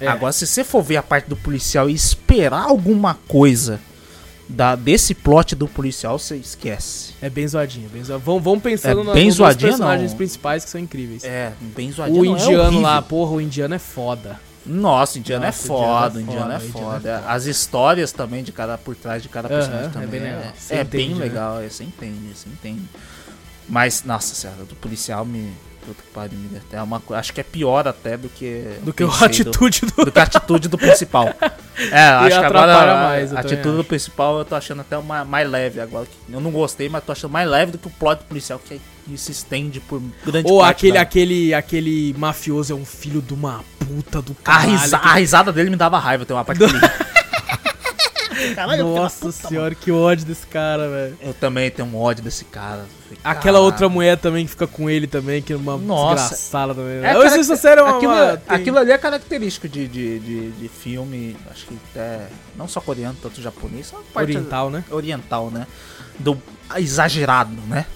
É. Agora, se você for ver a parte do policial e esperar alguma coisa da, desse plot do policial, você esquece. É bem zoadinho, bem zoadinho. Vamos, vamos pensando É na- bem nos personagens não. principais que são incríveis. É, bem zoadinho. o é indiano lá, horrível. porra, o indiano é foda. Nossa, o indiano Nossa, é foda, indiano indiano é é foda, indiano foda. é foda. As histórias também de cada por trás de cada personagem é também. bem É, legal. Você é entende, bem né? legal, é, você entende, você entende. Mas, nossa senhora, do policial me. Puta que pariu, até uma Acho que é pior até do que. Do que a atitude do. Do, do que a atitude do principal. *laughs* É, acho que agora a, mais, a atitude do acho. principal eu tô achando até uma, mais leve agora. que Eu não gostei, mas tô achando mais leve do que o plot do policial que, que se estende por grande Ou parte aquele, aquele, aquele mafioso é um filho de uma puta do a, caralho. risa- que- a risada dele me dava raiva, tem *laughs* uma parte que Caralho, Nossa puta, senhora, que ódio desse cara, velho. Eu também tenho um ódio desse cara. Aquela "Caralho". outra mulher também que fica com ele também, que é uma Nossa. desgraçada também. É? Essa- essa série é uma, aquilo, uma- tem- aquilo ali é característico de, de, de, de filme, acho que até não só coreano, tanto japonês, só oriental, né? oriental, né? Do exagerado, né?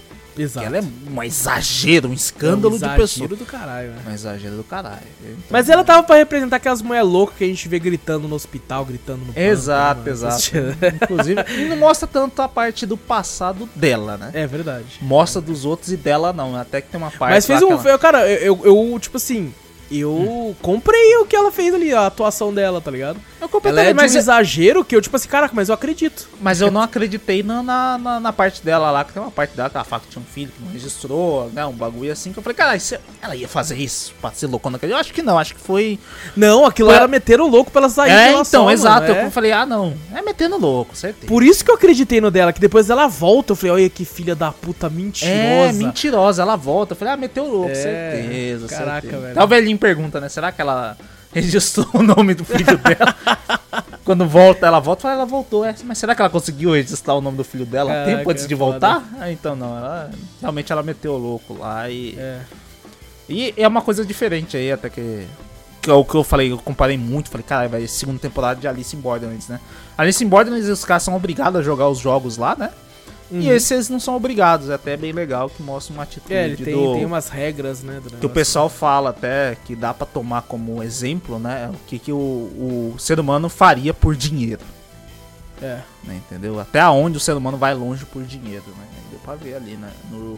Exato. ela é um exagero, um escândalo É um de exagero pessoa. do caralho, né? Um exagero do caralho. Então, Mas ela tava pra representar aquelas mulheres loucas que a gente vê gritando no hospital, gritando no Exato, né, exato. *laughs* mano? Inclusive, *laughs* não mostra tanto a parte do passado dela, né? É verdade. Mostra dos outros e dela não. Até que tem uma parte. Mas fez um. ela- Cara, eu, eu, tipo assim. Eu Hum. comprei o que ela fez ali, a atuação dela, tá ligado? Eu comprei Ela é também, de mas, um exagero que eu, tipo assim, caraca, mas eu acredito. mas eu não acreditei na, na, na- parte dela lá, que tem uma parte dela que ela fala que tinha um filho que não registrou, né? Um bagulho assim, que eu falei, cara, isso é- ela ia fazer isso pra ser loucona naquele. Eu acho que não, acho que foi. Não, aquilo Foi- era meter o louco pra ela sair é, de então, mano, exato. é. Eu falei, ah, não. É metendo louco, certeza. Por isso que eu acreditei no dela, que depois ela volta, eu falei, olha que filha da puta mentirosa. É, mentirosa, ela volta. Eu falei, ah, meteu louco, É, certeza. caraca, certeza. velho. Aí o velhinho pergunta, né? Será que ela registrou *laughs* o nome do filho dela? Quando volta, ela volta, fala, ela voltou. É, mas será que ela conseguiu registrar o nome do filho dela Caraca, tempo antes é de foda. voltar? Ah, então não. Ela, realmente ela meteu louco lá e. É. E é uma coisa diferente aí, até que. Que é o que eu falei, eu comparei muito. Falei, cara, vai segunda temporada de Alice in Borderlands, né? Alice in Borderlands, os caras são obrigados a jogar os jogos lá, né? E Uhum. esses não são obrigados, é até bem legal que mostra uma atitude É, ele tem, do, tem umas regras, né? que o pessoal fala até que dá pra tomar como exemplo, né? O que, que o, o ser humano faria por dinheiro, É. né? Entendeu? Até aonde o ser humano vai longe por dinheiro, né? Deu pra ver ali, né? No,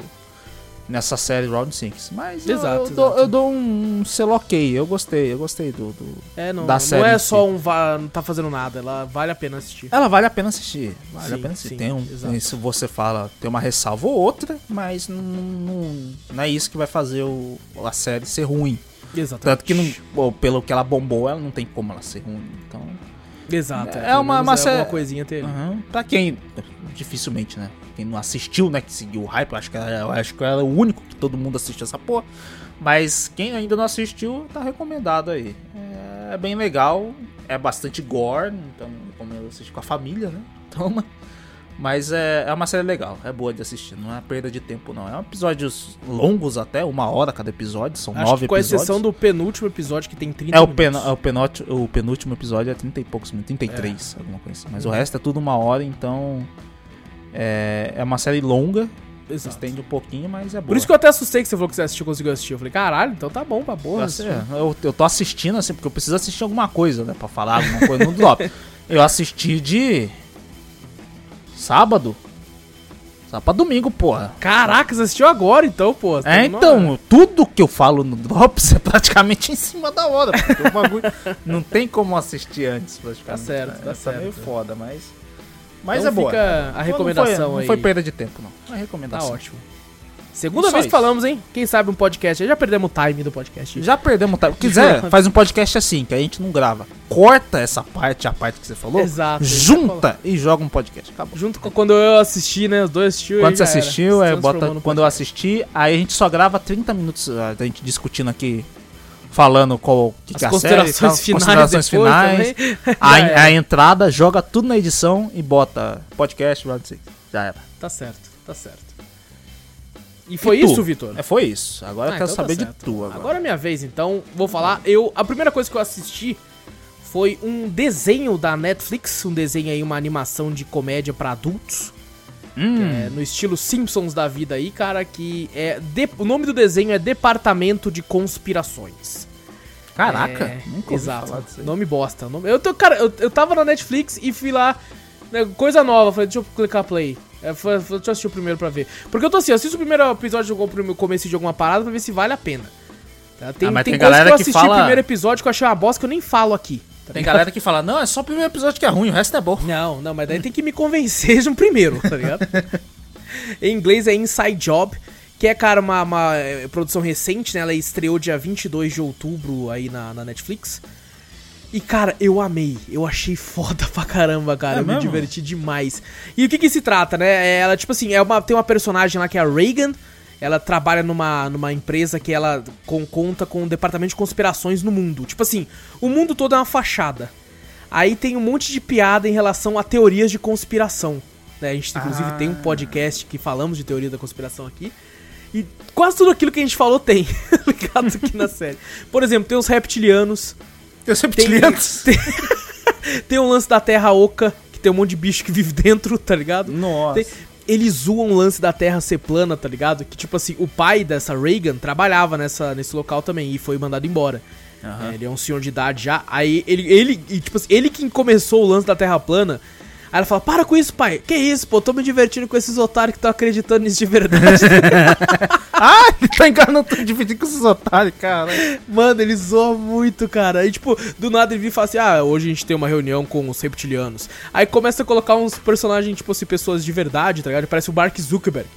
nessa série Round 6. Mas eu- Exato, eu, dou, exato. eu dou um selo ok, eu gostei, eu gostei do... do- É, não, Da não série é em só um. va- Não tá fazendo nada, ela vale a pena assistir. Ela vale a pena assistir, vale Sim, a pena assistir. sim, tem um, exato. se você fala, tem uma ressalva ou outra, mas não, não, não é isso que vai fazer o, a série ser ruim. Exatamente. Tanto que, não, pelo que ela bombou, ela não tem como ela ser ruim. Então, Exato. É pelo uma- uma é alguma coisinha teve. uhum, pra quem, dificilmente, né? Quem não assistiu, né? Que seguiu o hype, eu acho que, era, eu acho que era o único que todo mundo assistiu essa porra. Mas quem ainda não assistiu, tá recomendado aí. É bem legal, é bastante gore, então recomendo assistir com a família, né? *laughs* Então, mas é, é uma série legal, é boa de assistir, não é perda de tempo não. É um episódios longos até, uma hora cada episódio, são Acho nove que com episódios. exceção do penúltimo episódio que tem 30 É o, minutos. pen, é o, penúltimo, o penúltimo episódio é 30 e poucos minutos, 33, alguma coisa assim. Mas o resto é tudo uma hora, então. É, é uma série longa, Exato. estende um pouquinho, mas é boa. Por isso que eu até assustei que você falou que você assistiu, conseguiu assistir. Eu falei, caralho, então tá bom pra porra. eu, eu, eu tô assistindo assim, porque eu preciso assistir alguma coisa, né? Pra falar alguma coisa no drop. Eu assisti de. Sábado. Só pra domingo, porra. Caraca, você assistiu agora então, pô. Você tá É, numa- então, tudo que eu falo no Drops *laughs* é praticamente em cima da hora. Porque o bagulho *laughs* não tem como assistir antes, praticamente. Tá certo, né? tá Essa é meio certo. foda, mas. Mas Então é boa. fica a recomendação não foi, aí. Não foi perda de tempo, não. É Tá recomendação. ótimo. Segunda vez que isso. falamos, hein? Quem sabe um podcast. Já perdemos o time do podcast. Já perdemos o time. Se quiser, *laughs* faz um podcast assim, que a gente não grava. Corta essa parte, a parte que você falou. Exato. Junta e joga um podcast. Acabou. Junto com quando eu assisti, né? Os dois assistiu. Quando você assistiu, é, bota, quando eu podcast. assisti, aí a gente só grava 30 minutos ah, da gente discutindo aqui, falando qual que, As é considerações série, finais considerações finais. A, *laughs* a entrada, joga tudo na edição e bota podcast, Round 6. Já era. Tá certo, tá certo. E foi E isso, Vitor? É, foi isso. Agora Ah, eu quero então tá saber de certo. tu agora. Agora é minha vez, então vou falar. Eu, a primeira coisa que eu assisti foi um desenho da Netflix, um desenho aí, uma animação de comédia pra adultos, Hum, é, no estilo Simpsons da vida aí, cara, que é de- o nome do desenho é Departamento de Conspirações. caraca, É, nunca exato. Nome bosta. Nome- Eu, tô, cara, eu, eu tava na Netflix e fui lá, né, coisa nova, falei, deixa eu clicar play. É, foi- foi- deixa eu assistir o primeiro pra ver. Porque eu tô assim, eu assisto o primeiro episódio do primeiro começo de alguma parada pra ver se vale a pena. Tá? Tem, Ah, mas tem tem galera que eu que assisti fala- o primeiro episódio que eu achei uma bosta que eu nem falo aqui. Tá Tem ligado? galera que fala, não, é só o primeiro episódio que é ruim, o resto é bom. Não, não, mas daí tem que me convencer no primeiro, tá ligado? *laughs* em inglês é Inside Job, que é, cara, uma, uma, eh, produção recente, né? Ela estreou dia 22 de outubro aí na, na Netflix. E, cara, eu amei. Eu achei foda pra caramba, cara. É eu me mesmo? diverti demais. E o que que se trata, né? É, Ela, tipo assim, é uma, tem uma personagem lá que é a Reagan. Ela trabalha numa, numa empresa que ela com- conta com um departamento de conspirações no mundo. Tipo assim, o mundo todo é uma fachada. Aí tem um monte de piada em relação a teorias de conspiração. né? A gente, inclusive, Ah. tem um podcast que falamos de teoria da conspiração aqui. E quase tudo aquilo que a gente falou tem, *laughs* ligado aqui na série. Por exemplo, tem os reptilianos, tem, te lento. tem, *laughs* tem um lance da Terra Oca, que tem um monte de bicho que vive dentro, tá ligado? Nossa. Tem- eles zoam o lance da Terra ser plana, tá ligado? Que tipo assim, o pai dessa Reagan trabalhava nessa, nesse local também e foi mandado embora. Aham. É, ele é um senhor de idade já. Aí ele, ele, e, tipo assim, ele que começou o lance da Terra plana. Aí ela fala: Para com isso, pai. Que isso, pô? Tô me divertindo com esses otários que estão acreditando nisso de verdade. *laughs* Ah, tá enganando tudo dividindo com esses otários, cara. Mano, ele zoa muito, cara. Aí, tipo, do nada ele vira e fala assim: Ah, hoje a gente tem uma reunião com os reptilianos. Aí começa a colocar uns personagens, tipo assim, pessoas de verdade, tá ligado? Parece o Mark Zuckerberg.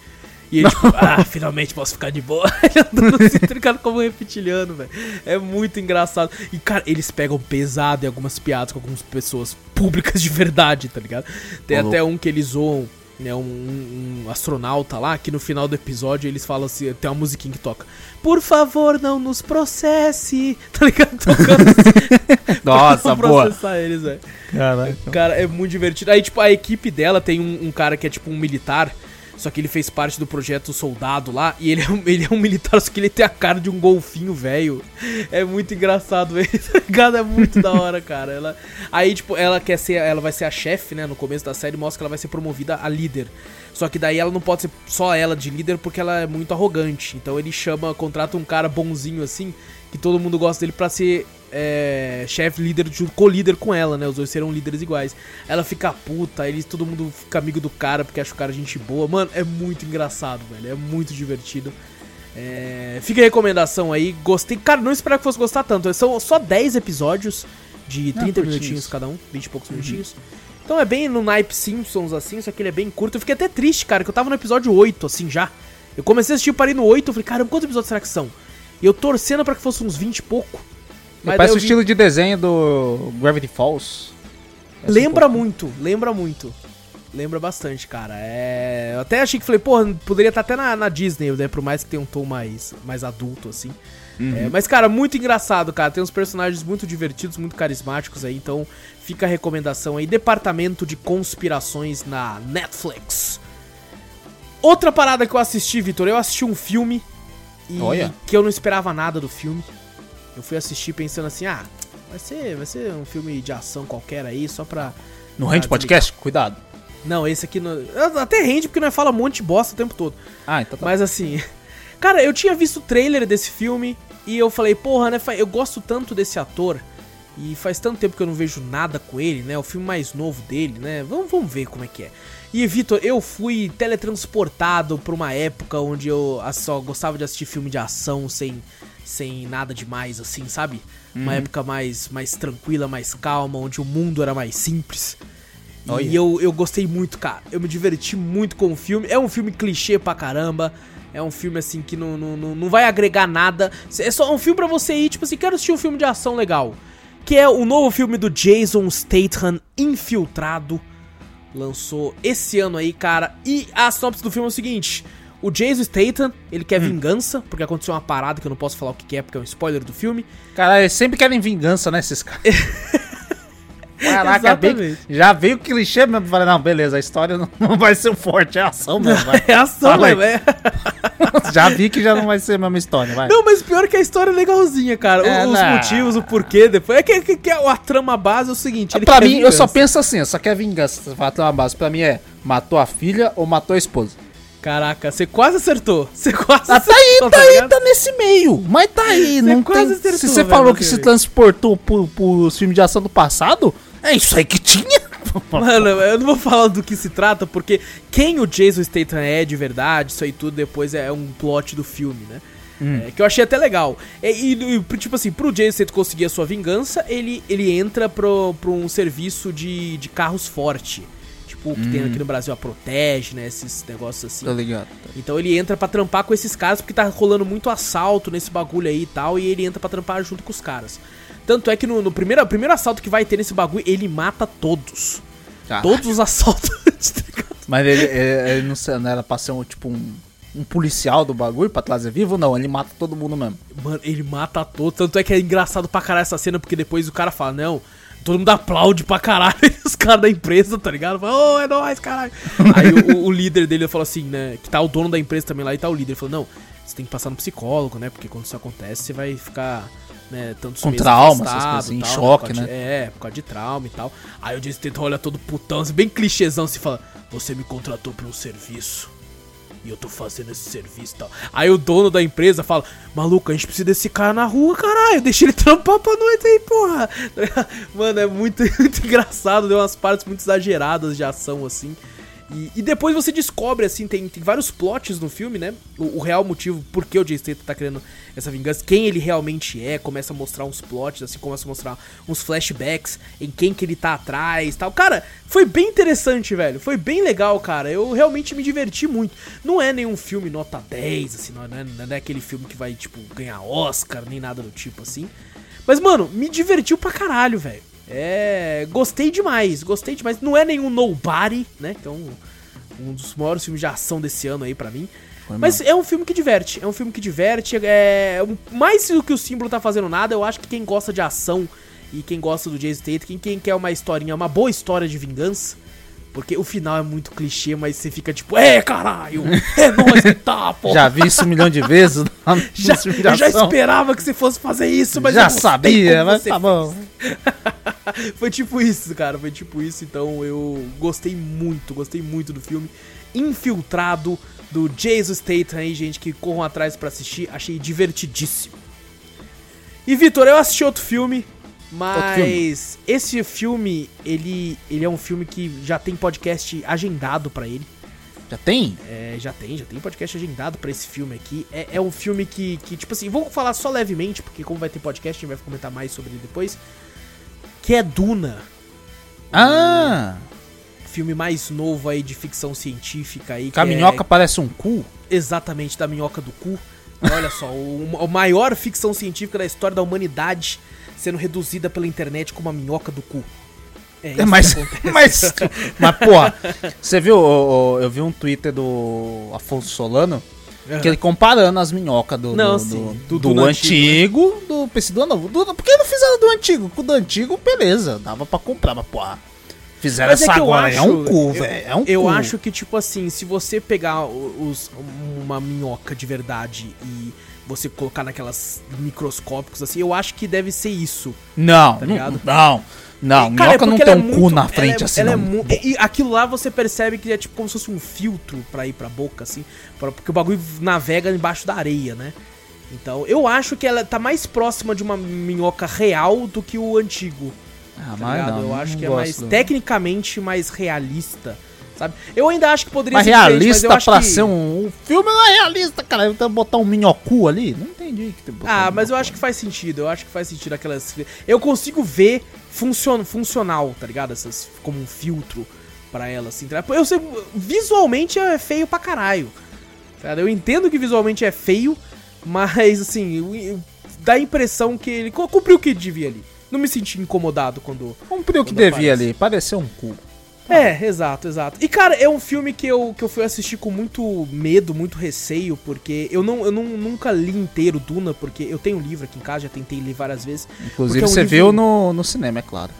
E ele, tipo, ah, finalmente posso ficar de boa. *laughs* Ele andando assim, tá ligado? Como um reptiliano, velho. É muito engraçado. E, cara, eles pegam pesado em algumas piadas com algumas pessoas públicas de verdade, tá ligado? Tem até um que eles zoam, né? Um, um astronauta lá, que no final do episódio eles falam assim: tem uma musiquinha que toca. Por favor, não nos processe. *laughs* Tá ligado? Tocando assim. *laughs* Nossa, pra boa. processar eles, velho. Caraca. Cara, é muito divertido. Aí, tipo, a equipe dela tem um, um cara que é tipo um militar. Só que ele fez parte do projeto Soldado lá. E ele é, um, *laughs* ele é um militar, só que ele tem a cara de um golfinho velho. É muito engraçado *laughs* ele, tá ligado? É muito da hora, cara. Ela, aí, tipo, ela quer ser. Ela vai ser a chefe, né? No começo da série, mostra que ela vai ser promovida a líder. Só que daí ela não pode ser só ela de líder porque ela é muito arrogante. Então ele chama, contrata um cara bonzinho assim, que todo mundo gosta dele pra ser é, chefe, líder, junto- co-líder com ela, né? Os dois serão líderes iguais. Ela fica puta, eles, todo mundo fica amigo do cara porque acha o cara gente boa. Mano, é muito engraçado, velho. É muito divertido. É, fica a recomendação aí. Gostei. Cara, não esperava que fosse gostar tanto. São só 10 episódios de 30 curtinhos. minutinhos cada um, 20 e poucos minutinhos. Então é bem no naipe Simpsons, assim, só que ele é bem curto. Eu fiquei até triste, cara, que eu tava no episódio 8, assim, já. Eu comecei a assistir, parei no 8, eu falei, caramba, quantos episódios será que são? E eu torcendo pra que fosse uns 20 e pouco. Daí Parece o vi- estilo de desenho do Gravity Falls. Parece um Lembra pouco. muito, lembra muito. Lembra bastante, cara. É... Eu até achei que falei, porra, poderia estar até na, na Disney, né? Por mais que tenha um tom mais, mais adulto, assim. Uhum. É, mas, cara, muito engraçado, cara. Tem uns personagens muito divertidos, muito carismáticos aí. Então, fica a recomendação aí. Departamento de Conspirações na Netflix. Outra parada que eu assisti, Vitor, eu assisti um filme e Olha. que eu não esperava nada do filme. Eu fui assistir pensando assim, ah, vai ser, vai ser um filme de ação qualquer aí, só pra... No Ah, Rende Podcast? Cuidado. Não, esse aqui não... até rende porque não fala um monte de bosta o tempo todo. Ah, então tá. Mas assim, *laughs* cara, eu tinha visto o trailer desse filme e eu falei, porra, né, eu gosto tanto desse ator e faz tanto tempo que eu não vejo nada com ele, né? O filme mais novo dele, né? Vamos, vamos ver como é que é. E, Vitor, eu fui teletransportado pra uma época onde eu ah, só gostava de assistir filme de ação sem, sem nada demais, assim, sabe? Uma Uhum. época mais, mais tranquila, mais calma, onde o mundo era mais simples. Olha. E eu, eu gostei muito, cara. Eu me diverti muito com o filme. É um filme clichê pra caramba. É um filme, assim, que não, não, não, não vai agregar nada. É só um filme pra você ir, tipo assim, quero assistir um filme de ação legal. Que é o novo filme do Jason Statham, Infiltrado. Lançou esse ano aí, cara. E a sinopse do filme é o seguinte. O Jason Statham, ele Hum. quer vingança, porque aconteceu uma parada que eu não posso falar o que que é, porque é um spoiler do filme. Cara, eles sempre querem vingança, né, esses caras? *laughs* Caraca, bem- Exatamente. já veio o clichê mesmo. Falei, não, beleza, a história não, *laughs* não vai ser o forte, é a ação mesmo. vai. *laughs* É ação, mesmo, é. *laughs* já vi que já não vai ser a mesma história, vai. Não, mas pior que a história é legalzinha, cara. É, Os motivos, o porquê, depois. É que, que, que a trama base é o seguinte: ele pra quer mim, eu só vingança. penso assim, só quero vingança. Tem uma base. Pra mim é, matou a filha ou matou a esposa. Caraca, você quase acertou. *laughs* Você quase Ah, tá aí, acertou, tá aí, tá nesse meio. Mas tá aí, não quase tem... acertou, Se você falou que se transportou pro, pros filmes de ação do passado, é isso aí que tinha. *laughs* Mano, eu não vou falar do que se trata, porque quem o Jason Statham é de verdade, isso aí tudo depois é um plot do filme, né? Hum. É, que eu achei até legal. E, e, e, tipo assim, pro Jason Statham conseguir a sua vingança, ele, ele entra pro, pro um serviço de, de carros forte. Tipo, o que Hum. tem aqui no Brasil, a Protege, né? Esses negócios assim. ligado. Então ele entra pra trampar com esses caras, porque tá rolando muito assalto nesse bagulho aí e tal, e ele entra pra trampar junto com os caras. Tanto é que no, no primeiro, primeiro assalto que vai ter nesse bagulho, ele mata todos. Todos os assaltos. *laughs* tá ligado? Mas ele, ele, ele não, sei, não era pra ser um, tipo um, um policial do bagulho pra trazer vivo? Não, ele mata todo mundo mesmo. Mano, ele mata todos. Tanto é que é engraçado pra caralho essa cena, porque depois o cara fala, não. Todo mundo aplaude pra caralho *laughs* os caras da empresa, tá ligado? Fala, ô, é nóis, caralho. *laughs* Aí o, o líder dele falou assim, né? Que tá o dono da empresa também lá e tá o líder. Ele falou, não, você tem que passar no psicólogo, né? Porque quando isso acontece, você vai ficar, né, tantos Com trauma, essas coisas assim, e tal, choque, causa de- né? É, por causa de trauma e tal. Aí o Jason Statham olha todo putão, assim, bem clichêzão, assim, fala, você me contratou pra um serviço. E eu tô fazendo esse serviço e tal. Aí o dono da empresa fala: Maluco, a gente precisa desse cara na rua, caralho. Deixa ele trampar pra noite aí, porra. *laughs* Mano, é muito, *laughs* muito engraçado. Deu umas partes muito exageradas de ação, assim. E, e depois você descobre, assim, tem, tem vários plots no filme, né? O, o real motivo por que o Jay Statham tá querendo essa vingança, quem ele realmente é, começa a mostrar uns plots, assim, começa a mostrar uns flashbacks em quem que ele tá atrás tal. Cara, foi bem interessante, velho. Foi bem legal, cara. Eu realmente me diverti muito. Não é nenhum filme nota 10, assim, não é, não é aquele filme que vai, tipo, ganhar Oscar, nem nada do tipo, assim. Mas, mano, me divertiu pra caralho, velho. É. Gostei demais, gostei demais. Não é nenhum Nobody, né? Que é um, um dos maiores filmes de ação desse ano aí pra mim. Foi Mas é um filme que diverte. É um filme que diverte. É. Mais do que o símbolo tá fazendo nada, eu acho que quem gosta de ação e quem gosta do Jason Statham, quem, quem quer uma historinha, uma boa história de vingança. Porque o final é muito clichê, mas você fica tipo, é caralho, *laughs* é nóis que tá, pô. Já vi isso um milhão de vezes. *laughs* Já, eu já esperava que você fosse fazer isso, mas Já sabia, mas tá bom. *laughs* *laughs* foi tipo isso, cara. Foi tipo isso. Então eu gostei muito, gostei muito do filme. Infiltrado do Jason Statham aí, gente, que corram atrás pra assistir. Achei divertidíssimo. E Vitor, eu assisti outro filme, mas esse filme, ele, ele é um filme que já tem podcast agendado pra ele. Já tem? É, já tem, já tem podcast agendado pra esse filme aqui. É, é um filme que, que, tipo assim, vou falar só levemente, porque como vai ter podcast, a gente vai comentar mais sobre ele depois. Que é Duna. Ah! Filme mais novo aí de ficção científica aí. Que a é minhoca parece um cu? exatamente da minhoca do cu. Olha só, o, o maior ficção científica da história da humanidade sendo reduzida pela internet como a minhoca do cu. É isso É, mas, que acontece. *laughs* mas, *laughs* mas, porra, você viu? ô, Eu vi um Twitter do Afonso Solano que ele comparando as minhocas do, Não, do, do, do- do do antigo, do PC do novo. Do, por que não fizeram do antigo? Com o do antigo, beleza, dava pra comprar, mas porra. Fizeram Mas é essa eu agora, é acho- um cu, velho. É um Eu cu. acho que, tipo assim, se você pegar os, uma minhoca de verdade e você colocar naquelas microscópicos assim, eu acho que deve ser isso. Não, tá não, ligado? Não. Não, Cara, é minhoca não porque tem ela um é cu muito- na frente é- assim, ela é não. mu- E aquilo lá você percebe que é tipo como se fosse um filtro pra ir pra boca, assim. pra- Porque o bagulho navega embaixo da areia, né? Então, eu acho que ela tá mais próxima de uma minhoca real do que o antigo. Ah, tá mas não, eu não acho que é mais do- tecnicamente mais realista Sabe? Eu ainda acho que poderia Mas ser realista eu acho pra que- ser um, um filme não é realista, cara. Então botar um minhocu ali? Não entendi que tem Ah, um mas eu acho que faz sentido. Eu acho que faz sentido aquelas. Eu consigo ver funcion... funcional, tá ligado? Essas como um filtro pra ela, assim. tá? Eu sei, visualmente é feio pra caralho. tá? Eu entendo que visualmente é feio, mas assim, eu- eu- dá a impressão que ele cu- cumpriu o que devia ali. Não me senti incomodado quando. Cumpriu o que devia ali. Pareceu um cu. É, exato, exato. E cara, é um filme que eu, que eu fui assistir com muito medo, muito receio, porque eu não eu não, nunca li inteiro Duna, porque eu tenho um livro aqui em casa, já tentei ler várias vezes. Inclusive, é um você livro- viu no, no cinema, é claro.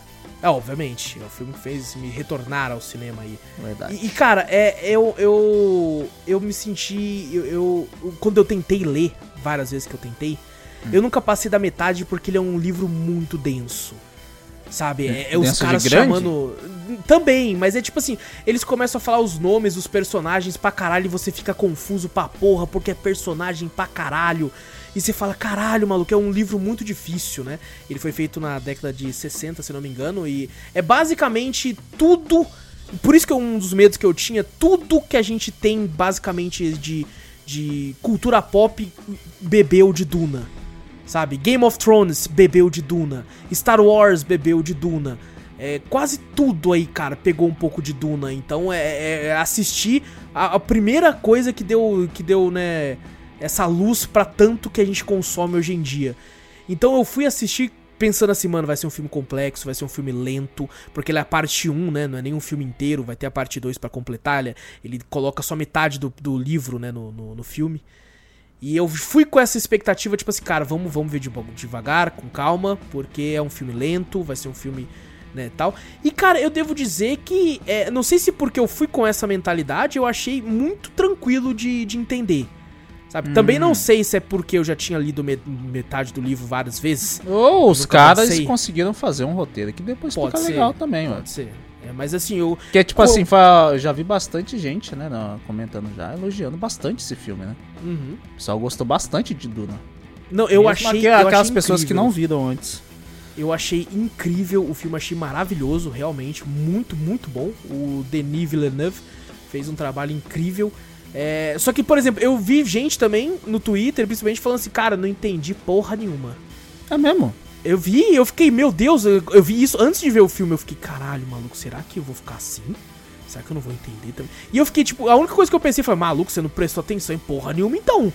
É, obviamente, é o filme que fez me retornar ao cinema aí. Verdade. E, e, cara, é, eu, eu, eu me senti. Eu, eu- Quando eu tentei ler, várias vezes que eu tentei, Hum. eu nunca passei da metade porque ele é um livro muito denso. Sabe? É, é os caras chamando. Também, mas é tipo assim: eles começam a falar os nomes dos personagens pra caralho e você fica confuso pra porra porque é personagem pra caralho. E você fala, caralho, maluco, é um livro muito difícil, né? Ele foi feito na década de 60, se não me engano, e é basicamente tudo. Por isso que é um dos medos que eu tinha, tudo que a gente tem basicamente de, de cultura pop bebeu de Duna. Sabe? Game of Thrones bebeu de Duna. Star Wars bebeu de Duna. É, quase tudo aí, cara, pegou um pouco de Duna. Então é, é assistir a, a primeira coisa que deu, que deu, né, essa luz pra tanto que a gente consome hoje em dia. Então eu fui assistir pensando assim, mano, vai ser um filme complexo, vai ser um filme lento, porque ele é a parte 1, né, não é nem um filme inteiro, vai ter a parte 2 pra completar, ele, ele coloca só metade do, do livro, né, no, no, no filme. E eu fui com essa expectativa, tipo assim, cara, vamos, vamos ver de- devagar, com calma, porque é um filme lento, vai ser um filme, né, tal. E, cara, eu devo dizer que, é, não sei se porque eu fui com essa mentalidade, eu achei muito tranquilo de, de entender. Sabe? Também não sei se é porque eu já tinha lido me- metade do livro várias vezes. Ou os Nunca caras conseguiram fazer um roteiro que depois Pode fica ser. legal também, mano. Pode ser. É, mas assim, eu. Porque, tipo Co- assim, eu já vi bastante gente, né, comentando já, elogiando bastante esse filme, né? Uhum. O pessoal gostou bastante de Duna. Não, eu Mesmo achei. aqu- eu aquelas achei pessoas que não viram antes. Eu achei incrível o filme, achei maravilhoso, realmente, muito, muito bom. O Denis Villeneuve fez um trabalho incrível. É, só que, por exemplo, eu vi gente também no Twitter, principalmente, falando assim, cara, não entendi porra nenhuma. É mesmo? Eu vi, eu fiquei, meu Deus, eu, eu vi isso antes de ver o filme, eu fiquei, caralho, maluco, será que eu vou ficar assim? Será que eu não vou entender também? E eu fiquei, tipo, a única coisa que eu pensei foi, maluco, você não prestou atenção em porra nenhuma, então.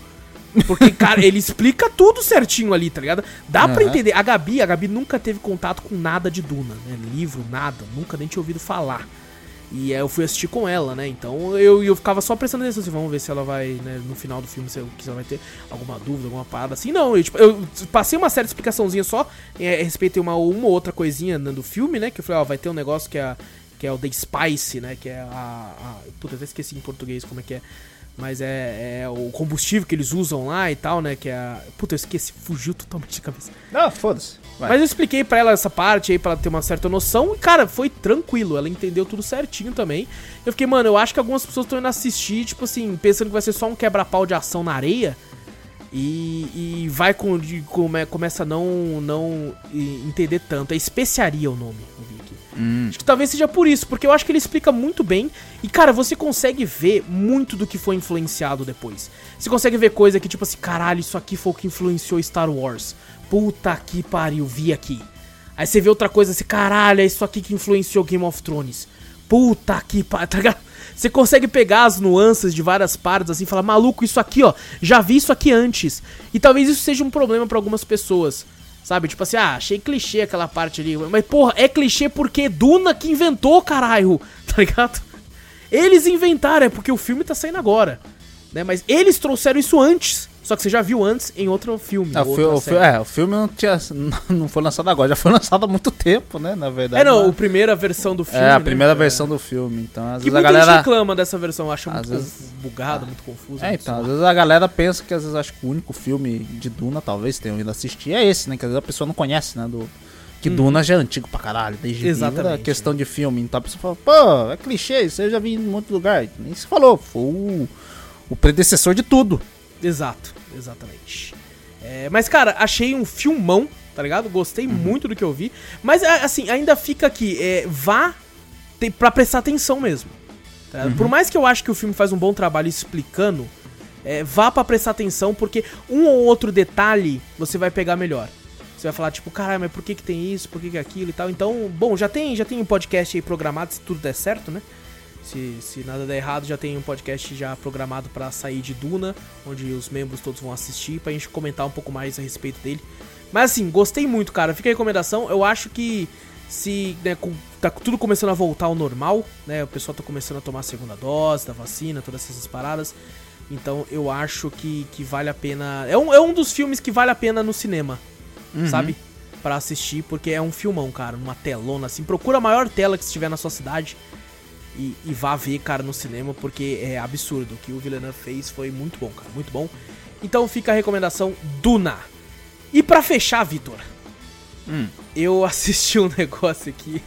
Porque, *laughs* cara, ele explica tudo certinho ali, tá ligado? Dá pra Aham. entender. A Gabi, a Gabi nunca teve contato com nada de Duna, né? Livro, nada. Nunca nem tinha ouvido falar. E eu fui assistir com ela, né? Então eu, eu ficava só prestando atenção assim, vamos ver se ela vai, né, no final do filme, se ela vai ter alguma dúvida, alguma parada assim. Não, eu, tipo, eu passei uma certa explicaçãozinha só, é, respeitei uma, uma ou outra coisinha né, do filme, né? Que eu falei, ó, vai ter um negócio que é, que é o The Spice, né? Que é a, a. Puta, eu até esqueci em português como é que é. Mas é, é o combustível que eles usam lá e tal, né? Que é a. Puta, eu esqueci, fugiu totalmente de cabeça. Não, foda-se. Vai. Mas eu expliquei pra ela essa parte aí, pra ela ter uma certa noção. E, cara, foi tranquilo. Ela entendeu tudo certinho também. Eu fiquei, mano, eu acho que algumas pessoas estão indo assistir, tipo assim, pensando que vai ser só um quebra-pau de ação na areia. E, e vai com, de, come, começa a não, não entender tanto. É especiaria o nome, eu vi aqui. Hum. Acho que talvez seja por isso, porque eu acho que ele explica muito bem. E, cara, você consegue ver muito do que foi influenciado depois. Você consegue ver coisa que, tipo assim, caralho, isso aqui foi o que influenciou Star Wars. Puta que pariu, vi aqui. Aí você vê outra coisa assim, caralho, é isso aqui que influenciou Game of Thrones. Puta que pariu, *laughs* tá ligado? Você consegue pegar as nuances de várias partes assim e falar, maluco, isso aqui, ó, já vi isso aqui antes. E talvez isso seja um problema pra algumas pessoas. Sabe? Tipo assim, ah, achei clichê aquela parte ali. Mas, porra, é clichê porque Duna que inventou, caralho. *laughs* Tá ligado? Eles inventaram, é porque o filme tá saindo agora. Né? Mas eles trouxeram isso antes. Só que você já viu antes em outro filme. Ah, outra o série. é, o filme não, tinha, *laughs* não foi lançado agora, já foi *laughs* lançado há muito tempo, né? Na verdade. É, não, a mas- primeira versão do filme. é a né? primeira É. versão do filme. Então, às Que vezes a galera. reclama dessa versão, acha Às muito vezes- bugado, muito confuso. É, muito então, às vezes a galera pensa que às vezes acho que o único filme de Duna, talvez tenham ido assistir, é esse, né? Que às vezes a pessoa não conhece, né? Do, que Duna já é antigo pra caralho, desde. Exatamente. a questão de filme. Então a pessoa fala, pô, é clichê, isso eu já vi em um monte de lugar. Nem se falou, foi o, o predecessor de tudo. Exato, exatamente. É, mas, cara, achei um filmão, tá ligado? Gostei Uhum. muito do que eu vi. Mas, é, assim, ainda fica aqui, é, vá ter, pra prestar atenção mesmo. tá ligado? Por mais que eu acho que o filme faz um bom trabalho explicando, é, vá pra prestar atenção, porque um ou outro detalhe você vai pegar melhor. Você vai falar, tipo, caralho, mas por que que tem isso, por que que é aquilo e tal. Então, bom, já tem, já tem um podcast aí programado, se tudo der certo, né? Se, se nada der errado, já tem um podcast já programado pra sair de Duna, onde os membros todos vão assistir, pra gente comentar um pouco mais a respeito dele. Mas assim, gostei muito, cara. Fica a recomendação. Eu acho que se né, com- tá tudo começando a voltar ao normal, né? O pessoal tá começando a tomar a segunda dose da vacina, todas essas paradas. Então eu acho que, que vale a pena. É um, é um dos filmes que vale a pena no cinema, sabe? Pra assistir, porque é um filmão, cara, numa telona assim. Procura a maior tela que estiver na sua cidade e, e vá ver, cara, no cinema, porque é absurdo. O que o Villeneuve fez foi muito bom, cara, muito bom. Então fica a recomendação Duna. E pra fechar, Vitor, Hum. eu *laughs* assisti um negócio aqui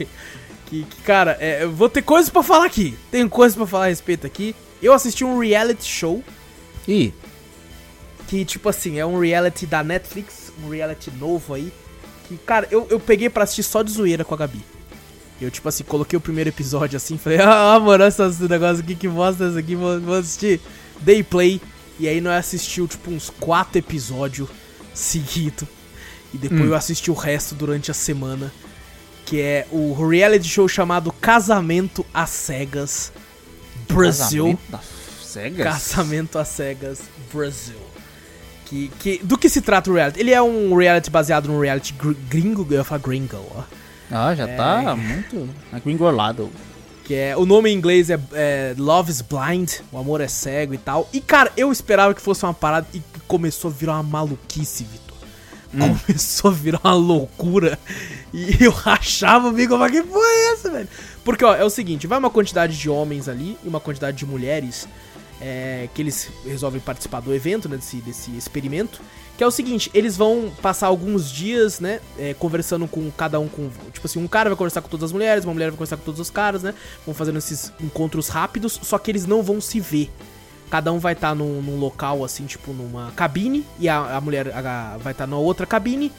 que, que, cara, é, eu vou ter coisas pra falar aqui. Tenho coisas pra falar a respeito aqui. Eu assisti um reality show Ih, que, tipo assim, é um reality da Netflix, um reality novo aí. Que, cara, eu, eu peguei pra assistir só de zoeira com a Gabi. Eu, tipo assim, coloquei o primeiro episódio assim, falei, *laughs* ah, mano, esses negócios aqui que mostra isso aqui, vou, vou assistir. Dei play. E aí nós assistiu, tipo, uns quatro episódios seguidos. E depois Hum. eu assisti o resto durante a semana. Que é o reality show chamado Casamento às Cegas Brasil. casamento das cegas? Casamento às Cegas Brasil. Que, que, do que se trata o reality? Ele é um reality baseado num reality gr- gringo, eu ia falar gringo, ó. Ah, já É. tá muito engorlado. Que é, o nome em inglês é, é Love is Blind, o amor é cego e tal. E cara, eu esperava que fosse uma parada e começou a virar uma maluquice, Vitor. Começou a virar uma loucura. E *laughs* eu rachava amigo, mas que porra é essa, velho? Porque, ó, é o seguinte, vai uma quantidade de homens ali e uma quantidade de mulheres é, que eles resolvem participar do evento, né, desse, desse experimento. Que é o seguinte, eles vão passar alguns dias, né, é, conversando com cada um com... Tipo assim, um cara vai conversar com todas as mulheres, uma mulher vai conversar com todos os caras, né? Vão fazendo esses encontros rápidos, só que eles não vão se ver. Cada um vai estar num, num local, assim, tipo, numa cabine, e a, a mulher a- vai estar na outra cabine,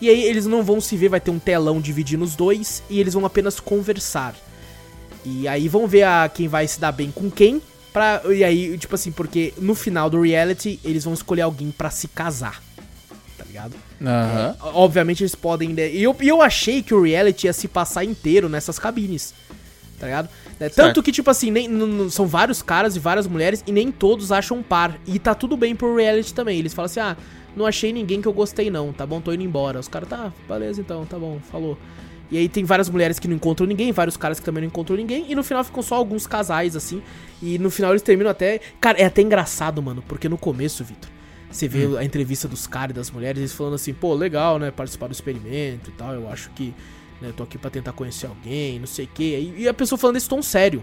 e aí eles não vão se ver, vai ter um telão dividindo os dois, e eles vão apenas conversar. E aí vão ver a, quem vai se dar bem com quem, pra, e aí, tipo assim, porque no final do reality, eles vão escolher alguém pra se casar, tá ligado? Aham. Obviamente eles podem. né, E eu, eu achei que o reality ia se passar inteiro nessas cabines. Tá ligado? Né, Tanto que, tipo assim, nem, são vários caras e várias mulheres e nem todos acham par. E tá tudo bem pro reality também. Eles falam assim: ah, não achei ninguém que eu gostei, não, tá bom? Tô indo embora. Os caras, tá, beleza então, tá bom, falou. E aí tem várias mulheres que não encontram ninguém, vários caras que também não encontram ninguém. E no final ficam só alguns casais, assim. E no final eles terminam até. Cara, é até engraçado, mano, porque no começo, Vitor. Você vê a entrevista dos caras e das mulheres, eles falando assim, pô, legal, né, participar do experimento e tal, eu acho que, né, eu tô aqui pra tentar conhecer alguém, não sei o quê. E, e a pessoa falando esse tom sério.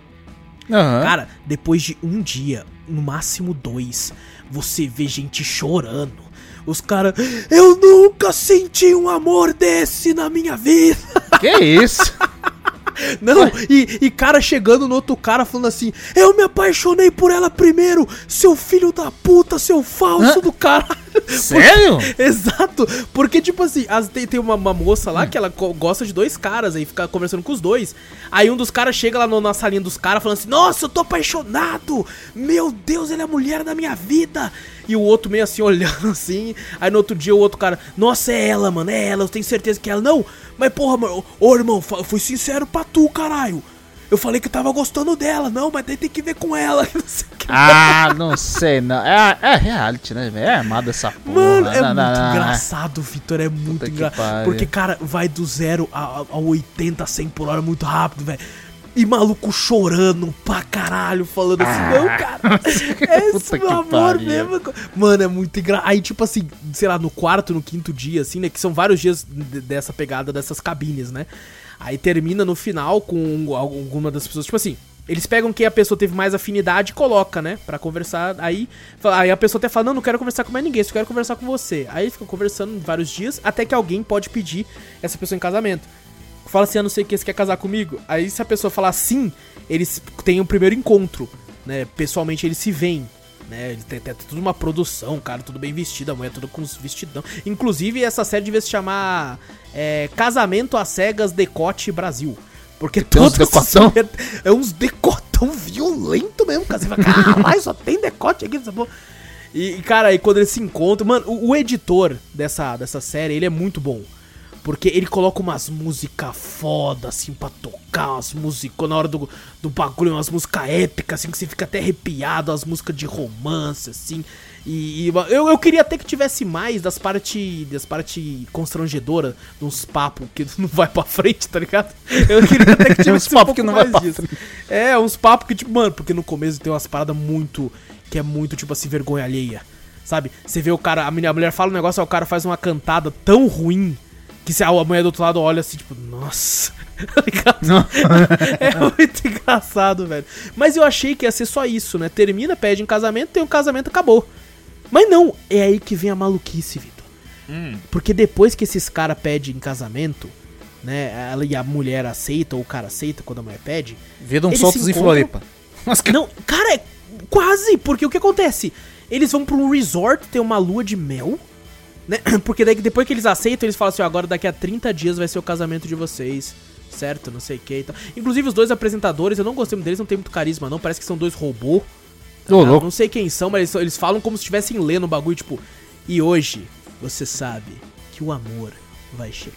Aham. Cara, depois de um dia, no máximo dois, você vê gente chorando. Os caras, eu nunca senti um amor desse na minha vida. Que isso? *laughs* *laughs* Não, e, e cara chegando no outro cara falando assim: Eu me apaixonei por ela primeiro, seu filho da puta, seu falso Hã? do caralho. *laughs* Sério? Exato, porque tipo assim, as- tem, tem uma, uma moça lá que ela gosta de dois caras aí, fica conversando com os dois. Aí um dos caras chega lá no- na salinha dos caras falando assim: Nossa, eu tô apaixonado! Meu Deus, ela é a mulher da minha vida! E o outro meio assim *laughs* olhando assim. Aí no outro dia o outro cara: Nossa, é ela, mano, é ela, eu tenho certeza que é ela. Não, mas porra, mano, ô irmão, fui sincero pra tu, caralho. Eu falei que tava gostando dela, não, mas daí tem que ver com ela. *laughs* não. Ah, não sei, não. É, é reality, né, velho? É armado essa porra. Mano, é Não, muito não, engraçado, Vitor. É muito engraçado. Porque, cara, vai do zero a, a 80, 100 por hora muito rápido, velho. E maluco chorando pra caralho, falando assim, não, cara, *laughs* é esse meu amor pariu. mesmo. Mano, é muito engraçado. Aí, tipo assim, sei lá, no quarto, no quinto dia, assim, né, que são vários dias de- dessa pegada dessas cabines, né. Aí termina no final com alguma das pessoas, tipo assim, eles pegam quem a pessoa teve mais afinidade e coloca, né? Pra conversar. Aí, aí a pessoa até fala: Não, não quero conversar com mais ninguém, só quero conversar com você. Aí ficam conversando vários dias, até que alguém pode pedir essa pessoa em casamento. Fala assim: Eu não sei o que, você quer casar comigo? Aí se a pessoa falar sim, eles têm um primeiro encontro, né? Pessoalmente eles se veem. Né, ele tem, tem tudo uma produção, cara, tudo bem vestido, a mulher tudo com os vestidão. Inclusive, essa série devia se chamar é, Casamento às Cegas Decote Brasil. Porque Tem essas decotão? mulher- *laughs* é uns decotão tão violento mesmo, cara. Você fala, caralho, só tem decote aqui nessa porra. E, e, cara, aí quando eles se encontram, mano, o, o editor dessa, dessa série, ele é muito bom. Porque ele coloca umas músicas foda, assim, pra tocar, umas músicas na hora do, do bagulho, umas músicas épicas, assim, que você fica até arrepiado, as músicas de romance, assim. E, e eu, eu queria até que tivesse mais das partes das parte constrangedoras, uns papos que *laughs* não vai pra frente, tá ligado? Eu queria até que *laughs* tivesse uns papos um que não vai pra disso. Frente. É, uns papos que, tipo, mano, porque no começo tem umas paradas muito. que é muito, tipo assim, vergonha alheia. Sabe? Você vê o cara, a mulher fala um negócio, aí o cara faz uma cantada tão ruim que se a mulher do outro lado olha assim, tipo, nossa. *laughs* Tá *laughs* é muito engraçado, velho. Mas eu achei que ia ser só isso, né? Termina, pede em casamento, tem um casamento, acabou. Mas não, é aí que vem a maluquice, Vitor. Hum. Porque depois que esses caras pedem em casamento, né? Ela e a mulher aceita, ou o cara aceita quando a mulher pede. Viram soltos em Floripa. Mas... Não, cara, é quase, porque o que acontece? Eles vão pra um resort ter uma lua de mel. Né? *clears throat* Porque daí depois que eles aceitam, eles falam assim: agora daqui a 30 dias vai ser o casamento de vocês. Certo? Não sei o que e tal. Inclusive, os dois apresentadores, eu não gostei muito deles, não tem muito carisma, não. Parece que são dois robôs. Oh, não sei quem são, mas eles, eles falam como se estivessem lendo o bagulho, tipo, e hoje você sabe que o amor vai chegar.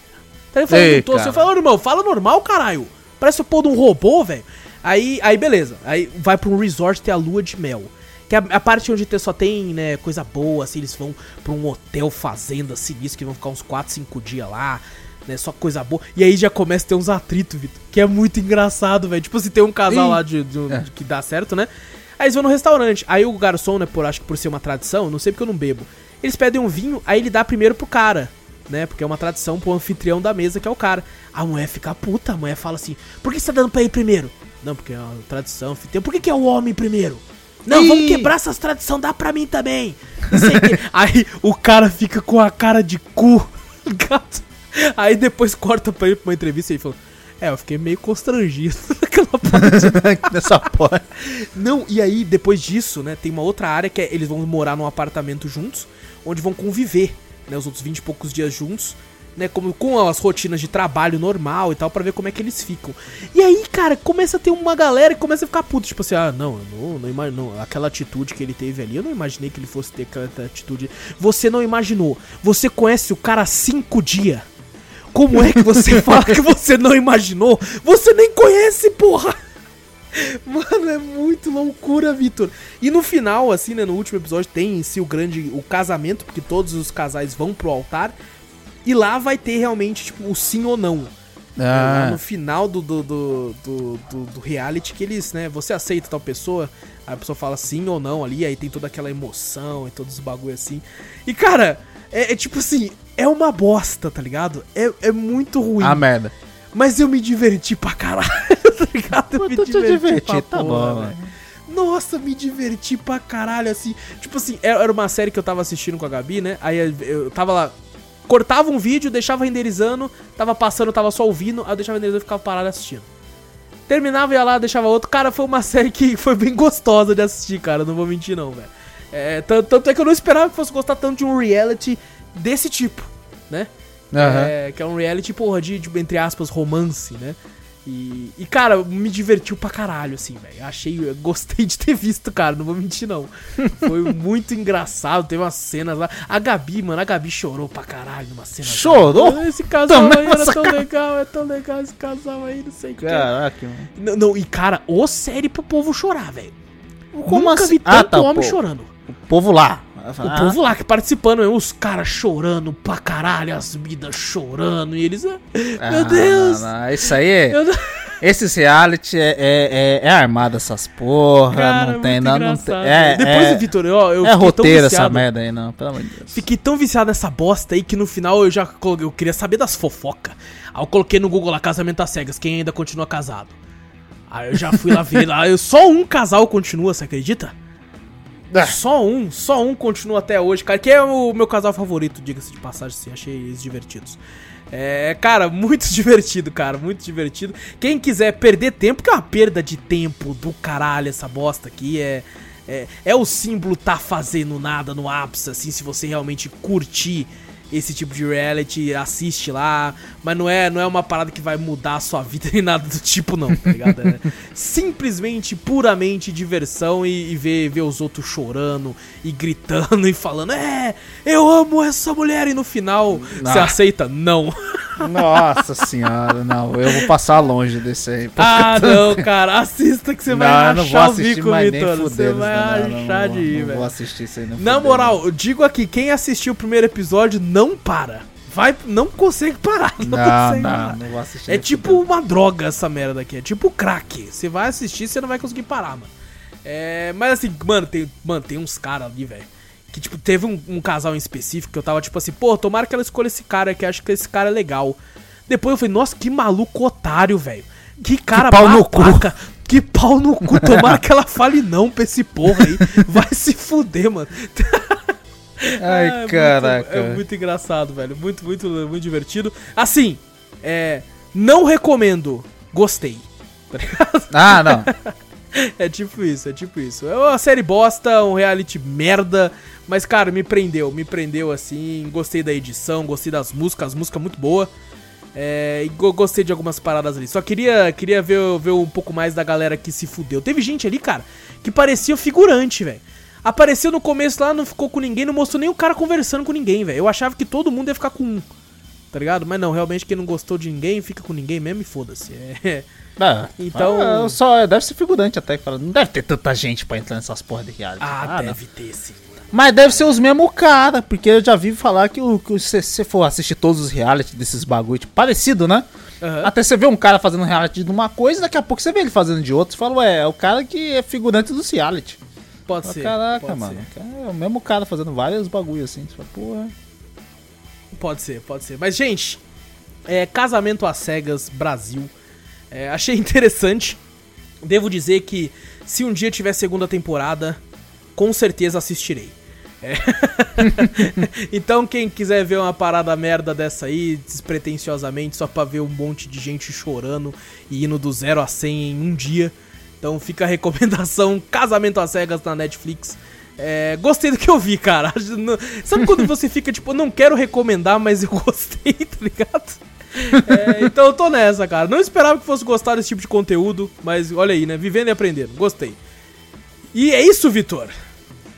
Então ele falou, Ei, você fala, irmão, fala normal, caralho. Parece o pô de um robô, velho. Aí, aí beleza. Aí vai pra um resort ter a lua de mel. Que é a, a parte onde só tem, né, coisa boa, assim, eles vão pra um hotel fazenda sinistro, que vão ficar uns 4, 5 dias lá, né, só coisa boa. E aí já começa a ter uns atritos, Vitor, que é muito engraçado, velho. Tipo, se tem um casal Ih. lá de, de, é. de, que dá certo, né? Aí eles vão no restaurante. Aí o garçom, né, por acho que por ser uma tradição, não sei porque eu não bebo. Eles pedem um vinho, aí ele dá primeiro pro cara, né? Porque é uma tradição pro anfitrião da mesa, que é o cara. A mulher fica puta, a mulher fala assim: Por que você tá dando pra ele primeiro? Não, porque é uma tradição, anfitrião. Por que, que é o homem primeiro? Não, Ih! vamos quebrar essas tradições, dá pra mim também. *laughs* aí o cara fica com a cara de cu. *laughs* Aí depois corta pra ele pra uma entrevista e ele fala: é, eu fiquei meio constrangido *laughs* naquela parte. Nessa porta. Não, e aí, depois disso, né, tem uma outra área que é, eles vão morar num apartamento juntos, onde vão conviver, né, os outros 20 e poucos dias juntos, né, como, com as rotinas de trabalho normal e tal, para ver como é que eles ficam. E aí, cara, começa a ter uma galera que começa a ficar puto, tipo assim, ah, não, não, não, não, aquela atitude que ele teve ali, eu não imaginei que ele fosse ter aquela atitude. Você não imaginou. Você conhece o cara há cinco dias. Como é que você *laughs* fala que você não imaginou? Você nem conhece, porra! *laughs* Mano, é muito loucura, Vitor. E no final, assim, né, no último episódio, tem em si o grande o casamento, porque todos os casais vão pro altar. E lá vai ter realmente, tipo, o sim ou não. Ah. no final do do, do, do, do, reality que eles, né, você aceita tal pessoa, aí a pessoa fala sim ou não ali, aí tem toda aquela emoção e todos os bagulho assim. E cara, é, é tipo assim, é uma bosta, tá ligado? É, é muito ruim. Ah, merda. Mas eu me diverti pra caralho, *laughs* tá ligado? Eu, eu me diverti, diverti tá porra, bom, velho. Nossa, me diverti pra caralho, assim. Tipo assim, era uma série que eu tava assistindo com a Gabi, né? Aí eu tava lá. Cortava um vídeo, deixava renderizando, tava passando, tava só ouvindo, aí eu deixava renderizando e ficava parado assistindo. Terminava, ia lá, deixava outro. Cara, foi uma *laughs* série que foi bem gostosa de assistir, cara. Não vou mentir, não, velho. É, tanto, tanto é que eu não esperava que fosse gostar tanto de um reality desse tipo, né? Uhum. É, que é um reality, porra, de, de, entre aspas, romance, né? E, e, cara, me divertiu pra caralho, assim, velho. Achei, gostei de ter visto, cara, não vou mentir, não. Foi muito *laughs* engraçado, teve umas cenas lá. A Gabi, mano, a Gabi chorou pra caralho numa cena. Chorou? Esse casal Também aí era tão legal, é tão legal esse casal aí, não sei o que. Caraca, mano. Não, não, e cara, ô série pro povo chorar, velho. Como Nunca assim? vi tanto ah, tá, homem pô. chorando. O povo lá. O ah. povo lá que participando, os caras chorando pra caralho, as minas chorando, e eles. Ah, meu Deus! Não, não, isso aí é. Esses reality é, é, é, é armado essas porra, Cara, não tem nada. Não tem, é, Depois, é, Vitor, eu, eu É roteiro essa merda aí, não, pelo amor de Deus. Fiquei tão viciado nessa bosta aí que no final eu já eu queria saber das fofocas. Aí eu coloquei no Google lá, casamento às cegas, quem ainda continua casado. Aí eu já fui lá ver lá, eu, só um casal continua, você acredita? É. Só um, só um continua até hoje, cara. Que é o meu casal favorito, diga-se de passagem, assim, achei eles divertidos. É, cara, *laughs* muito divertido, cara, muito divertido. Quem quiser perder tempo, que é uma perda de tempo do caralho essa bosta aqui, é. É, é o símbolo tá fazendo nada no ápice, assim, se você realmente curtir esse tipo de reality, assiste lá, mas não é, não é uma parada que vai mudar a sua vida *laughs* nem nada do tipo, não, tá ligado? É simplesmente, puramente diversão e, e ver, ver os outros chorando e gritando e falando: É, eu amo essa mulher, e no final você Ah. aceita? Não. *laughs* Nossa senhora, não, eu vou passar longe desse aí. Ah, não, cara, assista que você vai não, não vou rachar o bico, Vitor. Você vai não, não, não, de ir, não velho. vou assistir isso aí. nem Na moral, eu digo aqui, quem assistiu o primeiro episódio não para. Vai, não consegue parar. *laughs* Não, Não, consegue não, parar. não vou assistir. É tipo uma droga essa merda aqui. É tipo crack. Você vai assistir, você não vai conseguir parar, mano. É, mas assim, mano, tem, mano, tem uns caras ali, velho. Que, tipo, teve um, um casal em específico que eu tava, tipo assim, pô, tomara que ela escolha esse cara, que acho que esse cara é legal. Depois eu falei, nossa, que maluco otário, velho. Que cara pau no babaca. Que pau no cu. Tomara que ela fale não pra esse porra aí. Vai se fuder, mano. *laughs* Ai, É muito- caraca. é muito engraçado, velho. Muito, muito, muito divertido. Assim, é. Não recomendo. Gostei. Tá ligado? Ah, não. *laughs* É tipo isso, é tipo isso. É uma série bosta, um reality merda. Mas, cara, me prendeu, me prendeu assim. Gostei da edição, gostei das músicas, as músicas muito boa. É, e go- gostei de algumas paradas ali. Só queria, queria ver, ver um pouco mais da galera que se fudeu. Teve gente ali, cara, que parecia figurante, velho. Apareceu no começo lá, não ficou com ninguém, não mostrou nem o cara conversando com ninguém, velho. Eu achava que todo mundo ia ficar com um, tá ligado? Mas não, realmente quem não gostou de ninguém, fica com ninguém mesmo e foda-se. *laughs* É. Ah, Então- ah, só deve ser figurante até que fala. Não deve ter tanta gente pra entrar nessas porra de reality. Ah, não. deve ter sim. Mas deve ser os mesmos cara, porque eu já vi falar que, o, que se você for assistir todos os reality desses bagulho, tipo, parecido, né? Aham. Até você vê um cara fazendo reality de uma coisa, daqui a pouco você vê ele fazendo de outra. Você fala, ué, é o cara que é figurante dos reality. Pode Fala, ser. Caraca, pode mano. ser. É o mesmo cara fazendo vários bagulho assim. Você fala, porra. Pode ser, pode ser. Mas, gente, é, Casamento às Cegas Brasil. É, achei *laughs* interessante. Devo dizer que se um dia tiver segunda temporada, com certeza assistirei. É. *laughs* então, quem quiser ver uma parada merda dessa aí, despretensiosamente, só pra ver um monte de gente chorando e indo do 0 a 100 em um dia. Então fica a recomendação: *laughs* Casamento às Cegas na Netflix. É, gostei do que eu vi, cara. *laughs* Sabe quando você fica tipo, não quero recomendar, mas eu gostei, tá ligado? É, então eu tô nessa, cara. Não esperava que fosse gostar desse tipo de conteúdo, mas olha aí, né? Vivendo e aprendendo. Gostei. E é isso, Vitor.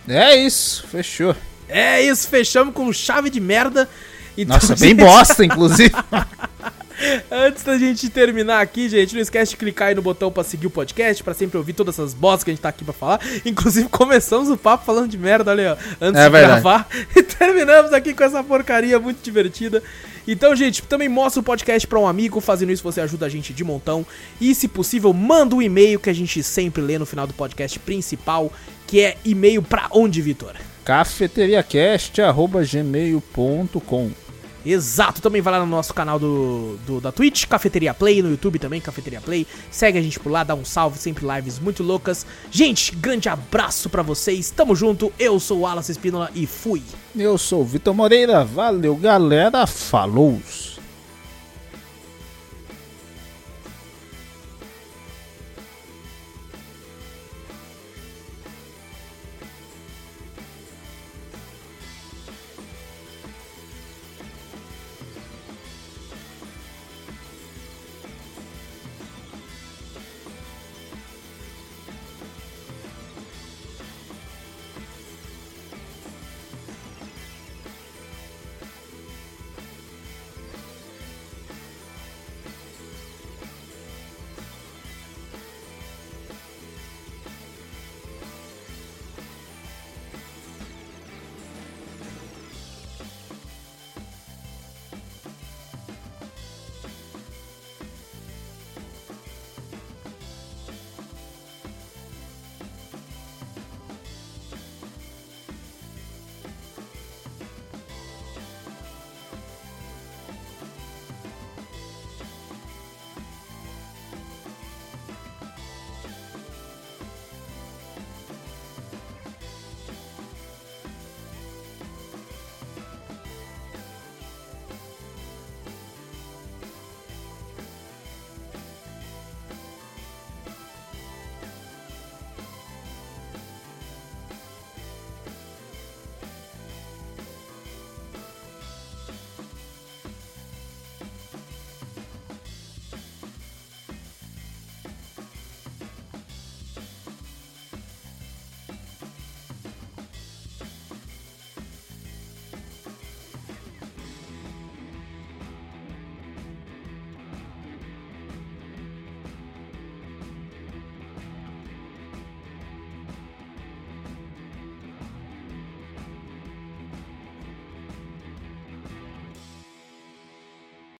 É isso, fechou. É isso, fechamos com chave de merda. Então, Nossa, bem bosta, inclusive. *laughs* Antes da gente terminar aqui, gente, não esquece de clicar aí no botão pra seguir o podcast, pra sempre ouvir todas essas bostas que a gente tá aqui pra falar. Inclusive, *laughs* começamos o papo falando de merda, olha aí, ó, antes É de verdade. gravar. *laughs* E terminamos aqui com essa porcaria muito divertida. Então, gente, também mostra o podcast pra um amigo. Fazendo isso, você ajuda a gente de montão. E, se possível, manda um e-mail que a gente sempre lê no final do podcast principal, que é e-mail pra onde, Vitor? cafeteriacast.gmail.com Exato, também vai lá no nosso canal do, do- da Twitch, Cafeteria Play, no YouTube também, Cafeteria Play. Segue a gente por lá, dá um salve, sempre lives muito loucas. Gente, grande abraço pra vocês, tamo junto, eu sou o Wallace Espínola e fui. Eu sou o Vitor Moreira, valeu galera, falou!